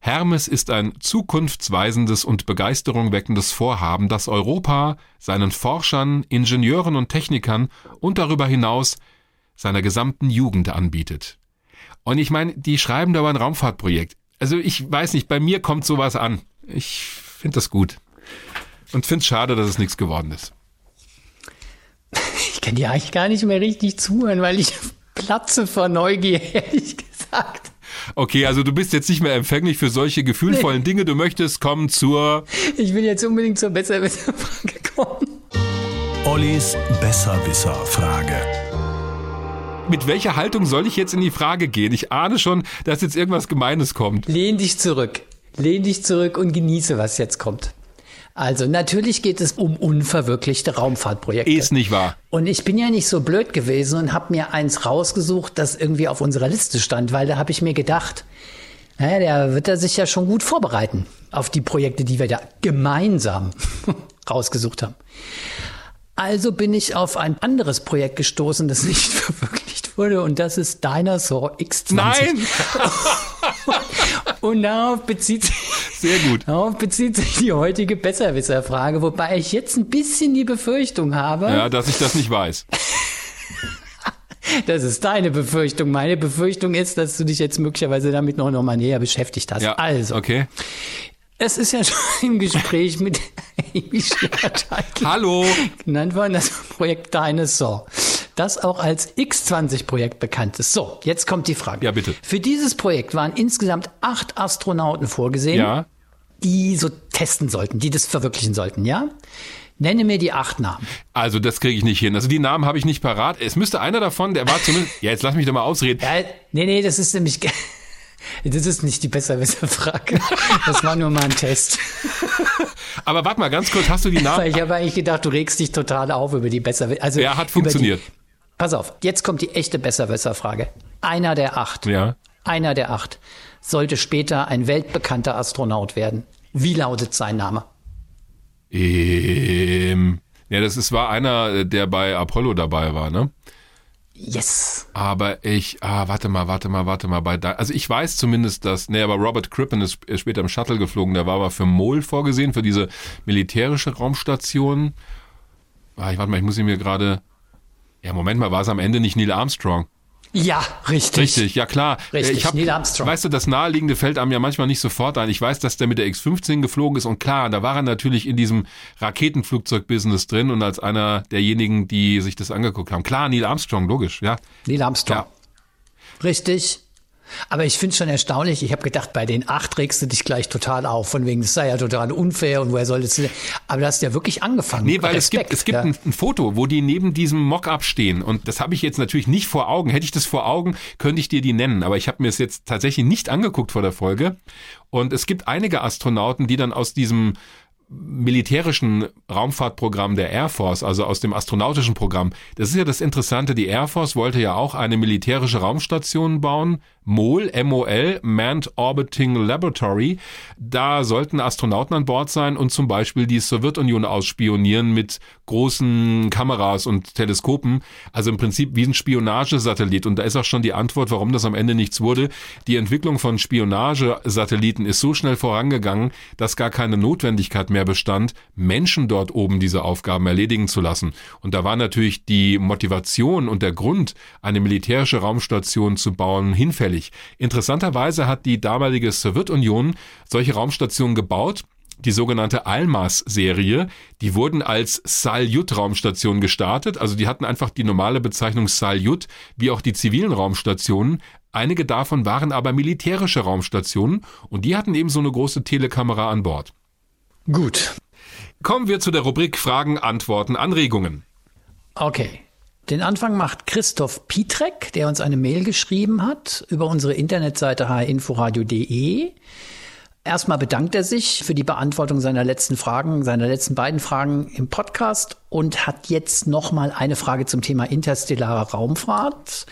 Hermes ist ein zukunftsweisendes und Begeisterung weckendes Vorhaben, das Europa seinen Forschern, Ingenieuren und Technikern und darüber hinaus seiner gesamten Jugend anbietet. Und ich meine, die schreiben da über ein Raumfahrtprojekt. Also ich weiß nicht, bei mir kommt sowas an. Ich finde das gut. Und finde es schade, dass es nichts geworden ist. Ich kann dir eigentlich gar nicht mehr richtig zuhören, weil ich platze vor Neugier, ehrlich gesagt. Okay, also du bist jetzt nicht mehr empfänglich für solche gefühlvollen Dinge. Du möchtest kommen zur Ich will jetzt unbedingt zur Besserwisser-Frage kommen. Ollis Besserwisser-Frage. Mit welcher Haltung soll ich jetzt in die Frage gehen? Ich ahne schon, dass jetzt irgendwas Gemeines kommt. Lehn dich zurück. Lehn dich zurück und genieße, was jetzt kommt. Also, natürlich geht es um unverwirklichte Raumfahrtprojekte. Ist nicht wahr. Und ich bin ja nicht so blöd gewesen und habe mir eins rausgesucht, das irgendwie auf unserer Liste stand, weil da habe ich mir gedacht, naja, der wird er sich ja schon gut vorbereiten auf die Projekte, die wir da gemeinsam rausgesucht haben. Also bin ich auf ein anderes Projekt gestoßen, das nicht verwirklicht wurde, und das ist Dinosaur X20. Nein! Und darauf bezieht sich, Sehr gut. darauf bezieht sich die heutige Besserwisser-Frage, wobei ich jetzt ein bisschen die Befürchtung habe, Ja, dass ich das nicht weiß. Das ist deine Befürchtung. Meine Befürchtung ist, dass du dich jetzt möglicherweise damit noch, noch mal näher beschäftigt hast. Ja, also, okay. es ist ja schon im Gespräch mit Amy Hallo. genannt worden, das Projekt Dinosaur, das auch als X20-Projekt bekannt ist. So, jetzt kommt die Frage. Ja, bitte. Für dieses Projekt waren insgesamt acht Astronauten vorgesehen, Ja. die so testen sollten, die das verwirklichen sollten, ja? Nenne mir die acht Namen. Also das kriege ich nicht hin. Also die Namen habe ich nicht parat. Es müsste einer davon, der war zumindest. Ja, jetzt lass mich doch mal ausreden. Ja, nee, nee, das ist nämlich. Das ist nicht die Besserwisser-Frage. Das war nur mal ein Test. Aber warte mal ganz kurz, hast du die Namen? Ich habe eigentlich gedacht, du regst dich total auf über die Besserwisser. Also Ja, hat funktioniert. Pass auf, jetzt kommt die echte Besserwisser-Frage. Einer der acht, Ja. einer der acht sollte später ein weltbekannter Astronaut werden. Wie lautet sein Name? Ähm, ja, das ist, war einer, der bei Apollo dabei war, ne? Yes. Aber ich, ah, warte mal, warte mal, warte mal, bei da, also ich weiß zumindest, dass, nee, aber Robert Crippen ist ist später im Shuttle geflogen, der war aber für MOL vorgesehen, für diese militärische Raumstation. Ah, ich warte mal, ich muss ihn mir gerade, ja, Moment mal, war es am Ende nicht Neil Armstrong? Ja, richtig. Richtig, ja klar. Richtig, ich hab, Neil Armstrong. Weißt du, das Naheliegende fällt einem ja manchmal nicht sofort ein. Ich weiß, dass der mit der X-15 geflogen ist und klar, da war er natürlich in diesem Raketenflugzeug-Business drin und als einer derjenigen, die sich das angeguckt haben. Klar, Neil Armstrong, logisch, ja. Neil Armstrong. Ja. Richtig. Aber ich finde schon erstaunlich, ich habe gedacht, bei den acht regst du dich gleich total auf, von wegen, das sei ja total unfair und woher soll das denn? Aber du hast ja wirklich angefangen. Nee, weil es Respekt, gibt, es gibt ja. ein, ein Foto, wo die neben diesem Mock-up stehen. Und das habe ich jetzt natürlich nicht vor Augen. Hätte ich das vor Augen, könnte ich dir die nennen. Aber ich habe mir es jetzt tatsächlich nicht angeguckt vor der Folge. Und es gibt einige Astronauten, die dann aus diesem militärischen Raumfahrtprogramm der Air Force, also aus dem astronautischen Programm. Das ist ja das Interessante. Die Air Force wollte ja auch eine militärische Raumstation bauen. MOL, MOL, Manned Orbiting Laboratory. Da sollten Astronauten an Bord sein und zum Beispiel die Sowjetunion ausspionieren mit großen Kameras und Teleskopen. Also im Prinzip wie ein Spionagesatellit. Und da ist auch schon die Antwort, warum das am Ende nichts wurde. Die Entwicklung von Spionagesatelliten ist so schnell vorangegangen, dass gar keine Notwendigkeit mehr bestand, Menschen dort oben diese Aufgaben erledigen zu lassen. Und da war natürlich die Motivation und der Grund, eine militärische Raumstation zu bauen, hinfällig. Interessanterweise hat die damalige Sowjetunion solche Raumstationen gebaut, die sogenannte Almaz-Serie, die wurden als Salyut-Raumstation gestartet. Also die hatten einfach die normale Bezeichnung Salyut, wie auch die zivilen Raumstationen. Einige davon waren aber militärische Raumstationen und die hatten eben so eine große Telekamera an Bord. Gut. Kommen wir zu der Rubrik Fragen, Antworten, Anregungen. Okay. Den Anfang macht Christoph Pietrek, der uns eine Mail geschrieben hat über unsere Internetseite hinforadio.de. Erstmal bedankt er sich für die Beantwortung seiner letzten Fragen, seiner letzten beiden Fragen im Podcast und hat jetzt nochmal eine Frage zum Thema interstellarer Raumfahrt.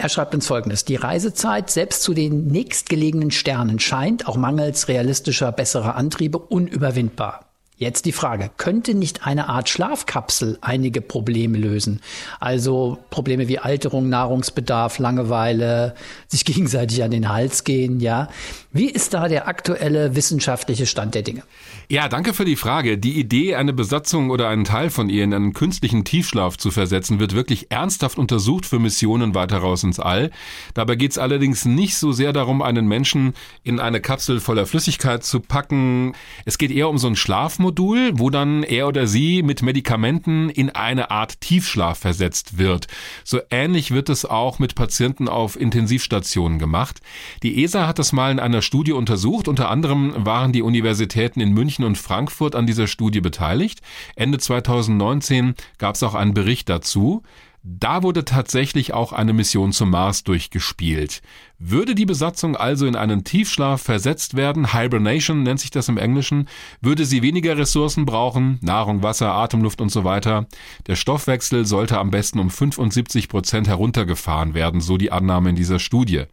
Er schreibt uns Folgendes. Die Reisezeit selbst zu den nächstgelegenen Sternen scheint, auch mangels realistischer, besserer Antriebe, unüberwindbar. Jetzt die Frage, könnte nicht eine Art Schlafkapsel einige Probleme lösen? Also Probleme wie Alterung, Nahrungsbedarf, Langeweile, sich gegenseitig an den Hals gehen, ja? Wie ist da der aktuelle wissenschaftliche Stand der Dinge? Ja, danke für die Frage. Die Idee, eine Besatzung oder einen Teil von ihr in einen künstlichen Tiefschlaf zu versetzen, wird wirklich ernsthaft untersucht für Missionen weiter raus ins All. Dabei geht es allerdings nicht so sehr darum, einen Menschen in eine Kapsel voller Flüssigkeit zu packen. Es geht eher um so ein Schlafmodul, wo dann er oder sie mit Medikamenten in eine Art Tiefschlaf versetzt wird. So ähnlich wird es auch mit Patienten auf Intensivstationen gemacht. Die ESA hat das mal in einer Studie untersucht. Unter anderem waren die Universitäten in München und Frankfurt an dieser Studie beteiligt. Ende 2019 gab es auch einen Bericht dazu. Da wurde tatsächlich auch eine Mission zum Mars durchgespielt. Würde die Besatzung also in einen Tiefschlaf versetzt werden, Hibernation nennt sich das im Englischen, würde sie weniger Ressourcen brauchen, Nahrung, Wasser, Atemluft und so weiter. Der Stoffwechsel sollte am besten um 75 Prozent heruntergefahren werden, so die Annahme in dieser Studie.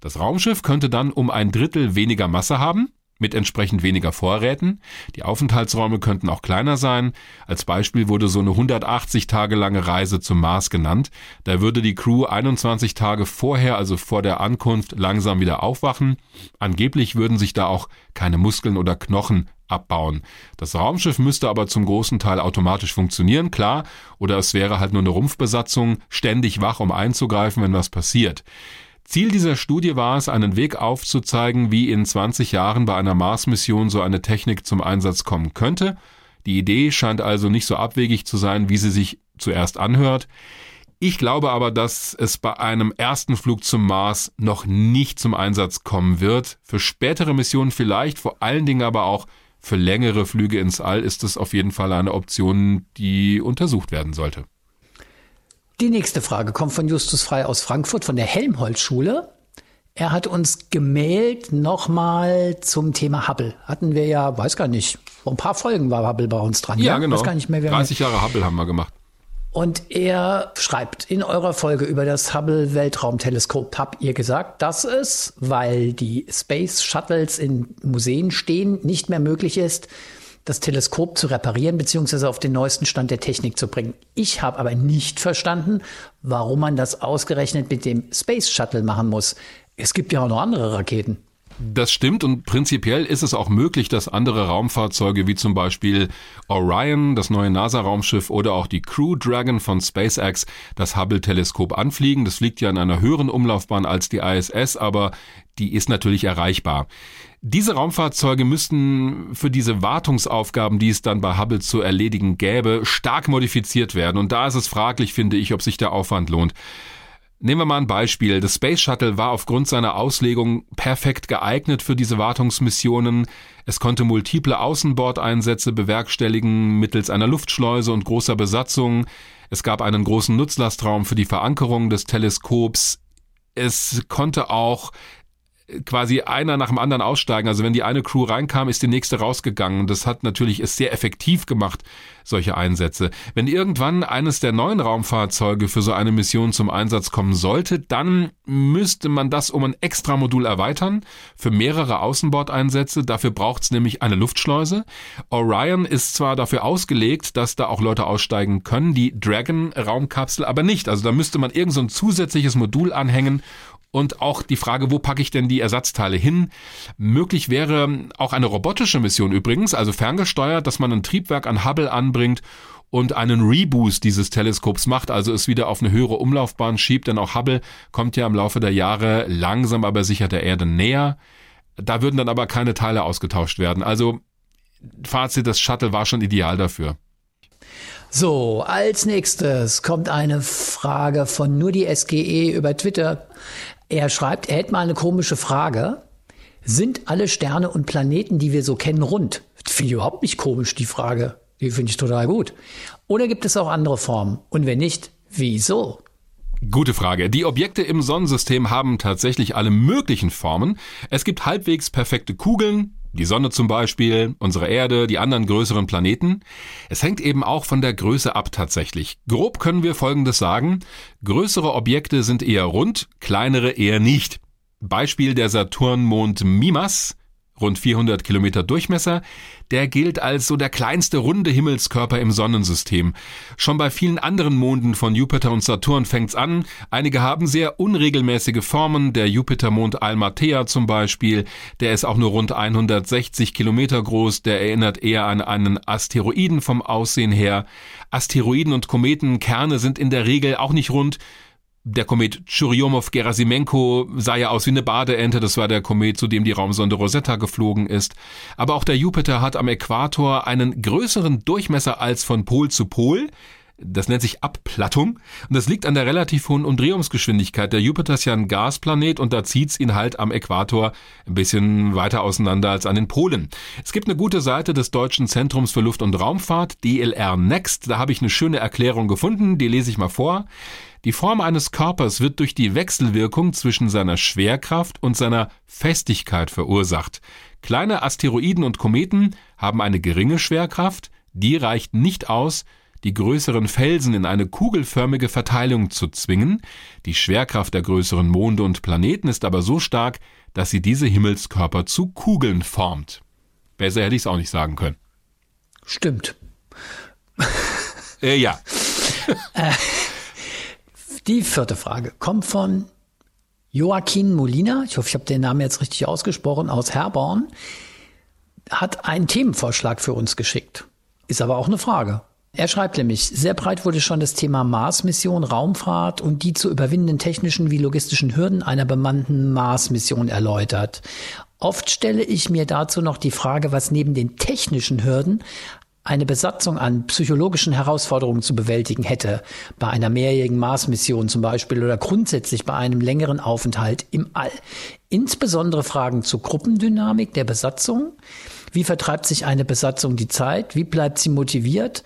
Das Raumschiff könnte dann um ein Drittel weniger Masse haben, mit entsprechend weniger Vorräten. Die Aufenthaltsräume könnten auch kleiner sein. Als Beispiel wurde so eine 180 Tage lange Reise zum Mars genannt. Da würde die Crew 21 Tage vorher, also vor der Ankunft, langsam wieder aufwachen. Angeblich würden sich da auch keine Muskeln oder Knochen abbauen. Das Raumschiff müsste aber zum großen Teil automatisch funktionieren, klar, oder es wäre halt nur eine Rumpfbesatzung, ständig wach, um einzugreifen, wenn was passiert. Ziel dieser Studie war es, einen Weg aufzuzeigen, wie in 20 Jahren bei einer Mars-Mission so eine Technik zum Einsatz kommen könnte. Die Idee scheint also nicht so abwegig zu sein, wie sie sich zuerst anhört. Ich glaube aber, dass es bei einem ersten Flug zum Mars noch nicht zum Einsatz kommen wird. Für spätere Missionen vielleicht, vor allen Dingen aber auch für längere Flüge ins All ist es auf jeden Fall eine Option, die untersucht werden sollte. Die nächste Frage kommt von Justus Frei aus Frankfurt von der Helmholtz-Schule. Er hat uns gemailt nochmal zum Thema Hubble. Hatten wir ja, weiß gar nicht, vor ein paar Folgen war Hubble bei uns dran. Ja, ja? genau. Weiß gar nicht mehr, wer 30 Jahre Hubble haben wir gemacht. Und er schreibt, in eurer Folge über das Hubble Weltraumteleskop habt ihr gesagt, dass es, weil die Space Shuttles in Museen stehen, nicht mehr möglich ist, das Teleskop zu reparieren bzw. auf den neuesten Stand der Technik zu bringen. Ich habe aber nicht verstanden, warum man das ausgerechnet mit dem Space Shuttle machen muss. Es gibt ja auch noch andere Raketen. Das stimmt und prinzipiell ist es auch möglich, dass andere Raumfahrzeuge wie zum Beispiel Orion, das neue NASA-Raumschiff oder auch die Crew Dragon von SpaceX das Hubble-Teleskop anfliegen. Das fliegt ja in einer höheren Umlaufbahn als die ISS, aber die ist natürlich erreichbar. Diese Raumfahrzeuge müssten für diese Wartungsaufgaben, die es dann bei Hubble zu erledigen gäbe, stark modifiziert werden. Und da ist es fraglich, finde ich, ob sich der Aufwand lohnt. Nehmen wir mal ein Beispiel. Das Space Shuttle war aufgrund seiner Auslegung perfekt geeignet für diese Wartungsmissionen. Es konnte multiple Außenbordeinsätze bewerkstelligen mittels einer Luftschleuse und großer Besatzung. Es gab einen großen Nutzlastraum für die Verankerung des Teleskops. Es konnte auch quasi einer nach dem anderen aussteigen. Also wenn die eine Crew reinkam, ist die nächste rausgegangen. Das hat natürlich es sehr effektiv gemacht, solche Einsätze. Wenn irgendwann eines der neuen Raumfahrzeuge für so eine Mission zum Einsatz kommen sollte, dann müsste man das um ein Extramodul erweitern für mehrere Außenbordeinsätze. Dafür braucht es nämlich eine Luftschleuse. Orion ist zwar dafür ausgelegt, dass da auch Leute aussteigen können, die Dragon-Raumkapsel aber nicht. Also da müsste man irgend so ein zusätzliches Modul anhängen und auch die Frage, wo packe ich denn die Ersatzteile hin? Möglich wäre auch eine robotische Mission übrigens, also ferngesteuert, dass man ein Triebwerk an Hubble anbringt und einen Reboost dieses Teleskops macht, also es wieder auf eine höhere Umlaufbahn schiebt, denn auch Hubble kommt ja im Laufe der Jahre langsam aber sicher der Erde näher. Da würden dann aber keine Teile ausgetauscht werden. Also Fazit, das Shuttle war schon ideal dafür. So, als nächstes kommt eine Frage von nur die SGE über Twitter. Er schreibt, er hätte mal eine komische Frage. Sind alle Sterne und Planeten, die wir so kennen, rund? Finde ich überhaupt nicht komisch, die Frage. Die finde ich total gut. Oder gibt es auch andere Formen? Und wenn nicht, wieso? Gute Frage. Die Objekte im Sonnensystem haben tatsächlich alle möglichen Formen. Es gibt halbwegs perfekte Kugeln, die Sonne zum Beispiel, unsere Erde, die anderen größeren Planeten. Es hängt eben auch von der Größe ab tatsächlich. Grob können wir Folgendes sagen. Größere Objekte sind eher rund, kleinere eher nicht. Beispiel der Saturnmond Mimas rund 400 Kilometer Durchmesser, der gilt als so der kleinste runde Himmelskörper im Sonnensystem. Schon bei vielen anderen Monden von Jupiter und Saturn fängt's an. Einige haben sehr unregelmäßige Formen, der Jupitermond Almatea zum Beispiel, der ist auch nur rund 160 Kilometer groß, der erinnert eher an einen Asteroiden vom Aussehen her. Asteroiden und Kometenkerne sind in der Regel auch nicht rund, der Komet Churyumov-Gerasimenko sah ja aus wie eine Badeente, das war der Komet, zu dem die Raumsonde Rosetta geflogen ist. Aber auch der Jupiter hat am Äquator einen größeren Durchmesser als von Pol zu Pol. Das nennt sich Abplattung und das liegt an der relativ hohen Umdrehungsgeschwindigkeit. Der Jupiter ist ja ein Gasplanet und da zieht's ihn halt am Äquator ein bisschen weiter auseinander als an den Polen. Es gibt eine gute Seite des Deutschen Zentrums für Luft- und Raumfahrt, DLR Next. Da habe ich eine schöne Erklärung gefunden, die lese ich mal vor. Die Form eines Körpers wird durch die Wechselwirkung zwischen seiner Schwerkraft und seiner Festigkeit verursacht. Kleine Asteroiden und Kometen haben eine geringe Schwerkraft, die reicht nicht aus, die größeren Felsen in eine kugelförmige Verteilung zu zwingen. Die Schwerkraft der größeren Monde und Planeten ist aber so stark, dass sie diese Himmelskörper zu Kugeln formt. Besser hätte ich es auch nicht sagen können. Stimmt. Äh, ja. Die vierte Frage kommt von Joaquin Molina. Ich hoffe, ich habe den Namen jetzt richtig ausgesprochen, aus Herborn. Hat einen Themenvorschlag für uns geschickt. Ist aber auch eine Frage. Er schreibt nämlich, sehr breit wurde schon das Thema Mars-Mission, Raumfahrt und die zu überwindenden technischen wie logistischen Hürden einer bemannten Mars-Mission erläutert. Oft stelle ich mir dazu noch die Frage, was neben den technischen Hürden eine Besatzung an psychologischen Herausforderungen zu bewältigen hätte, bei einer mehrjährigen Mars-Mission zum Beispiel oder grundsätzlich bei einem längeren Aufenthalt im All. Insbesondere Fragen zur Gruppendynamik der Besatzung. Wie vertreibt sich eine Besatzung die Zeit? Wie bleibt sie motiviert?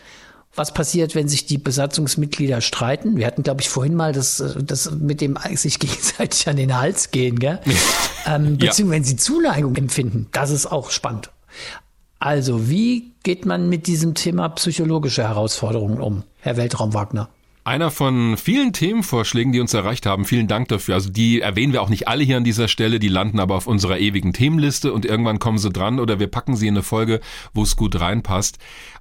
Was passiert, wenn sich die Besatzungsmitglieder streiten? Wir hatten, glaube ich, vorhin mal das, das mit dem sich gegenseitig an den Hals gehen, gell? ähm, beziehungsweise ja. wenn sie Zuneigung empfinden. Das ist auch spannend. Also, wie geht man mit diesem Thema psychologische Herausforderungen um, Herr Weltraum Wagner? Einer von vielen Themenvorschlägen, die uns erreicht haben. Vielen Dank dafür. Also die erwähnen wir auch nicht alle hier an dieser Stelle, die landen aber auf unserer ewigen Themenliste und irgendwann kommen sie dran oder wir packen sie in eine Folge, wo es gut reinpasst.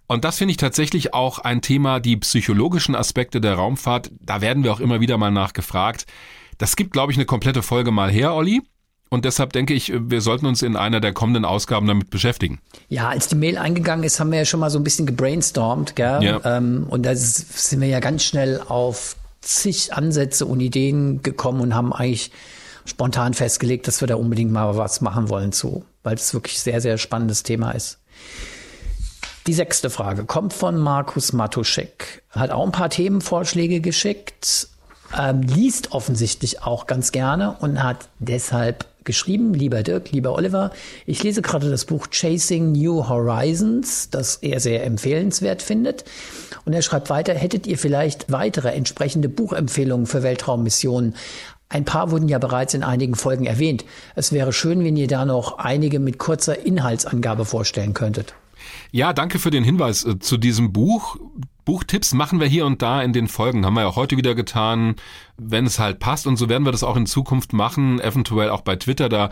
Und das finde ich tatsächlich auch ein Thema, die psychologischen Aspekte der Raumfahrt. Da werden wir auch immer wieder mal nachgefragt. Das gibt, glaube ich, eine komplette Folge mal her, Olli. Und deshalb denke ich, wir sollten uns in einer der kommenden Ausgaben damit beschäftigen. Ja, als die Mail eingegangen ist, haben wir ja schon mal so ein bisschen gebrainstormt, gell? Ja. Ähm, und da sind wir ja ganz schnell auf zig Ansätze und Ideen gekommen und haben eigentlich spontan festgelegt, dass wir da unbedingt mal was machen wollen zu, weil es wirklich sehr, sehr spannendes Thema ist. Die sechste Frage kommt von Markus Matuschek. Hat auch ein paar Themenvorschläge geschickt, ähm, liest offensichtlich auch ganz gerne und hat deshalb geschrieben, lieber Dirk, lieber Oliver, ich lese gerade das Buch Chasing New Horizons, das er sehr empfehlenswert findet. Und er schreibt weiter, hättet ihr vielleicht weitere entsprechende Buchempfehlungen für Weltraummissionen? Ein paar wurden ja bereits in einigen Folgen erwähnt. Es wäre schön, wenn ihr da noch einige mit kurzer Inhaltsangabe vorstellen könntet. Ja, danke für den Hinweis äh, zu diesem Buch. Buchtipps machen wir hier und da in den Folgen, haben wir ja heute wieder getan, wenn es halt passt und so werden wir das auch in Zukunft machen, eventuell auch bei Twitter, da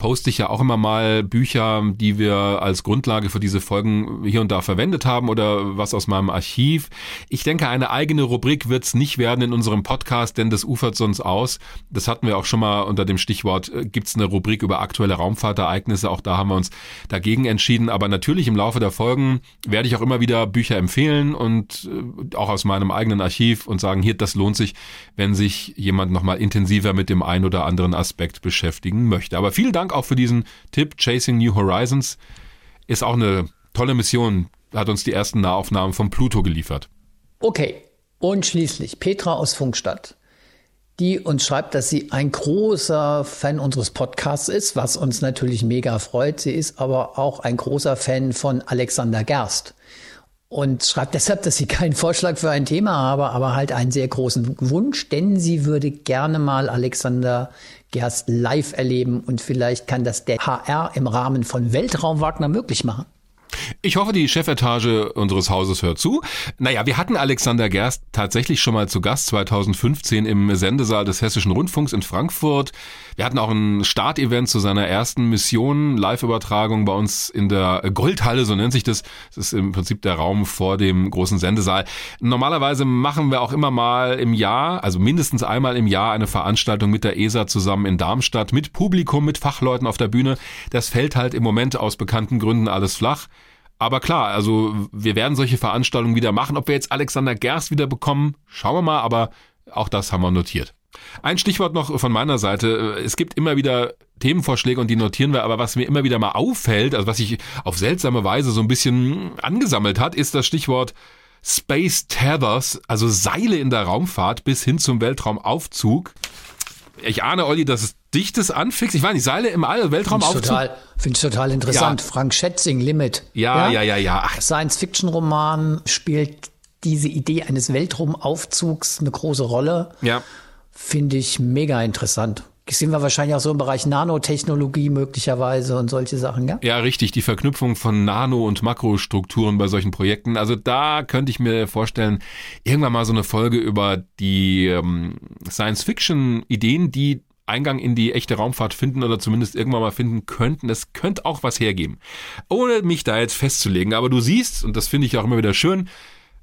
poste ich ja auch immer mal Bücher, die wir als Grundlage für diese Folgen hier und da verwendet haben oder was aus meinem Archiv. Ich denke, eine eigene Rubrik wird es nicht werden in unserem Podcast, denn das ufert sonst aus. Das hatten wir auch schon mal unter dem Stichwort, äh, gibt es eine Rubrik über aktuelle Raumfahrtereignisse. Auch da haben wir uns dagegen entschieden. Aber natürlich im Laufe der Folgen werde ich auch immer wieder Bücher empfehlen und äh, auch aus meinem eigenen Archiv und sagen, hier, das lohnt sich, wenn sich jemand nochmal intensiver mit dem einen oder anderen Aspekt beschäftigen möchte. Aber vielen Dank Dank auch für diesen Tipp. Chasing New Horizons ist auch eine tolle Mission. Hat uns die ersten Nahaufnahmen von Pluto geliefert. Okay. Und schließlich Petra aus Funkstadt, die uns schreibt, dass sie ein großer Fan unseres Podcasts ist, was uns natürlich mega freut. Sie ist aber auch ein großer Fan von Alexander Gerst und schreibt deshalb, dass sie keinen Vorschlag für ein Thema habe, aber halt einen sehr großen Wunsch, denn sie würde gerne mal Alexander Gerst live erleben und vielleicht kann das der HR im Rahmen von Weltraum Wagner möglich machen. Ich hoffe, die Chefetage unseres Hauses hört zu. Naja, wir hatten Alexander Gerst tatsächlich schon mal zu Gast 2015 im Sendesaal des Hessischen Rundfunks in Frankfurt. Wir hatten auch ein Startevent zu seiner ersten Mission, Live-Übertragung bei uns in der Goldhalle, so nennt sich das. Das ist im Prinzip der Raum vor dem großen Sendesaal. Normalerweise machen wir auch immer mal im Jahr, also mindestens einmal im Jahr, eine Veranstaltung mit der ESA zusammen in Darmstadt, mit Publikum, mit Fachleuten auf der Bühne. Das fällt halt im Moment aus bekannten Gründen alles flach. Aber klar, also wir werden solche Veranstaltungen wieder machen. Ob wir jetzt Alexander Gerst wieder bekommen, schauen wir mal, aber auch das haben wir notiert. Ein Stichwort noch von meiner Seite. Es gibt immer wieder Themenvorschläge und die notieren wir, aber was mir immer wieder mal auffällt, also was sich auf seltsame Weise so ein bisschen angesammelt hat, ist das Stichwort Space Tethers, also Seile in der Raumfahrt bis hin zum Weltraumaufzug. Ich ahne, Olli, dass es dich das anfixt. Ich weiß nicht, Seile im All, Weltraumaufzug. Total, finde ich total interessant. Ja. Frank Schätzing, Limit. Ja, ja, ja, ja. ja. Science-Fiction-Roman spielt diese Idee eines Weltraumaufzugs eine große Rolle. Ja. Finde ich mega interessant. sind wir wahrscheinlich auch so im Bereich Nanotechnologie möglicherweise und solche Sachen, ja? Ja, richtig, die Verknüpfung von Nano- und Makrostrukturen bei solchen Projekten. Also da könnte ich mir vorstellen, irgendwann mal so eine Folge über die ähm, Science-Fiction-Ideen, die Eingang in die echte Raumfahrt finden oder zumindest irgendwann mal finden könnten. Das könnte auch was hergeben. Ohne mich da jetzt festzulegen. Aber du siehst, und das finde ich auch immer wieder schön,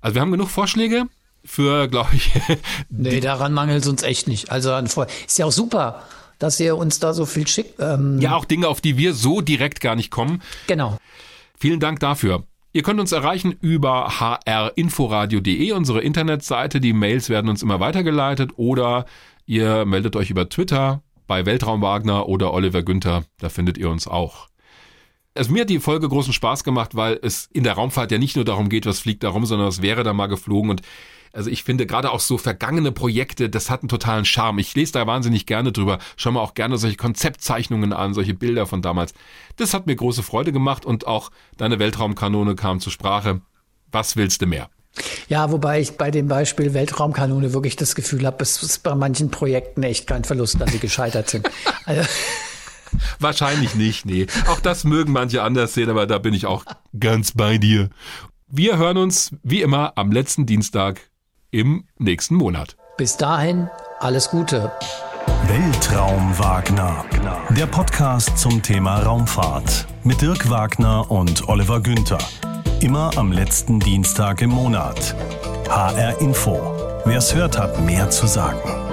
also wir haben genug Vorschläge für, glaube ich. nee, daran mangelt es uns echt nicht. Also ist ja auch super, dass ihr uns da so viel schickt. Ähm ja, auch Dinge, auf die wir so direkt gar nicht kommen. Genau. Vielen Dank dafür. Ihr könnt uns erreichen über hrinforadio.de, unsere Internetseite. Die Mails werden uns immer weitergeleitet oder ihr meldet euch über Twitter bei Weltraum Wagner oder Oliver Günther. Da findet ihr uns auch. Also mir hat die Folge großen Spaß gemacht, weil es in der Raumfahrt ja nicht nur darum geht, was fliegt da rum, sondern es wäre da mal geflogen und also ich finde gerade auch so vergangene Projekte, das hat einen totalen Charme. Ich lese da wahnsinnig gerne drüber. Schau mal auch gerne solche Konzeptzeichnungen an, solche Bilder von damals. Das hat mir große Freude gemacht und auch deine Weltraumkanone kam zur Sprache. Was willst du mehr? Ja, wobei ich bei dem Beispiel Weltraumkanone wirklich das Gefühl habe, es ist bei manchen Projekten echt kein Verlust, dass sie gescheitert sind. Also Wahrscheinlich nicht, nee. Auch das mögen manche anders sehen, aber da bin ich auch ganz bei dir. Wir hören uns wie immer am letzten Dienstag im nächsten Monat. Bis dahin, alles Gute. Weltraum Wagner. Der Podcast zum Thema Raumfahrt mit Dirk Wagner und Oliver Günther. Immer am letzten Dienstag im Monat. HR Info. Wer es hört, hat mehr zu sagen.